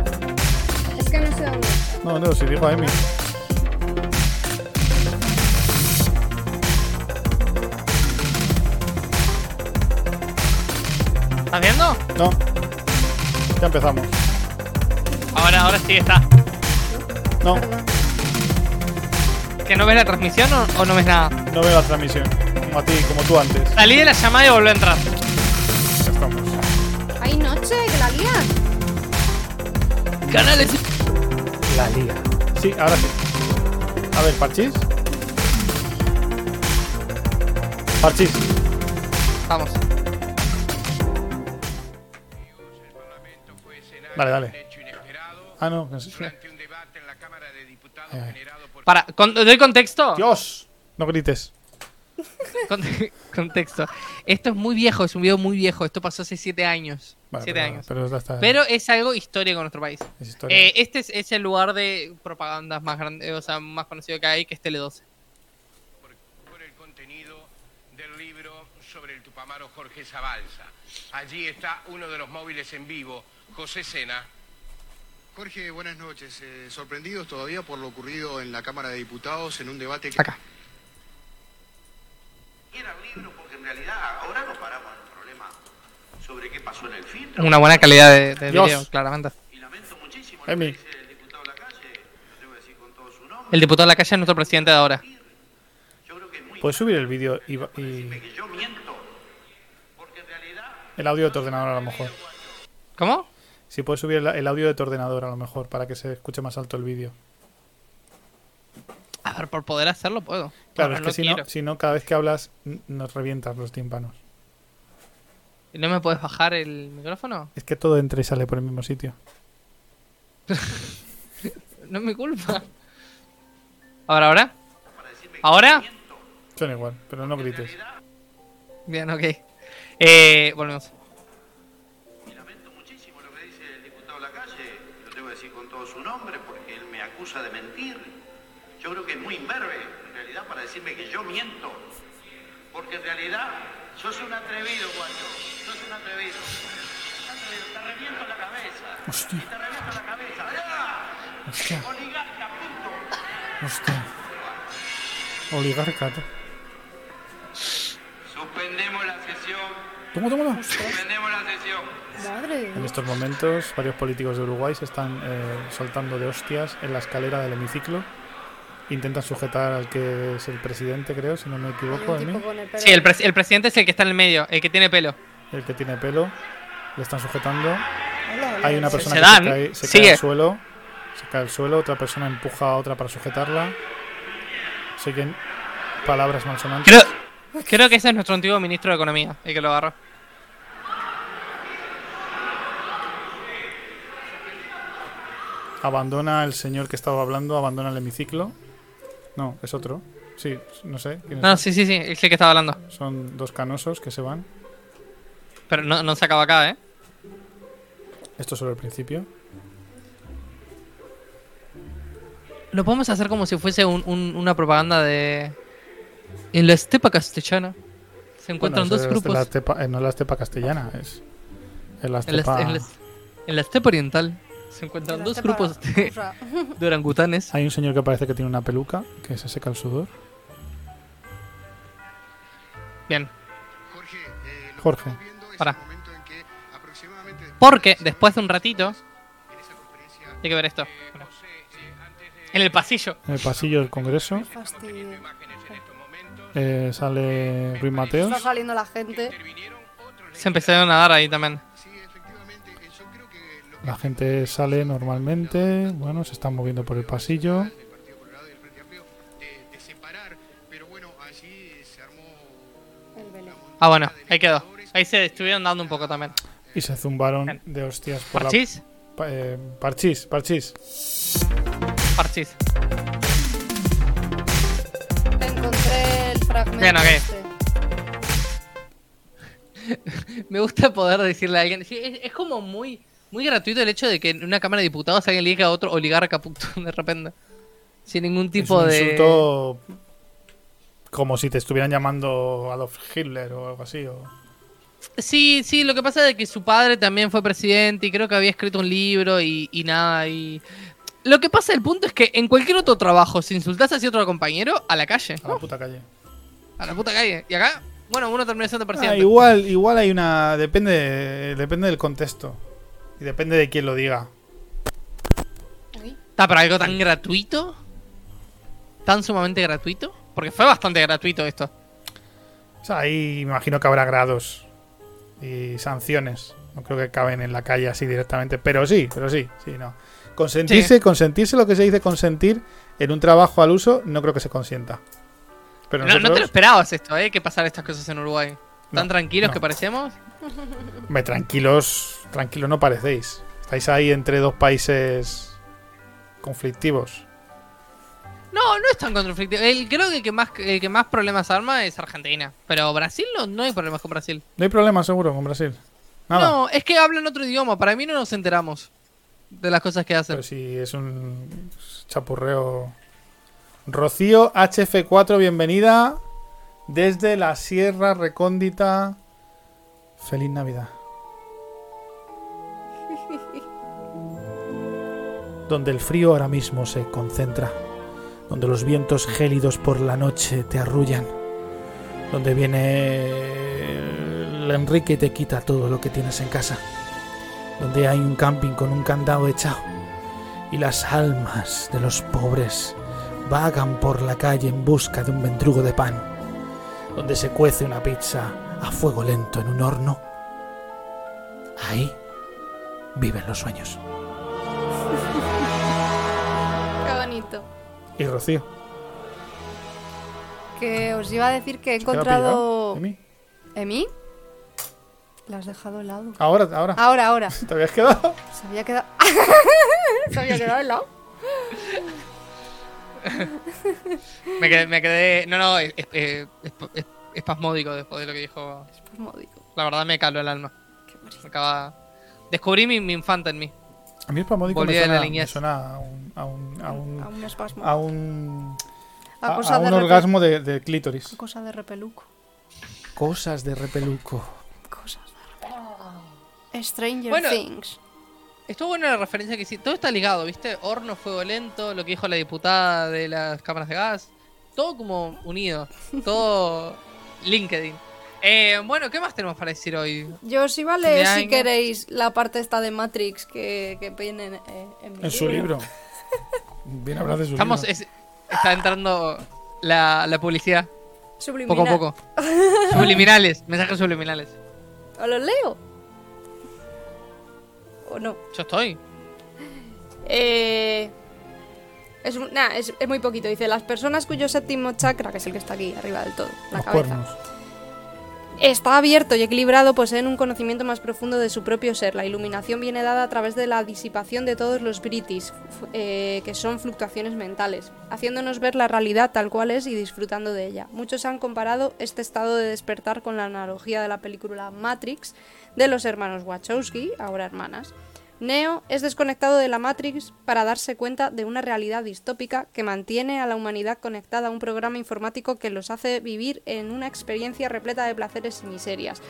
Es que no sé dónde. No, no, si digo a Emi. ¿Estás viendo? No. Ya empezamos. Ahora, ahora sí está. No, ¿Que no ves la transmisión o, o no ves nada? no veo la transmisión. Como a ti, como tú antes. Salí de la llamada y volví a entrar. Ya estamos. ¡Hay noche! ¡Que la lían! Canales. La liga. Sí, ahora sí. A ver, Parchís. Parchís. Vamos. Dale, dale. Ah, no. no sé. Eh, Para, con- ¿doy contexto? Dios. No grites. Con- contexto. Esto es muy viejo, es un video muy viejo. Esto pasó hace 7 años. Vale, 7 pero, años. Pero, está. Pero es algo histórico en nuestro país. es historia. Eh, este es, es el lugar de propagandas más grande, o sea, más conocido que hay, que es Tele 12. por el contenido del libro sobre el tupamaro Jorge Zabalza. Allí está uno de los móviles en vivo, José Sena. Jorge, buenas noches. Eh, sorprendidos todavía por lo ocurrido en la Cámara de Diputados en un debate que... Acá. Era el libro porque en realidad ahora nos paramos en el problema sobre qué pasó en el filtro. Una buena calidad de, de video, claramente. Y lamento muchísimo lo Emi. que dice el diputado Lacalle, lo tengo que decir con todo su nombre. El diputado de la calle es nuestro presidente de ahora. Yo creo que es muy ¿Puedes subir el vídeo y, y que yo miento, porque en realidad el audio de tu ordenador a lo mejor? ¿Cómo? Si puedes subir el, el audio de tu ordenador a lo mejor para que se escuche más alto el vídeo. A ver, por poder hacerlo puedo. Claro, es que si, quiero. no, si no, cada vez que hablas nos revientas los tímpanos. ¿Y ¿No me puedes bajar el micrófono? Es que todo entra y sale por el mismo sitio. No es mi culpa. ¿Ahora, ahora? ¿Ahora? Suena igual, pero no grites. Bien, ok. Eh, volvemos. y lamento muchísimo lo que dice el diputado Lacalle, lo tengo que decir con todo su nombre porque él me acusa de mentir. Yo creo que es muy imberbe en realidad para decirme que yo miento, porque en realidad yo soy un atrevido, guacho, yo soy un atrevido. Te reviento la cabeza. Hostia. Y te reviento la cabeza. ¡Ah! Hostia, Oligarca, punto. hostia. Oligarca. tú. Suspendemos la sesión. Toma, toma. Suspendemos la sesión. Madre. En estos momentos, varios políticos de Uruguay se están eh, soltando de hostias en la escalera del hemiciclo. Intentan sujetar al que es el presidente, creo, si no me equivoco, el. Sí, el, pres- el presidente es el que está en el medio, el que tiene pelo. el que tiene pelo. Le están sujetando. Hay una persona se que dan, se cae, se sigue. cae al suelo. Se cae al suelo. Otra persona empuja a otra para sujetarla. Siguen palabras malsonantes. Creo, creo que ese es nuestro antiguo ministro de Economía, el que lo agarró. Abandona el señor que estaba hablando, abandona el hemiciclo. No, es otro. Sí, no sé. No, son. sí, sí, sí, es el que estaba hablando. Son dos canosos que se van. Pero no, no se acaba acá, ¿eh? Esto es solo el principio. Lo podemos hacer como si fuese un- un- una propaganda de... En la estepa castellana se encuentran Bueno, dos es grupos. La estepa- eh, no la estepa castellana, es. La En la, estepa. en la- en la estepa oriental se encuentran dos grupos de, orangutanes. Hay un señor que parece que tiene una peluca, que se seca el sudor. Bien. Jorge, eh, Para. Porque después de un ratito... Hay que ver esto. Bueno. En el pasillo. En el pasillo del Congreso eh, sale Ruiz Mateos. Está saliendo la gente. Se empezaron a dar ahí también. La gente sale normalmente. Bueno, se están moviendo por el pasillo. Belén. Ah, bueno, ahí quedó. Ahí se estuvieron dando un poco también. Y se zumbaron de hostias por ¿Parchís? la. pa- eh, parchís, parchís. Parchís. Encontré el fragmento. Bien, ok. este. Me gusta poder decirle a alguien. sí, es, es como muy muy gratuito el hecho de que en una Cámara de Diputados alguien le diga a otro oligarca puto de repente. Sin ningún tipo es un de. insulto Como si te estuvieran llamando Adolf Hitler o algo así. O... Sí, sí, lo que pasa es que su padre también fue presidente y creo que había escrito un libro y, y nada. Y lo que pasa, el punto es que en cualquier otro trabajo, si insultas a otro compañero, a la calle. A la puta calle. A la puta calle. Y acá, bueno, uno termina siendo Ah, presidente. igual, igual hay una. Depende, depende del contexto. Y depende de quién lo diga. ¿Está para algo tan gratuito? ¿Tan sumamente gratuito? Porque fue bastante gratuito esto. O sea, ahí me imagino que habrá grados y sanciones. No creo que caben en la calle así directamente. Pero sí, pero sí, sí, no. Consentirse, consentirse lo que se dice consentir en un trabajo al uso, no creo que se consienta. Pero no, no te lo esperabas esto, ¿eh? Que pasar estas cosas en Uruguay. ¿Tan No, tranquilos no. que parecemos? me tranquilos, tranquilos no parecéis. Estáis ahí entre dos países conflictivos. No, no es tan conflictivo. El, creo que el que, más, el que más problemas arma es Argentina. Pero Brasil no, no hay problemas con Brasil. No hay problema seguro con Brasil. Nada. No, es que hablan otro idioma. Para mí no nos enteramos de las cosas que hacen. Pero si es un chapurreo. Rocío HF4, bienvenida desde la Sierra Recóndita. Feliz Navidad. Donde el frío ahora mismo se concentra. Donde los vientos gélidos por la noche te arrullan. Donde viene el Enrique y te quita todo lo que tienes en casa donde hay un camping con un candado echado y las almas de los pobres vagan por la calle en busca de un mendrugo de pan, donde se cuece una pizza a fuego lento en un horno. Ahí viven los sueños. Qué bonito. Y Rocío. Que os iba a decir que he ¿se queda encontrado. ¿Emi? ¿Emi? La has dejado al lado. Ahora, ahora. Ahora, ahora. ¿Te habías quedado? Se había quedado. Se había quedado al lado. Me quedé, me quedé- No, no, es, es- es- es- espasmódico después de lo que dijo. Espasmódico. La verdad me caló el alma. Me acaba... Descubrí mi, mi infanta en mí. A mí el Pamódico Volví me la me suena a un, a un, a un, A un espasmo. a un, A a- cosa a de un orgasmo de, de clítoris. Cosa de repeluco. Cosas de repeluco. Cosas de repeluco. Stranger Bueno. Things. Estuvo buena la referencia que hiciste. Todo está ligado, ¿viste? Horno, fuego lento, lo que dijo la diputada de las cámaras de gas. Todo como unido. Todo LinkedIn. Eh, bueno, ¿qué más tenemos para decir hoy? Yo De leer si año. queréis la parte esta de Matrix que, que viene en, eh, en mi En su libro. Viene a hablar de su Estamos, libro. es- está entrando la, la publicidad. Subliminal. Poco a poco. Subliminales, mensajes subliminales. ¿O los leo? ¿O no? Yo estoy. Eh, es, un- nah, es, es muy poquito. Dice, las personas cuyo séptimo chakra, que es el que está aquí arriba del todo, la Los cabeza, cuernos. está abierto y equilibrado, poseen un conocimiento más profundo de su propio ser. La iluminación viene dada a través de la disipación de todos los britis, eh, que son fluctuaciones mentales, haciéndonos ver la realidad tal cual es y disfrutando de ella. Muchos han comparado este estado de despertar con la analogía de la película Matrix de los hermanos Wachowski, ahora hermanas. Neo es desconectado de la Matrix para darse cuenta de una realidad distópica que mantiene a la humanidad conectada a un programa informático que los hace vivir en una experiencia repleta de placeres y miserias.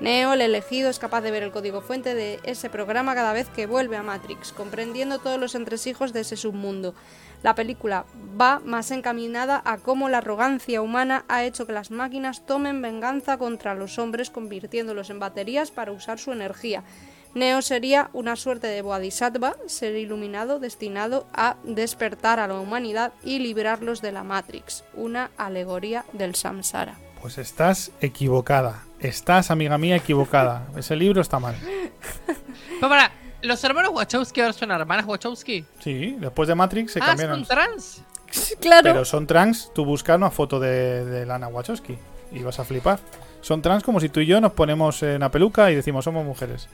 Neo, el elegido, es capaz de ver el código fuente de ese programa cada vez que vuelve a Matrix, comprendiendo todos los entresijos de ese submundo. La película va más encaminada a cómo la arrogancia humana ha hecho que las máquinas tomen venganza contra los hombres convirtiéndolos en baterías para usar su energía. Neo sería una suerte de Bodhisattva, ser iluminado destinado a despertar a la humanidad y librarlos de la Matrix, una alegoría del samsara. Pues estás equivocada. Estás, amiga mía, equivocada. Ese libro está mal. Pero para, ¿los hermanos Wachowski ahora son hermanas Wachowski? Sí, después de Matrix se ah, cambiaron. son trans. Claro. Pero son trans, tú buscas una foto de, de Lana Wachowski y vas a flipar. Son trans como si tú y yo nos ponemos en una peluca y decimos somos mujeres.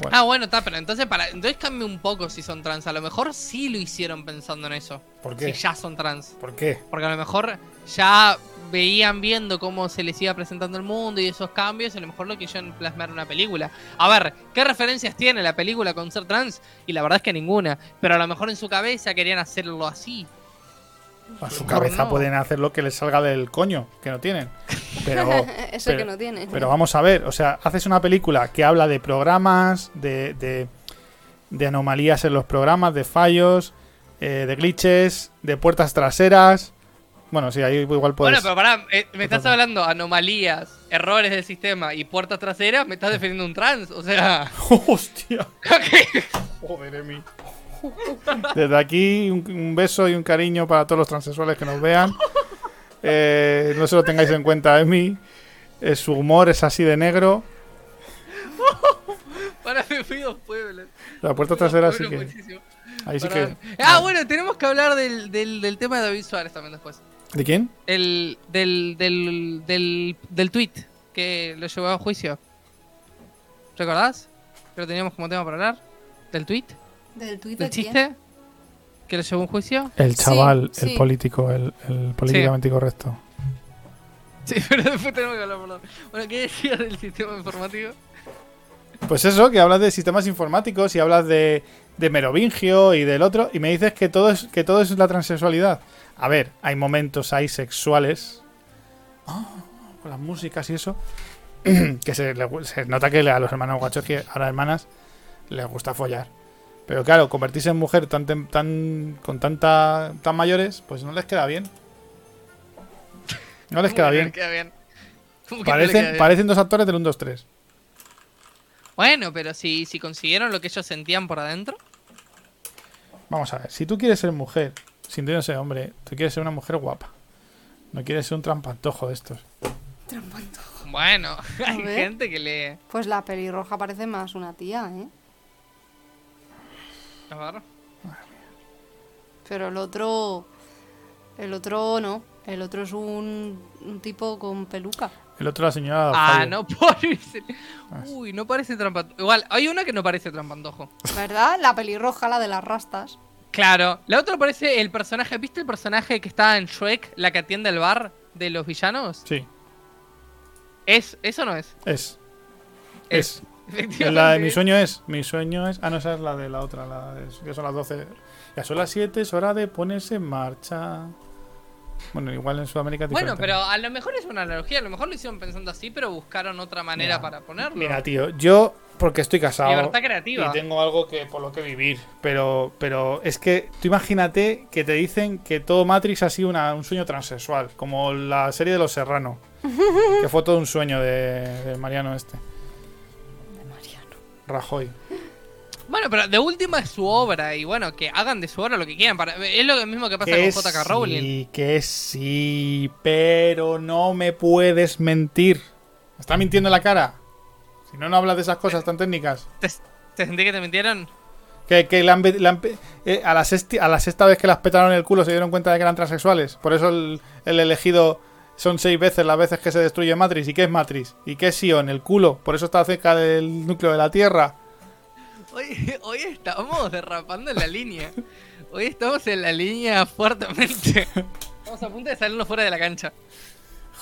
Bueno. Ah, bueno, está, pero entonces para. Entonces cambia un poco si son trans. A lo mejor sí lo hicieron pensando en eso. ¿Por qué? Si ya son trans. ¿Por qué? Porque a lo mejor ya veían viendo cómo se les iba presentando el mundo y esos cambios, a lo mejor lo quisieron plasmar en una película. A ver, ¿qué referencias tiene la película con ser trans? Y la verdad es que ninguna. Pero a lo mejor en su cabeza querían hacerlo así. A su cabeza no. pueden hacer lo que les salga del coño, que no tienen. Pero, Eso pero- que no tiene. pero vamos a ver, o sea, haces una película que habla de programas, de, de, de anomalías en los programas, de fallos, eh, de glitches, de puertas traseras. Bueno, sí, ahí igual puedes. Bueno, pero pará, eh, me estás hablando anomalías, errores del sistema y puertas traseras, me estás defendiendo un trans, o sea... ¡Hostia! Joder, Emi. Desde aquí, un, un beso y un cariño para todos los transexuales que nos vean. Eh, no se lo tengáis en cuenta, Emi. Eh, su humor es así de negro. Para fui dos pueblos. La puerta trasera sí que. Ahí sí que. Ah, bueno, tenemos que hablar del, del, del tema de David Suárez también después. ¿De quién? El, del, del, del, del tweet que lo llevó a juicio. ¿Recordás? Que lo teníamos como tema para hablar. ¿Del tweet? ¿Del tuit ¿Del de quién? chiste? ¿Que lo llevó a un juicio? El chaval, sí. el político, el, el políticamente correcto. Sí, pero después tenemos que hablar, perdón. Bueno, ¿qué decías del sistema informático? Pues eso, que hablas de sistemas informáticos y hablas de, de Merovingio y del otro, y me dices que todo es, que todo es la transexualidad. A ver, hay momentos ahí sexuales. Ah, con las músicas y eso. que se, le- se nota que a los hermanos guachos, que ahora hermanas, les gusta follar. Pero claro, convertirse en mujer tan, tem- tan con tanta tan mayores, pues no les queda bien. No les queda ¿Cómo que no bien. le queda bien? ¿Cómo que no le queda Parecen, bien? parecen dos actores del 1, 2, 3. Bueno, pero si, si consiguieron lo que ellos sentían por adentro. Vamos a ver, si tú quieres ser mujer, sintiéndose hombre, tú quieres ser una mujer guapa. No quieres ser un trampantojo de estos. Bueno, A hay ver. gente que le. Pues la pelirroja parece más una tía, ¿eh? A ver. Pero el otro. El otro no. El otro es un, un tipo con peluca. El otro, la señora. Ah, Fabio. no parece. Uy, no parece trampantojo. Igual, hay una que no parece trampantojo. ¿Verdad? La pelirroja, la de las rastas. Claro, la otra parece el personaje. ¿Viste el personaje que está en Shrek, la que atiende el bar de los villanos? Sí, Es, eso no es. es. Es. Es. Efectivamente. La de mi sueño es. Mi sueño es. Ah, no, esa es la de la otra. La de- que son las 12. Ya son las 7, es hora de ponerse en marcha. Bueno, igual en Sudamérica Bueno, diferente. pero a lo mejor es una analogía. A lo mejor lo hicieron pensando así, pero buscaron otra manera Mira, para ponerlo. Mira, tío, yo porque estoy casado Libertad creativa. y tengo algo que por lo que vivir, pero pero es que tú imagínate que te dicen que todo Matrix ha sido una- un sueño transexual, como la serie de Los Serrano, que fue todo un sueño de, de Mariano este. Rajoy. Bueno, pero de última es su obra. Y bueno, que hagan de su obra lo que quieran. Para- es lo mismo que pasa Que con J.K. Rowling. sí, que sí, pero no me puedes mentir. ¿Me está mintiendo en la cara? Si no, no hablas de esas cosas tan técnicas. ¿Te, te sentí que te mintieron? Que, que le han le eh, a, la sexti- a la sexta vez que las petaron el culo se dieron cuenta de que eran transexuales. Por eso el, el elegido son seis veces las veces que se destruye Matrix. ¿Y qué es Matrix? ¿Y qué es Sion? El culo. Por eso está cerca del núcleo de la Tierra. Hoy, hoy estamos derrapando en la línea. Hoy estamos en la línea fuertemente. Estamos a punto de salirnos fuera de la cancha.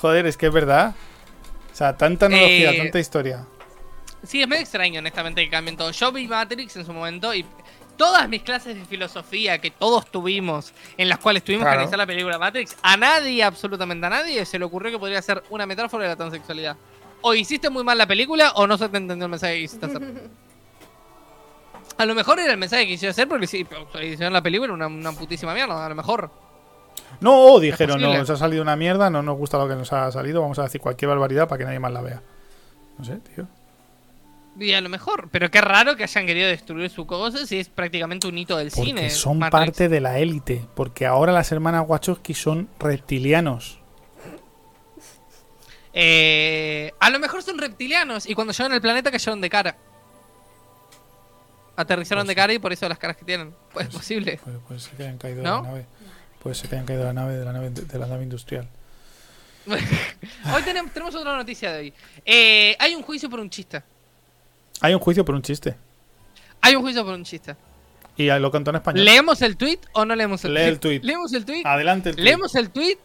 Joder, es que es verdad. O sea, tanta analogía, Eh, tanta historia. Sí, es medio extraño, honestamente, que cambien todo. Yo vi Matrix en su momento y todas mis clases de filosofía que todos tuvimos, en las cuales tuvimos Claro. que analizar la película Matrix, a nadie, absolutamente a nadie, se le ocurrió que podría ser una metáfora de la transexualidad. O hiciste muy mal la película o no se te entendió el mensaje que quisiste hacer. A lo mejor era el mensaje que quisiste hacer porque si hicieron la película una, una putísima mierda, a lo mejor. No, dijeron, no, nos ha salido una mierda, no nos gusta lo que nos ha salido, vamos a decir cualquier barbaridad para que nadie más la vea. No sé, tío. Y a lo mejor, pero qué raro que hayan querido destruir su cosa si es prácticamente un hito del Porque cine. son Matrix. parte de la élite. Porque ahora las hermanas Wachowski son reptilianos. Eh, a lo mejor son reptilianos y cuando llegan al planeta cayeron de cara. Aterrizaron de cara y por eso las caras que tienen. Pues es posible. Puede, puede ser que hayan caído ¿No? de la nave. Puede ser que hayan caído de la nave, de la nave, de la nave industrial. hoy tenemos, tenemos otra noticia de hoy. Eh, hay un juicio por un chiste. Hay un juicio por un chiste. Hay un juicio por un chiste. Y lo contó en español. ¿Leemos el tweet o no leemos el Lee tweet? el tuit. ¿Leemos el tweet? Adelante el tuit. ¿Leemos el tweet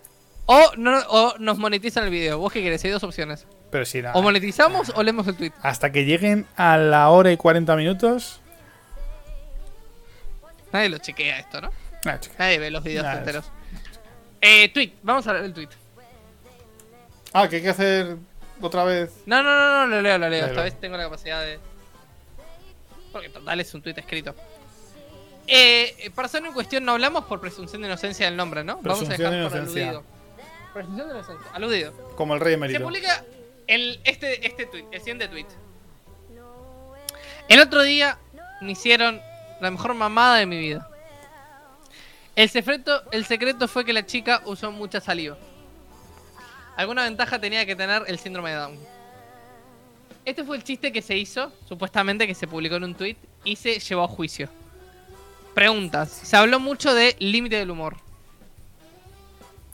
o, no, o nos monetizan el video? ¿Vos qué querés? Hay dos opciones. Pero si O monetizamos o leemos el tweet. Hasta que lleguen a la hora y 40 minutos. Nadie lo chequea esto, ¿no? Nadie ve los videos enteros. Eh, tweet, vamos a leer el tweet. Ah, que hay que hacer otra vez. No, no, no, no, lo leo, lo leo. Léelo. Esta vez tengo la capacidad de. Porque total es un tweet escrito. Eh, persona en cuestión, no hablamos por presunción de inocencia del nombre, ¿no? Vamos a dejar de por aludido. Presunción de inocencia, aludido. Como el rey Se emérito. publica el, este, este tweet, el siguiente tweet. El otro día me hicieron la mejor mamada de mi vida. El secreto, el secreto fue que la chica usó mucha saliva. Alguna ventaja tenía que tener el síndrome de Down. Este fue el chiste que se hizo, supuestamente que se publicó en un tweet y se llevó a juicio. Preguntas. Se habló mucho de límite del humor.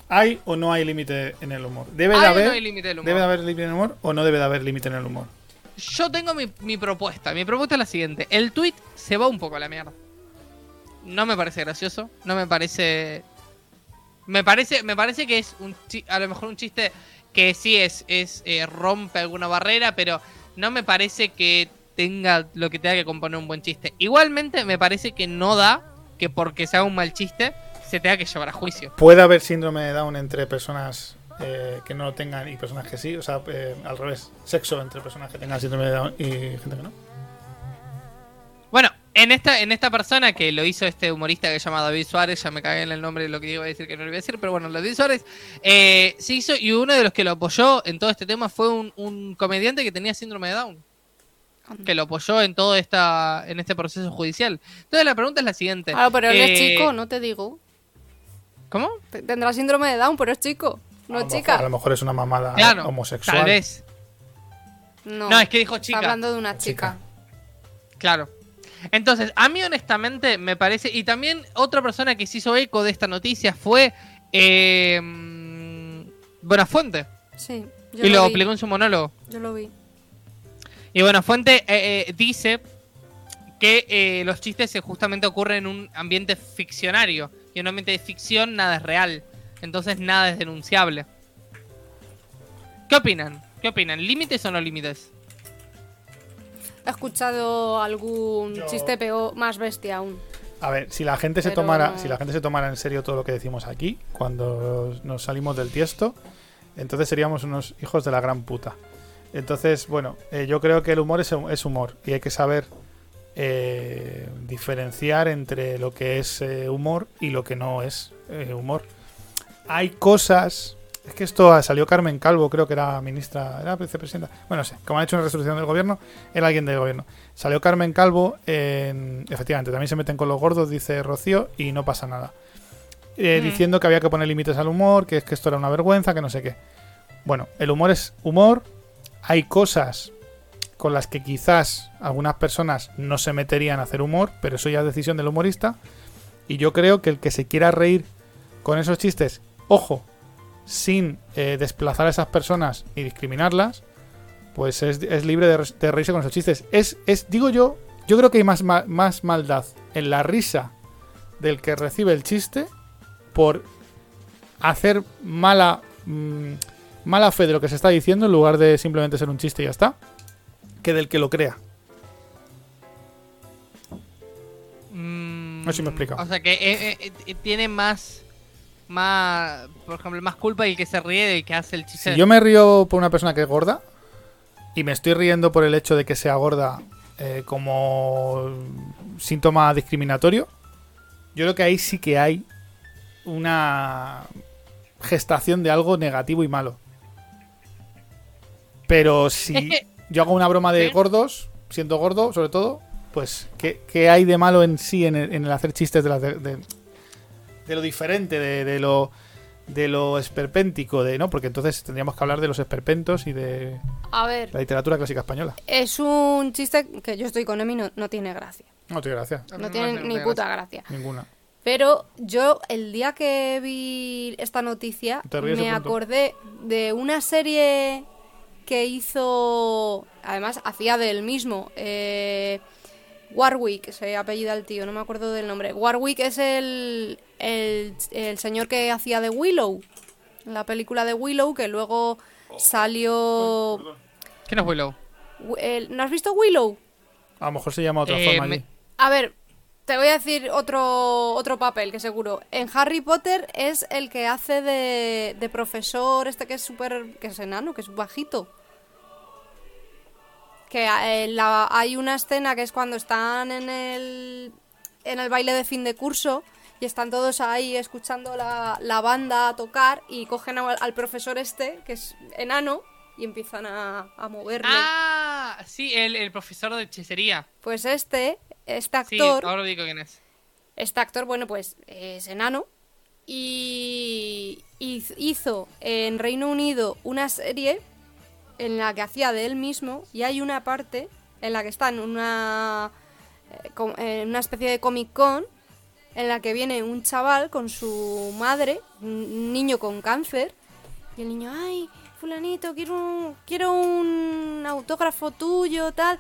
¿Hay o no hay límite en el humor? ¿Debe ¿Hay de haber, no límite del humor? ¿Debe de haber límite en el humor o no debe de haber límite en el humor? Yo tengo mi, mi propuesta. Mi propuesta es la siguiente. El tweet se va un poco a la mierda. No me parece gracioso. No me parece. Me parece, me parece que es un a lo mejor un chiste que sí es, es eh, rompe alguna barrera, pero no me parece que tenga lo que tenga que componer un buen chiste. Igualmente me parece que no da que porque se haga un mal chiste se tenga que llevar a juicio. ¿Puede haber síndrome de Down entre personas eh, que no lo tengan y personas que sí? O sea, eh, al revés, sexo entre personas que tengan síndrome de Down y gente que no. Bueno, en esta, en esta persona que lo hizo este humorista que se llama David Suárez, ya me cagué en el nombre de lo que iba a decir que no lo iba a decir, pero bueno, David Suárez eh, se hizo y uno de los que lo apoyó en todo este tema fue un, un comediante que tenía síndrome de Down. Que lo apoyó en todo esta, en este proceso judicial. Entonces la pregunta es la siguiente. Claro, pero él es Eh, chico, no te digo. ¿Cómo? Te- Tendrá síndrome de Down, pero es chico. No a, es mejor, chica. a lo mejor es una mamada Claro, homosexual. Tal vez. No, No, es que dijo Está chica. hablando de una chica. Claro. Entonces, a mí honestamente me parece, y también otra persona que se hizo eco de esta noticia fue eh, Buenafuente, Sí, yo y lo explicó en su monólogo. Yo lo vi. Y Buenafuente eh, eh, dice que eh, los chistes se justamente ocurren en un ambiente ficcionario, y en un ambiente de ficción nada es real, entonces nada es denunciable. ¿Qué opinan? ¿Qué opinan? ¿Límites o no límites? He escuchado algún Yo- chiste peor, más bestia aún. A ver, si la gente se tomara, si la gente se tomara en serio todo lo que decimos aquí, cuando nos salimos del tiesto, entonces seríamos unos hijos de la gran puta. Entonces, bueno, eh, yo creo que el humor es, es humor y hay que saber eh, diferenciar entre lo que es eh, humor y lo que no es humor. Hay cosas. Es que esto salió Carmen Calvo, creo que era ministra, era vicepresidenta. Bueno, no sé, como han hecho una resolución del gobierno, era alguien del gobierno. Salió Carmen Calvo, en- efectivamente, también se meten con los gordos, dice Rocío, y no pasa nada. Eh, Mm. Diciendo que había que poner límites al humor, que es que esto era una vergüenza, que no sé qué. Bueno, el humor es humor. Hay cosas con las que quizás algunas personas no se meterían a hacer humor, pero eso ya es decisión del humorista. Y yo creo que el que se quiera reír con esos chistes, ojo, sin eh, desplazar a esas personas y discriminarlas, pues es, es libre de, de reírse con esos chistes. Es, es, digo yo, yo creo que hay más, más maldad en la risa del que recibe el chiste por hacer mala, mm, mala fe de lo que se está diciendo en lugar de simplemente ser un chiste y ya está, que del que lo crea. Mm, No sé si me he explicado. O sea que eh, eh, tiene más, más, por ejemplo, más culpa el que se ríe del que hace el chiste. Si yo me río por una persona que es gorda y me estoy riendo por el hecho de que sea gorda eh, como síntoma discriminatorio, yo creo que ahí sí que hay una gestación de algo negativo y malo. Pero si yo hago una broma de gordos, siendo gordo sobre todo, pues ¿qué, qué hay de malo en sí en el, en el hacer chistes de, la- de, de- de lo diferente, de, de lo de lo esperpéntico, de no, porque entonces tendríamos que hablar de los esperpentos y de A ver, la literatura clásica española. es un chiste que yo estoy con Emi, no, no tiene gracia. No tiene gracia, No tiene ni puta gracia. ninguna. Pero yo, el día que vi esta noticia, me acordé de una serie que hizo. Además, hacía del mismo. eh, Warwick, se apellida el tío, no me acuerdo del nombre. Warwick es el, el, el señor que hacía de Willow. La película de Willow, que luego salió. ¿Quién es Willow? el- ¿No has visto Willow? A lo mejor se llama otra Eh, forma me- allí. A ver, te voy a decir otro, otro papel que seguro. En Harry Potter es el que hace de, de profesor, este que es súper. que es enano, que es bajito. Que eh, la- hay una escena que es cuando están en el, en el baile de fin de curso y están todos ahí escuchando la, la banda tocar y cogen al, al profesor este, que es enano, y empiezan a, a moverle. Ah, sí, el, el profesor de hechicería. Pues este, este Sí, actor, ahora digo quién es. este actor, bueno, pues es enano y hizo en Reino Unido una serie en la que hacía de él mismo y hay una parte en la que está en una eh, en una especie de Comic Con en la que viene un chaval con su madre, un niño con cáncer, y el niño, ay, fulanito, quiero un, quiero un autógrafo tuyo, tal.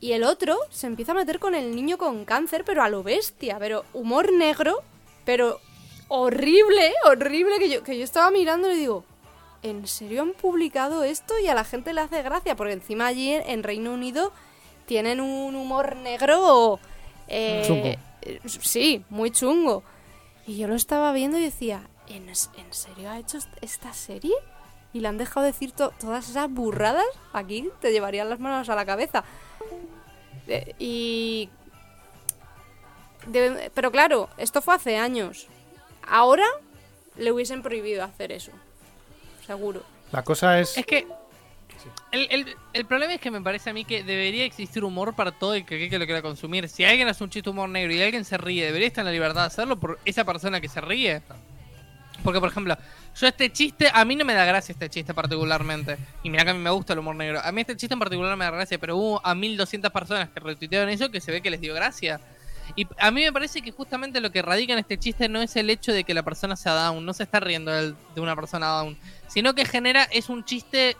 Y el otro se empieza a meter con el niño con cáncer, pero a lo bestia, pero humor negro, pero horrible, horrible, que yo, que yo estaba mirando y digo, ¿en serio han publicado esto? Y a la gente le hace gracia, porque encima allí en, Reino Unido tienen un humor negro... eh. Eh, sí, muy chungo. Y yo lo estaba viendo y decía, ¿en, en serio ha hecho est- esta serie? Y le han dejado decir to- todas esas burradas. Aquí te llevarían las manos a la cabeza. Eh, y... de- pero claro, esto fue hace años. Ahora le hubiesen prohibido hacer eso. Seguro. La cosa es. Es que el, el- el problema es que me parece a mí que debería existir humor para todo el que, que lo quiera consumir. Si alguien hace un chiste humor negro y alguien se ríe, debería estar en la libertad de hacerlo por esa persona que se ríe. Porque, por ejemplo, yo este chiste, a mí no me da gracia este chiste particularmente. Y mira que a mí me gusta el humor negro. A mí este chiste en particular me da gracia, pero hubo a 1200 personas que retuitearon eso que se ve que les dio gracia. Y a mí me parece que justamente lo que radica en este chiste no es el hecho de que la persona sea down, no se está riendo de una persona down, sino que genera, es un chiste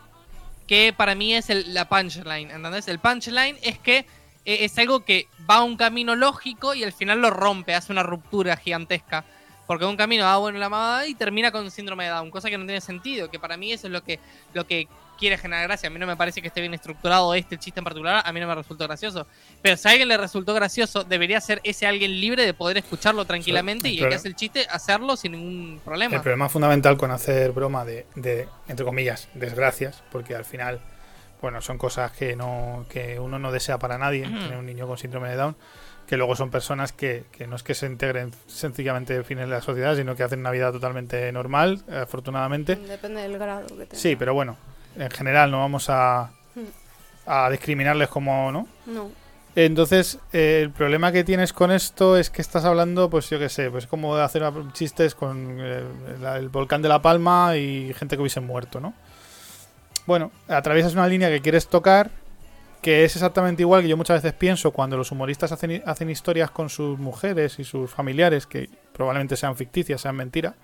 que para mí es el- la punchline, ¿entendés? El punchline es que eh, es algo que va a un camino lógico y al final lo rompe, hace una ruptura gigantesca. Porque un camino va bueno la mamada y termina con síndrome de Down, cosa que no tiene sentido, que para mí eso es lo que, lo que quiere generar gracia. A mí no me parece que esté bien estructurado este chiste en particular, a mí no me resultó gracioso. Pero si a alguien le resultó gracioso, debería ser ese alguien libre de poder escucharlo tranquilamente el y el que hace el chiste hacerlo sin ningún problema. El problema fundamental con hacer broma de, de, entre comillas, desgracias, porque al final, bueno, son cosas que no que uno no desea para nadie, tener un niño con síndrome de Down, que luego son personas que, que no es que se integren sencillamente de fines de la sociedad, sino que hacen una vida totalmente normal, afortunadamente. Depende del grado que tenga. Sí, pero bueno, en general no vamos a, a discriminarles como, ¿no? No. Entonces, eh, el problema que tienes con esto es que estás hablando, pues yo qué sé, pues como de hacer chistes con eh, la- el volcán de La Palma y gente que hubiese muerto, ¿no? Bueno, atraviesas una línea que quieres tocar, que es exactamente igual que yo muchas veces pienso cuando los humoristas hacen, hacen historias con sus mujeres y sus familiares, que probablemente sean ficticias, sean mentiras.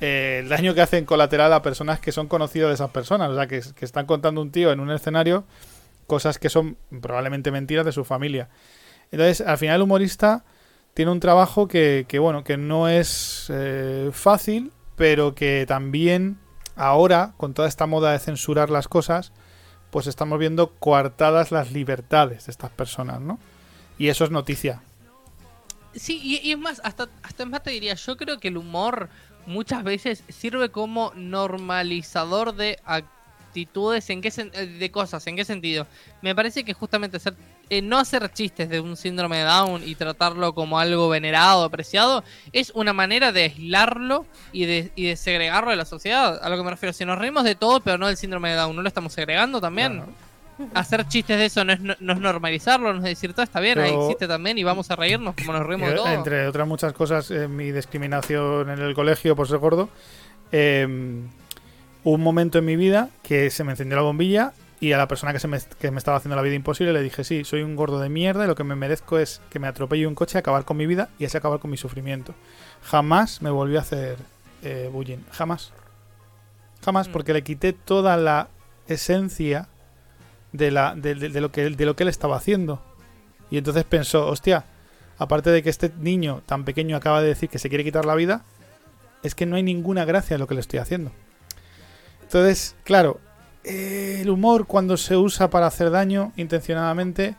Eh, el daño que hacen colateral a personas que son conocidas de esas personas, o sea, que, están contando un tío en un escenario cosas que son probablemente mentiras de su familia. Entonces, al final el humorista tiene un trabajo que, que, bueno, que no es eh, fácil, pero que también ahora, con toda esta moda de censurar las cosas, pues estamos viendo coartadas las libertades de estas personas, ¿no? Y eso es noticia. Sí, y, y es más, hasta, hasta más te diría, yo creo que el humor muchas veces sirve como normalizador de actitudes, en qué eh, de cosas, ¿en qué sentido? Me parece que justamente hacer, eh, no hacer chistes de un síndrome de Down y tratarlo como algo venerado, apreciado, es una manera de aislarlo y de, y de segregarlo de la sociedad. A lo que me refiero, si nos reímos de todo, pero no del síndrome de Down, ¿no lo estamos segregando también? Hacer chistes de eso no es, no, no es normalizarlo, no es decir todo está bien, ahí existe también y vamos a reírnos como nos reímos Eh, todo. Entre otras muchas cosas, eh, mi discriminación en el colegio por ser gordo. eh, hubo un momento en mi vida que se me encendió la bombilla y a la persona que, se me, que me estaba haciendo la vida imposible le dije, sí, soy un gordo de mierda y lo que me merezco es que me atropelle un coche, acabar con mi vida y así acabar con mi sufrimiento. Jamás me volvió a hacer eh, bullying. Jamás. Jamás, Mm. porque le quité toda la esencia de, lo que, de él estaba haciendo. Y entonces pensó, hostia, aparte de que este niño tan pequeño acaba de decir que se quiere quitar la vida, es que no hay ninguna gracia en lo que le estoy haciendo. Entonces, claro, el humor cuando se usa para hacer daño intencionadamente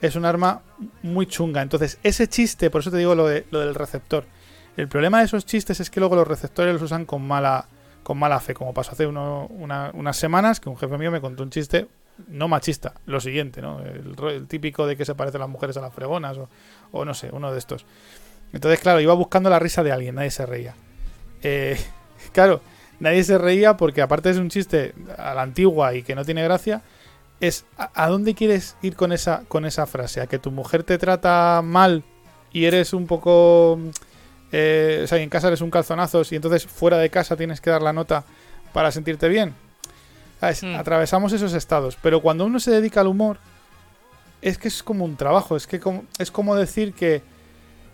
es un arma muy chunga. Entonces, ese chiste, por eso te digo lo, de, lo del receptor. El problema de esos chistes es que luego los receptores los usan con mala, con mala fe, como pasó hace una- unas semanas que un jefe mío me contó un chiste no machista, lo siguiente, ¿no? El, el típico de que se parecen las mujeres a las fregonas o, no sé, uno de estos. Entonces, claro, iba buscando la risa de alguien, nadie se reía. Eh, claro, nadie se reía porque aparte es un chiste a la antigua y que no tiene gracia, es ¿a, dónde quieres ir con esa, con esa frase? ¿A que tu mujer te trata mal y eres un poco... eh, o sea, en casa eres un calzonazos y entonces fuera de casa tienes que dar la nota para sentirte bien? ¿Sabes? Mm. Atravesamos esos estados, pero cuando uno se dedica al humor, es que es como un trabajo, es que como, es como decir que,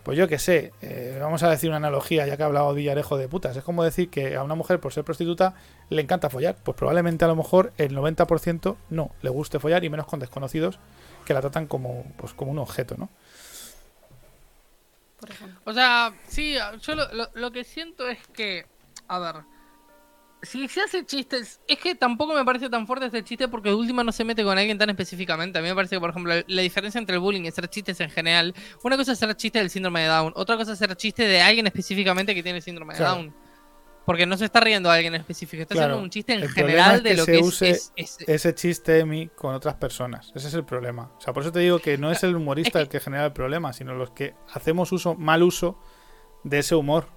pues yo qué sé, eh, vamos a decir una analogía, ya que ha hablado Villarejo de putas, es como decir que a una mujer por ser prostituta le encanta follar, pues probablemente a lo mejor el 90% no le guste follar y menos con desconocidos que la tratan como, pues, como un objeto, ¿no? Por ejemplo. O sea, sí, yo lo, lo- lo que siento es que, a ver, si se hace chistes, es que tampoco me parece tan fuerte este chiste porque de última no se mete con alguien tan específicamente. A mí me parece que, por ejemplo, la diferencia entre el bullying y hacer chistes en general, una cosa es hacer chistes del síndrome de Down, otra cosa es hacer chistes de alguien específicamente que tiene el síndrome Claro. de Down. Porque no se está riendo de alguien específico, está Claro, haciendo un chiste en el general es de lo se que es- use es, es- ese chiste Emi con otras personas. Ese es el problema. O sea, por eso te digo que no es el humorista el que genera el problema, sino los que hacemos uso, mal uso de ese humor.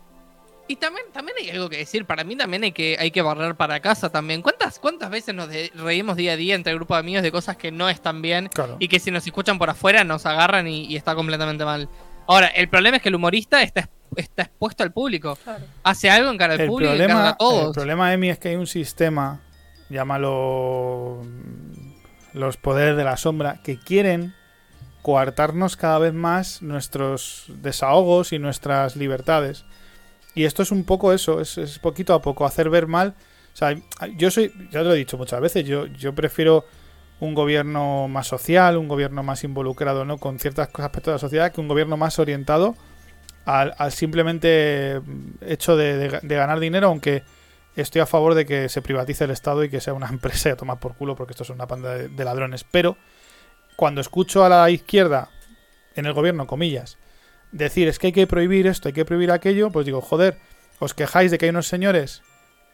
Y también, también hay algo que decir, para mí también hay que, hay que barrer para casa también. ¿Cuántas, cuántas veces nos de- reímos día a día entre el grupo de amigos de cosas que no están bien Claro. y que si nos escuchan por afuera nos agarran y, y está completamente mal? Ahora, el problema es que el humorista está, está expuesto al público. Claro. Hace algo en cara al El público y carga problema, a todos. el problema, Emi, es que hay un sistema, llámalo mm, los poderes de la sombra, que quieren coartarnos cada vez más nuestros desahogos y nuestras libertades. Y esto es un poco eso, es, poquito a poco, hacer ver mal. O sea, yo soy, ya te lo he dicho muchas veces, yo, prefiero un gobierno más social, un gobierno más involucrado ¿no? con ciertos aspectos de la sociedad, que un gobierno más orientado al, simplemente hecho de, ganar dinero, aunque estoy a favor de que se privatice el Estado y que sea una empresa a tomar por culo, porque esto es una panda de, de ladrones. Pero cuando escucho a la izquierda, en el gobierno, comillas, decir es que hay que prohibir esto, hay que prohibir aquello, pues digo, joder, os quejáis de que hay unos señores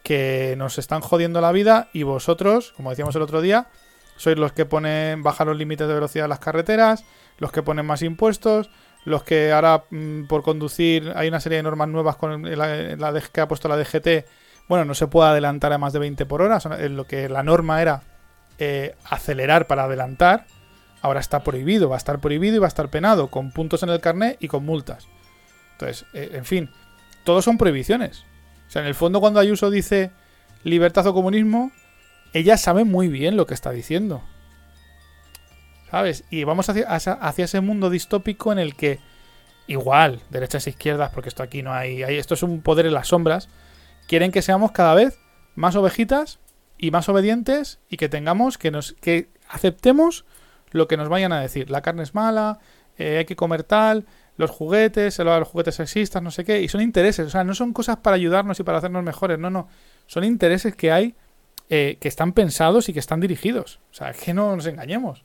que nos están jodiendo la vida y vosotros, como decíamos el otro día, sois los que ponen bajar los límites de velocidad en las carreteras, los que ponen más impuestos, los que ahora mm, por conducir hay una serie de normas nuevas con la, la que ha puesto la DGT. Bueno, no se puede adelantar a más de 20 por hora, lo que la norma era eh, acelerar para adelantar. Ahora está prohibido, va a estar prohibido y va a estar penado, con puntos en el carnet y con multas. Entonces, eh, en fin, todos son prohibiciones. O sea, en el fondo cuando Ayuso dice libertad o comunismo, ella sabe muy bien lo que está diciendo. ¿Sabes? Y vamos hacia, hacia- ese mundo distópico en el que igual, derechas e izquierdas, porque esto aquí no hay, hay- esto es un poder en las sombras, quieren que seamos cada vez más ovejitas y más obedientes y que tengamos que nos que aceptemos lo que nos vayan a decir. La carne es mala, eh, hay que comer tal, los juguetes, se los juguetes sexistas, no sé qué, y son intereses, o sea, no son cosas para ayudarnos y para hacernos mejores, no, no, son intereses que hay eh, que están pensados y que están dirigidos. O sea, que no nos engañemos.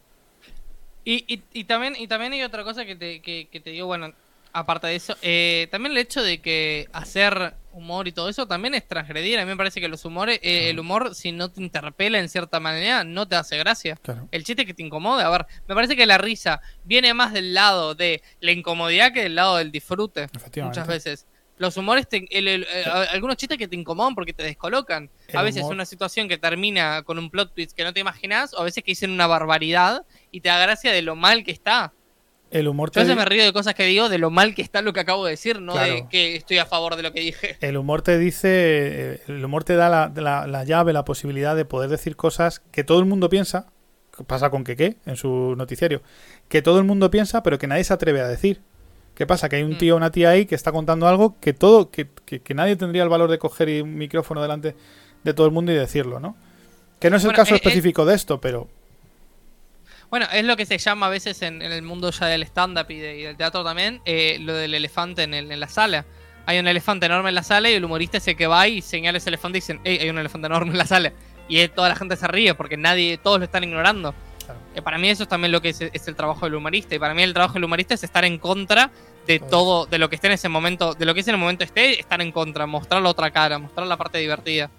Y, y, y también, y también hay otra cosa que te, que te digo, bueno, aparte de eso, eh, también el hecho de que hacer humor y todo eso también es transgredir. A mí me parece que los humores, eh, el humor, si no te interpela en cierta manera, no te hace gracia. Claro. El chiste que te incomode, a ver, me parece que la risa viene más del lado de la incomodidad que del lado del disfrute. Muchas veces. Los humores, te- el- el- eh, algunos chistes que te incomodan porque te descolocan. A veces humor- una situación que termina con un plot twist que no te imaginas, o a veces que dicen una barbaridad y te da gracia de lo mal que está. El humor Yo te, me río de cosas que digo, de lo mal que está lo que acabo de decir, no de que estoy a favor de lo que dije. el humor te dice, eh, el humor te da la, la- la llave, la posibilidad de poder decir cosas que todo el mundo piensa, que pasa con Keke en su noticiario, que todo el mundo piensa pero que nadie se atreve a decir. ¿Qué pasa? Que hay un Mm. tío o una tía ahí que está contando algo que todo, que, que- que nadie tendría el valor de coger un micrófono delante de todo el mundo y decirlo, ¿no? Que no es el Bueno, caso eh, eh, específico de esto, pero Bueno, es lo que se llama a veces en, en el mundo ya del stand-up y, de- y del teatro también, eh, lo del elefante en, el- en la sala. Hay un elefante enorme en la sala y el humorista es el que va y señala ese elefante y dicen, hey, hay un elefante enorme en la sala. Y toda la gente se ríe porque nadie, todos lo están ignorando. Eh, para mí eso es también lo que es, es el trabajo del humorista. Y para mí el trabajo del humorista es estar en contra de todo, de lo que esté en ese momento, de lo que es en el momento esté, estar en contra, mostrar la otra cara, mostrar la parte divertida.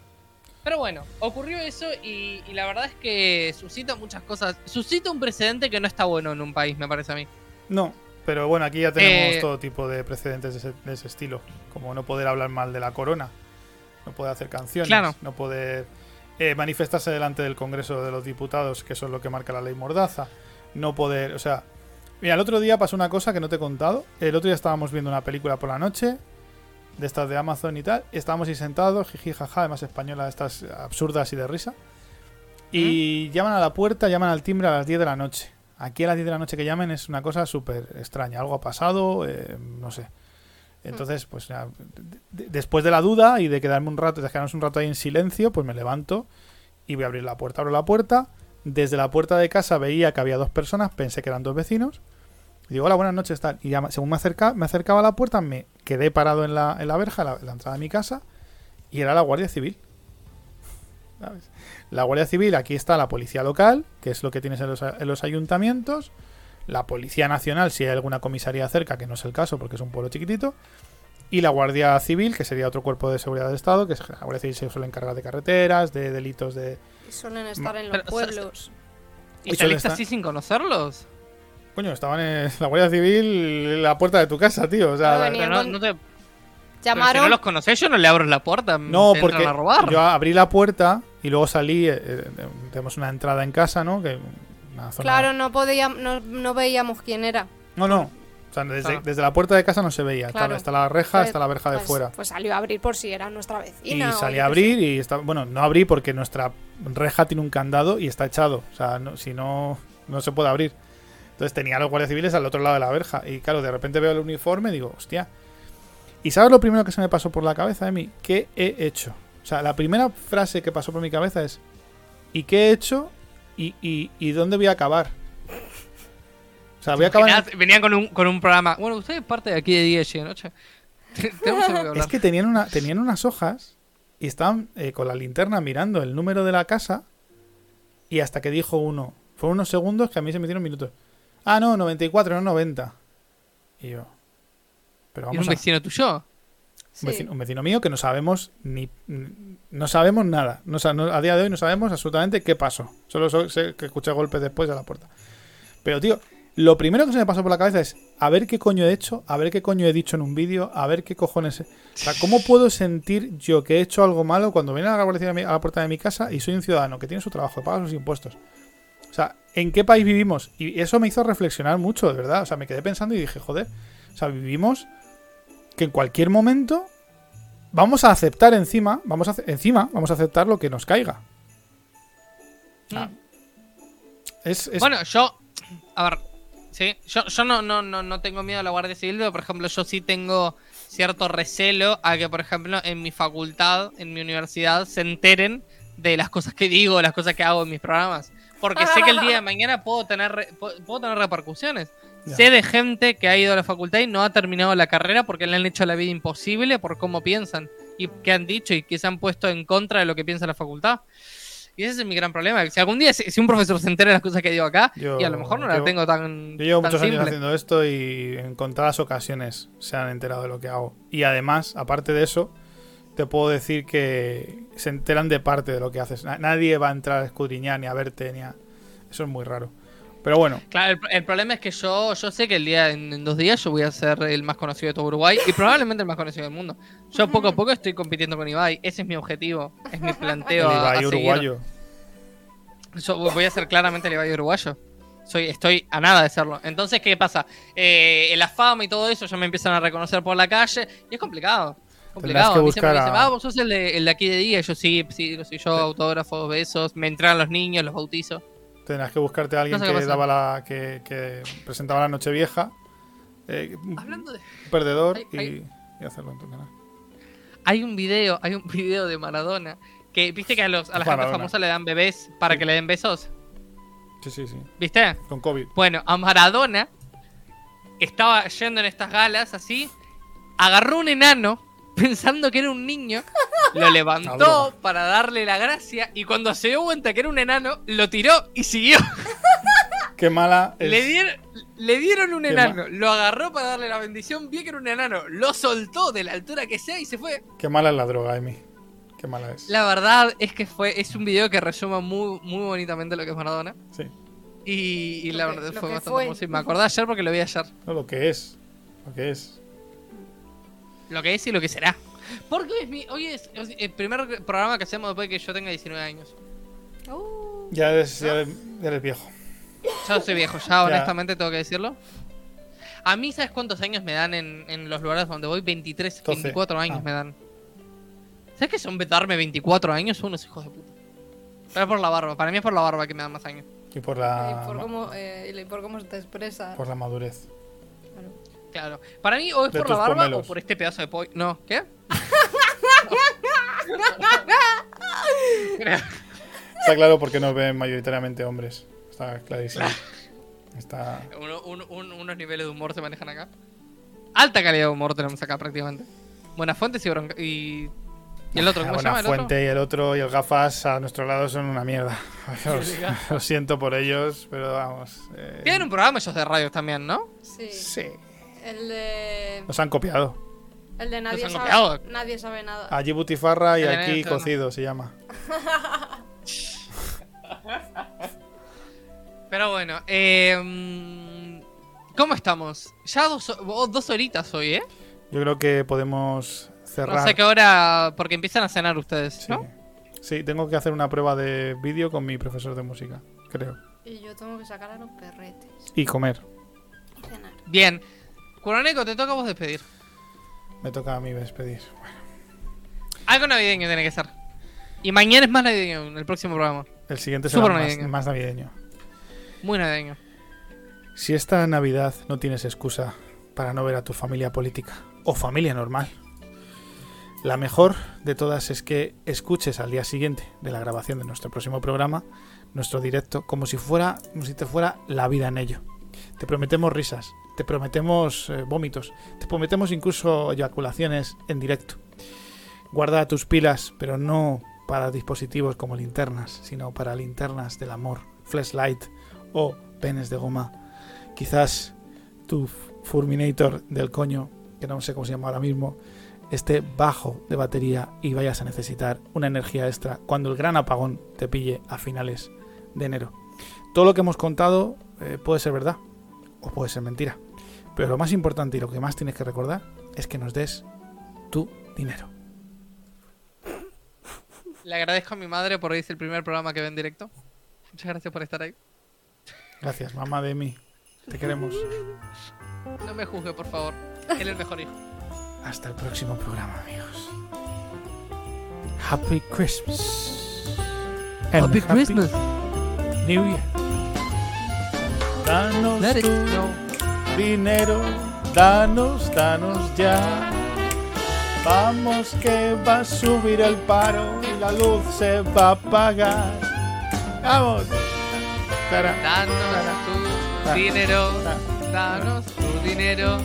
Pero bueno, ocurrió eso y, y la verdad es que suscita muchas cosas. Suscita un precedente que no está bueno en un país, me parece a mí. No, pero bueno, aquí ya tenemos Eh, todo tipo de precedentes de ese, de ese estilo. Como no poder hablar mal de la corona, no poder hacer canciones, Claro. no poder eh, manifestarse delante del Congreso de los Diputados, que eso es lo que marca la ley Mordaza, no poder, o sea, mira, el otro día pasó una cosa que no te he contado. El otro día estábamos viendo una película por la noche, de estas de Amazon y tal, estábamos ahí sentados, jiji, jaja, además española, estas absurdas y de risa. Y llaman a la puerta, llaman al timbre a las 10 de la noche. Aquí a las 10 de la noche que llamen es una cosa súper extraña. Algo ha pasado, eh, no sé. Entonces, pues ya, de- después de la duda y de quedarme un rato, de quedarnos un rato ahí en silencio, pues me levanto y voy a abrir la puerta. Abro la puerta. Desde la puerta de casa veía que había dos personas, pensé que eran dos vecinos. Y digo, hola, buenas noches, tal. Y ya, según me, acerca, me acercaba a la puerta, me quedé parado en la, en la verja, en la, en la entrada de mi casa, y era la Guardia Civil. ¿Sabes? La Guardia Civil, aquí está la policía local, que es lo que tienes en los, en los ayuntamientos, la Policía Nacional, si hay alguna comisaría cerca, que no es el caso porque es un pueblo chiquitito, y la Guardia Civil, que sería otro cuerpo de seguridad del Estado, que es, la Guardia Civil se suele encargar de carreteras, de delitos de... Y suelen estar en los Pero, o sea, pueblos. ¿Y está- así sin conocerlos? Coño, estaban en la Guardia Civil en la puerta de tu casa, tío. O sea, No, Pero te, pero si Llamaron. no los conocés, yo no le abro la puerta. No, te porque entran a robar. yo abrí la puerta y luego salí. eh, eh, tenemos una entrada en casa, ¿no? Que una zona- Claro, no, podíamos, no, no veíamos quién era. No, no. O sea, desde, Claro. desde la puerta de casa no se veía. Está- Claro. Está, la reja, Pues- está la verja de pues- fuera. Pues salió a abrir por si era nuestra Y vecina. o salí a abrir y está. Bueno, no abrí porque nuestra reja tiene un candado y está echado. O sea, no- si no, no se puede abrir. Entonces tenía a los guardias civiles al otro lado de la verja. Y claro, de repente veo el uniforme y digo, hostia. ¿Y sabes lo primero que se me pasó por la cabeza de mí? ¿Qué he hecho? O sea, la primera frase que pasó por mi cabeza es: ¿y qué he hecho? ¿Y, y, y dónde voy a acabar? O sea, voy a acabar. en- Venían- con un, con un programa. Bueno, usted es parte de aquí de 10 de noche. Es que tenían, una, tenían unas hojas y estaban eh, con la linterna mirando el número de la casa y hasta que dijo uno, fueron unos segundos que a mí se me dieron minutos. Ah, no, 94, no 90. Y yo, pero ¿Y vamos un a... vecino tuyo? Un, Sí. vecino, un vecino mío que no sabemos ni... No sabemos nada. No, a día de hoy no sabemos absolutamente qué pasó. Solo so- sé que escuché golpes después de la puerta. Pero, tío, lo primero que se me pasó por la cabeza es a ver qué coño he hecho, a ver qué coño he dicho en un vídeo, a ver qué cojones... he- O sea, ¿cómo puedo sentir yo que he hecho algo malo cuando viene a la, guardia a a la puerta de mi casa y soy un ciudadano que tiene su trabajo, que paga sus impuestos? O sea, ¿en qué país vivimos? Y eso me hizo reflexionar mucho, de verdad. O sea, me quedé pensando y dije, joder, o sea, vivimos que en cualquier momento vamos a aceptar encima, vamos a encima, vamos a aceptar lo que nos caiga. Ah. Es, es- Bueno, yo. A ver. Sí, yo, yo no, no, no, no tengo miedo a la Guardia Civil, pero por ejemplo, yo sí tengo cierto recelo a que, por ejemplo, en mi facultad, en mi universidad, se enteren de las cosas que digo, las cosas que hago en mis programas. Porque sé que el día de mañana puedo tener, puedo puedo tener repercusiones. Ya. Sé de gente que ha ido a la facultad y no ha terminado la carrera porque le han hecho la vida imposible por cómo piensan y qué han dicho y que se han puesto en contra de lo que piensa la facultad. Y ese es mi gran problema. Si algún día, si, un profesor se entera de las cosas que digo acá, Yo y a lo mejor no la tengo tan, Yo llevo tan muchos años simple. haciendo esto y en contadas ocasiones se han enterado de lo que hago. Y además, aparte de eso, te puedo decir que se enteran de parte de lo que haces. Na- Nadie va a entrar a escudriñar ni a verte ni a... Eso es muy raro. Pero bueno, Claro, el, el problema es que yo, yo sé que el día en, en dos días yo voy a ser el más conocido de todo Uruguay y probablemente el más conocido del mundo. Yo poco a poco estoy compitiendo con Ibai. Ese es mi objetivo. Es mi el planteo. a- Ibai a uruguayo. Yo voy a ser claramente el Ibai uruguayo. Soy, estoy a nada de serlo. Entonces, ¿qué pasa? Eh, la fama y todo eso ya me empiezan a reconocer por la calle y es complicado. Complicado. que a mí siempre me dicen, ah, vos sos el de, el de aquí de día. Yo sí, sí, soy yo, autógrafos, besos. Me entregan los niños, los bautizo. Tendrás que buscarte a alguien No sé que daba la... que, que presentaba la noche vieja. eh, un Hablando de. perdedor Ay, y, y hacerlo en tu canal. Hay un video, hay un video de Maradona. Que viste que a, los, a la Maradona. gente famosa le dan bebés para que le den besos. Sí, sí, sí. ¿Viste? Con COVID. Bueno, a Maradona estaba yendo en estas galas así, agarró un enano pensando que era un niño, lo levantó para darle la gracia y cuando se dio cuenta que era un enano, lo tiró y siguió. Qué mala es. Le dieron, le dieron un Qué enano, lo agarró para darle la bendición, vio que era un enano, lo soltó de la altura que sea y se fue. Qué mala es la droga, Emi. Qué mala es. La verdad es que fue es un video que resume muy, muy bonitamente lo que es Maradona. Sí. Y, la que- verdad lo fue bastante fue. hermoso. Y me acordé ayer porque lo vi ayer. No, lo que es. Lo que es. Lo que es y lo que será. Porque hoy es, mi, hoy es el primer programa que hacemos después de que yo tenga 19 años. Uh, Ya eres, ya eres, ya eres viejo. Ya soy viejo, ya honestamente tengo que decirlo. A mí, ¿sabes cuántos años me dan en, en los lugares donde voy? 23, 12. 24 años Ah. me dan. ¿Sabes qué son darme 24 años? Son unos hijos de puta. Pero es por la barba, para mí es por la barba que me dan más años. Y por y la, por cómo, eh, y por cómo se te expresa. por la madurez. Claro. Para mí, o es De por la barba pomelos. o por este pedazo de pollo. No, ¿qué? Está claro porque nos ven mayoritariamente hombres. Está clarísimo. Está. Uno- un- un- unos niveles de humor se manejan acá. Alta calidad de humor tenemos acá prácticamente. Buenas fuentes y, bronca- y, y el otro, ¿cómo se llama el otro? fuente y el otro y el gafas a nuestro lado son una mierda. Os- Lo siento por ellos, pero vamos. eh, Tienen un programa ellos de radio también, ¿no? Sí. Sí. El de. Nos han copiado. El de nadie sabe, copiado. nadie sabe nada. Allí Butifarra y El aquí. Cocido se llama. Pero bueno, eh, ¿cómo estamos? Ya dos, dos horitas hoy, ¿eh? Yo creo que podemos cerrar. No sé qué hora, porque empiezan a cenar ustedes, Sí. ¿no? Sí, tengo que hacer una prueba de vídeo con mi profesor de música, creo. Y yo tengo que sacar a los perretes. Y comer. Y cenar. Bien. Curoneco, te toca a vos despedir. Me toca a mí despedir. Algo navideño tiene que ser. Y mañana es más navideño en el próximo programa. El siguiente será Súper más, navideño. más navideño. Muy navideño. Si esta Navidad no tienes excusa para no ver a tu familia política o familia normal, la mejor de todas es que escuches al día siguiente de la grabación de nuestro próximo programa, nuestro directo, como si fuera, como si te fuera la vida en ello. Te prometemos risas, te prometemos eh, vómitos, te prometemos incluso eyaculaciones en directo. Guarda tus pilas, pero no para dispositivos como linternas, sino para linternas del amor, flashlight o penes de goma. Quizás tu Fulminator del coño, que no sé cómo se llama ahora mismo, esté bajo de batería y vayas a necesitar una energía extra cuando el gran apagón te pille a finales de enero. Todo lo que hemos contado eh, puede ser verdad o puede ser mentira. Pero lo más importante y lo que más tienes que recordar es que nos des tu dinero. Le agradezco a mi madre por irse el primer programa que ve en directo. Muchas gracias por estar ahí. Gracias, mamá de mí. Te queremos. No me juzgue, por favor. Él es el mejor hijo. Hasta el próximo programa, amigos. Happy Christmas. And Happy Christmas. New Year. Danos Let it. Dinero, danos, danos ya. Vamos que va a subir el paro y la luz se va a apagar. Vamos. Tara, Danos tu dinero. Danos tu dinero.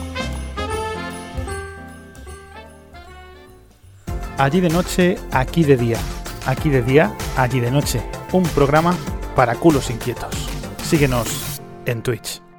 Allí de noche, aquí de día. Aquí de día, allí de noche. Un programa para culos inquietos. Síguenos en Twitch.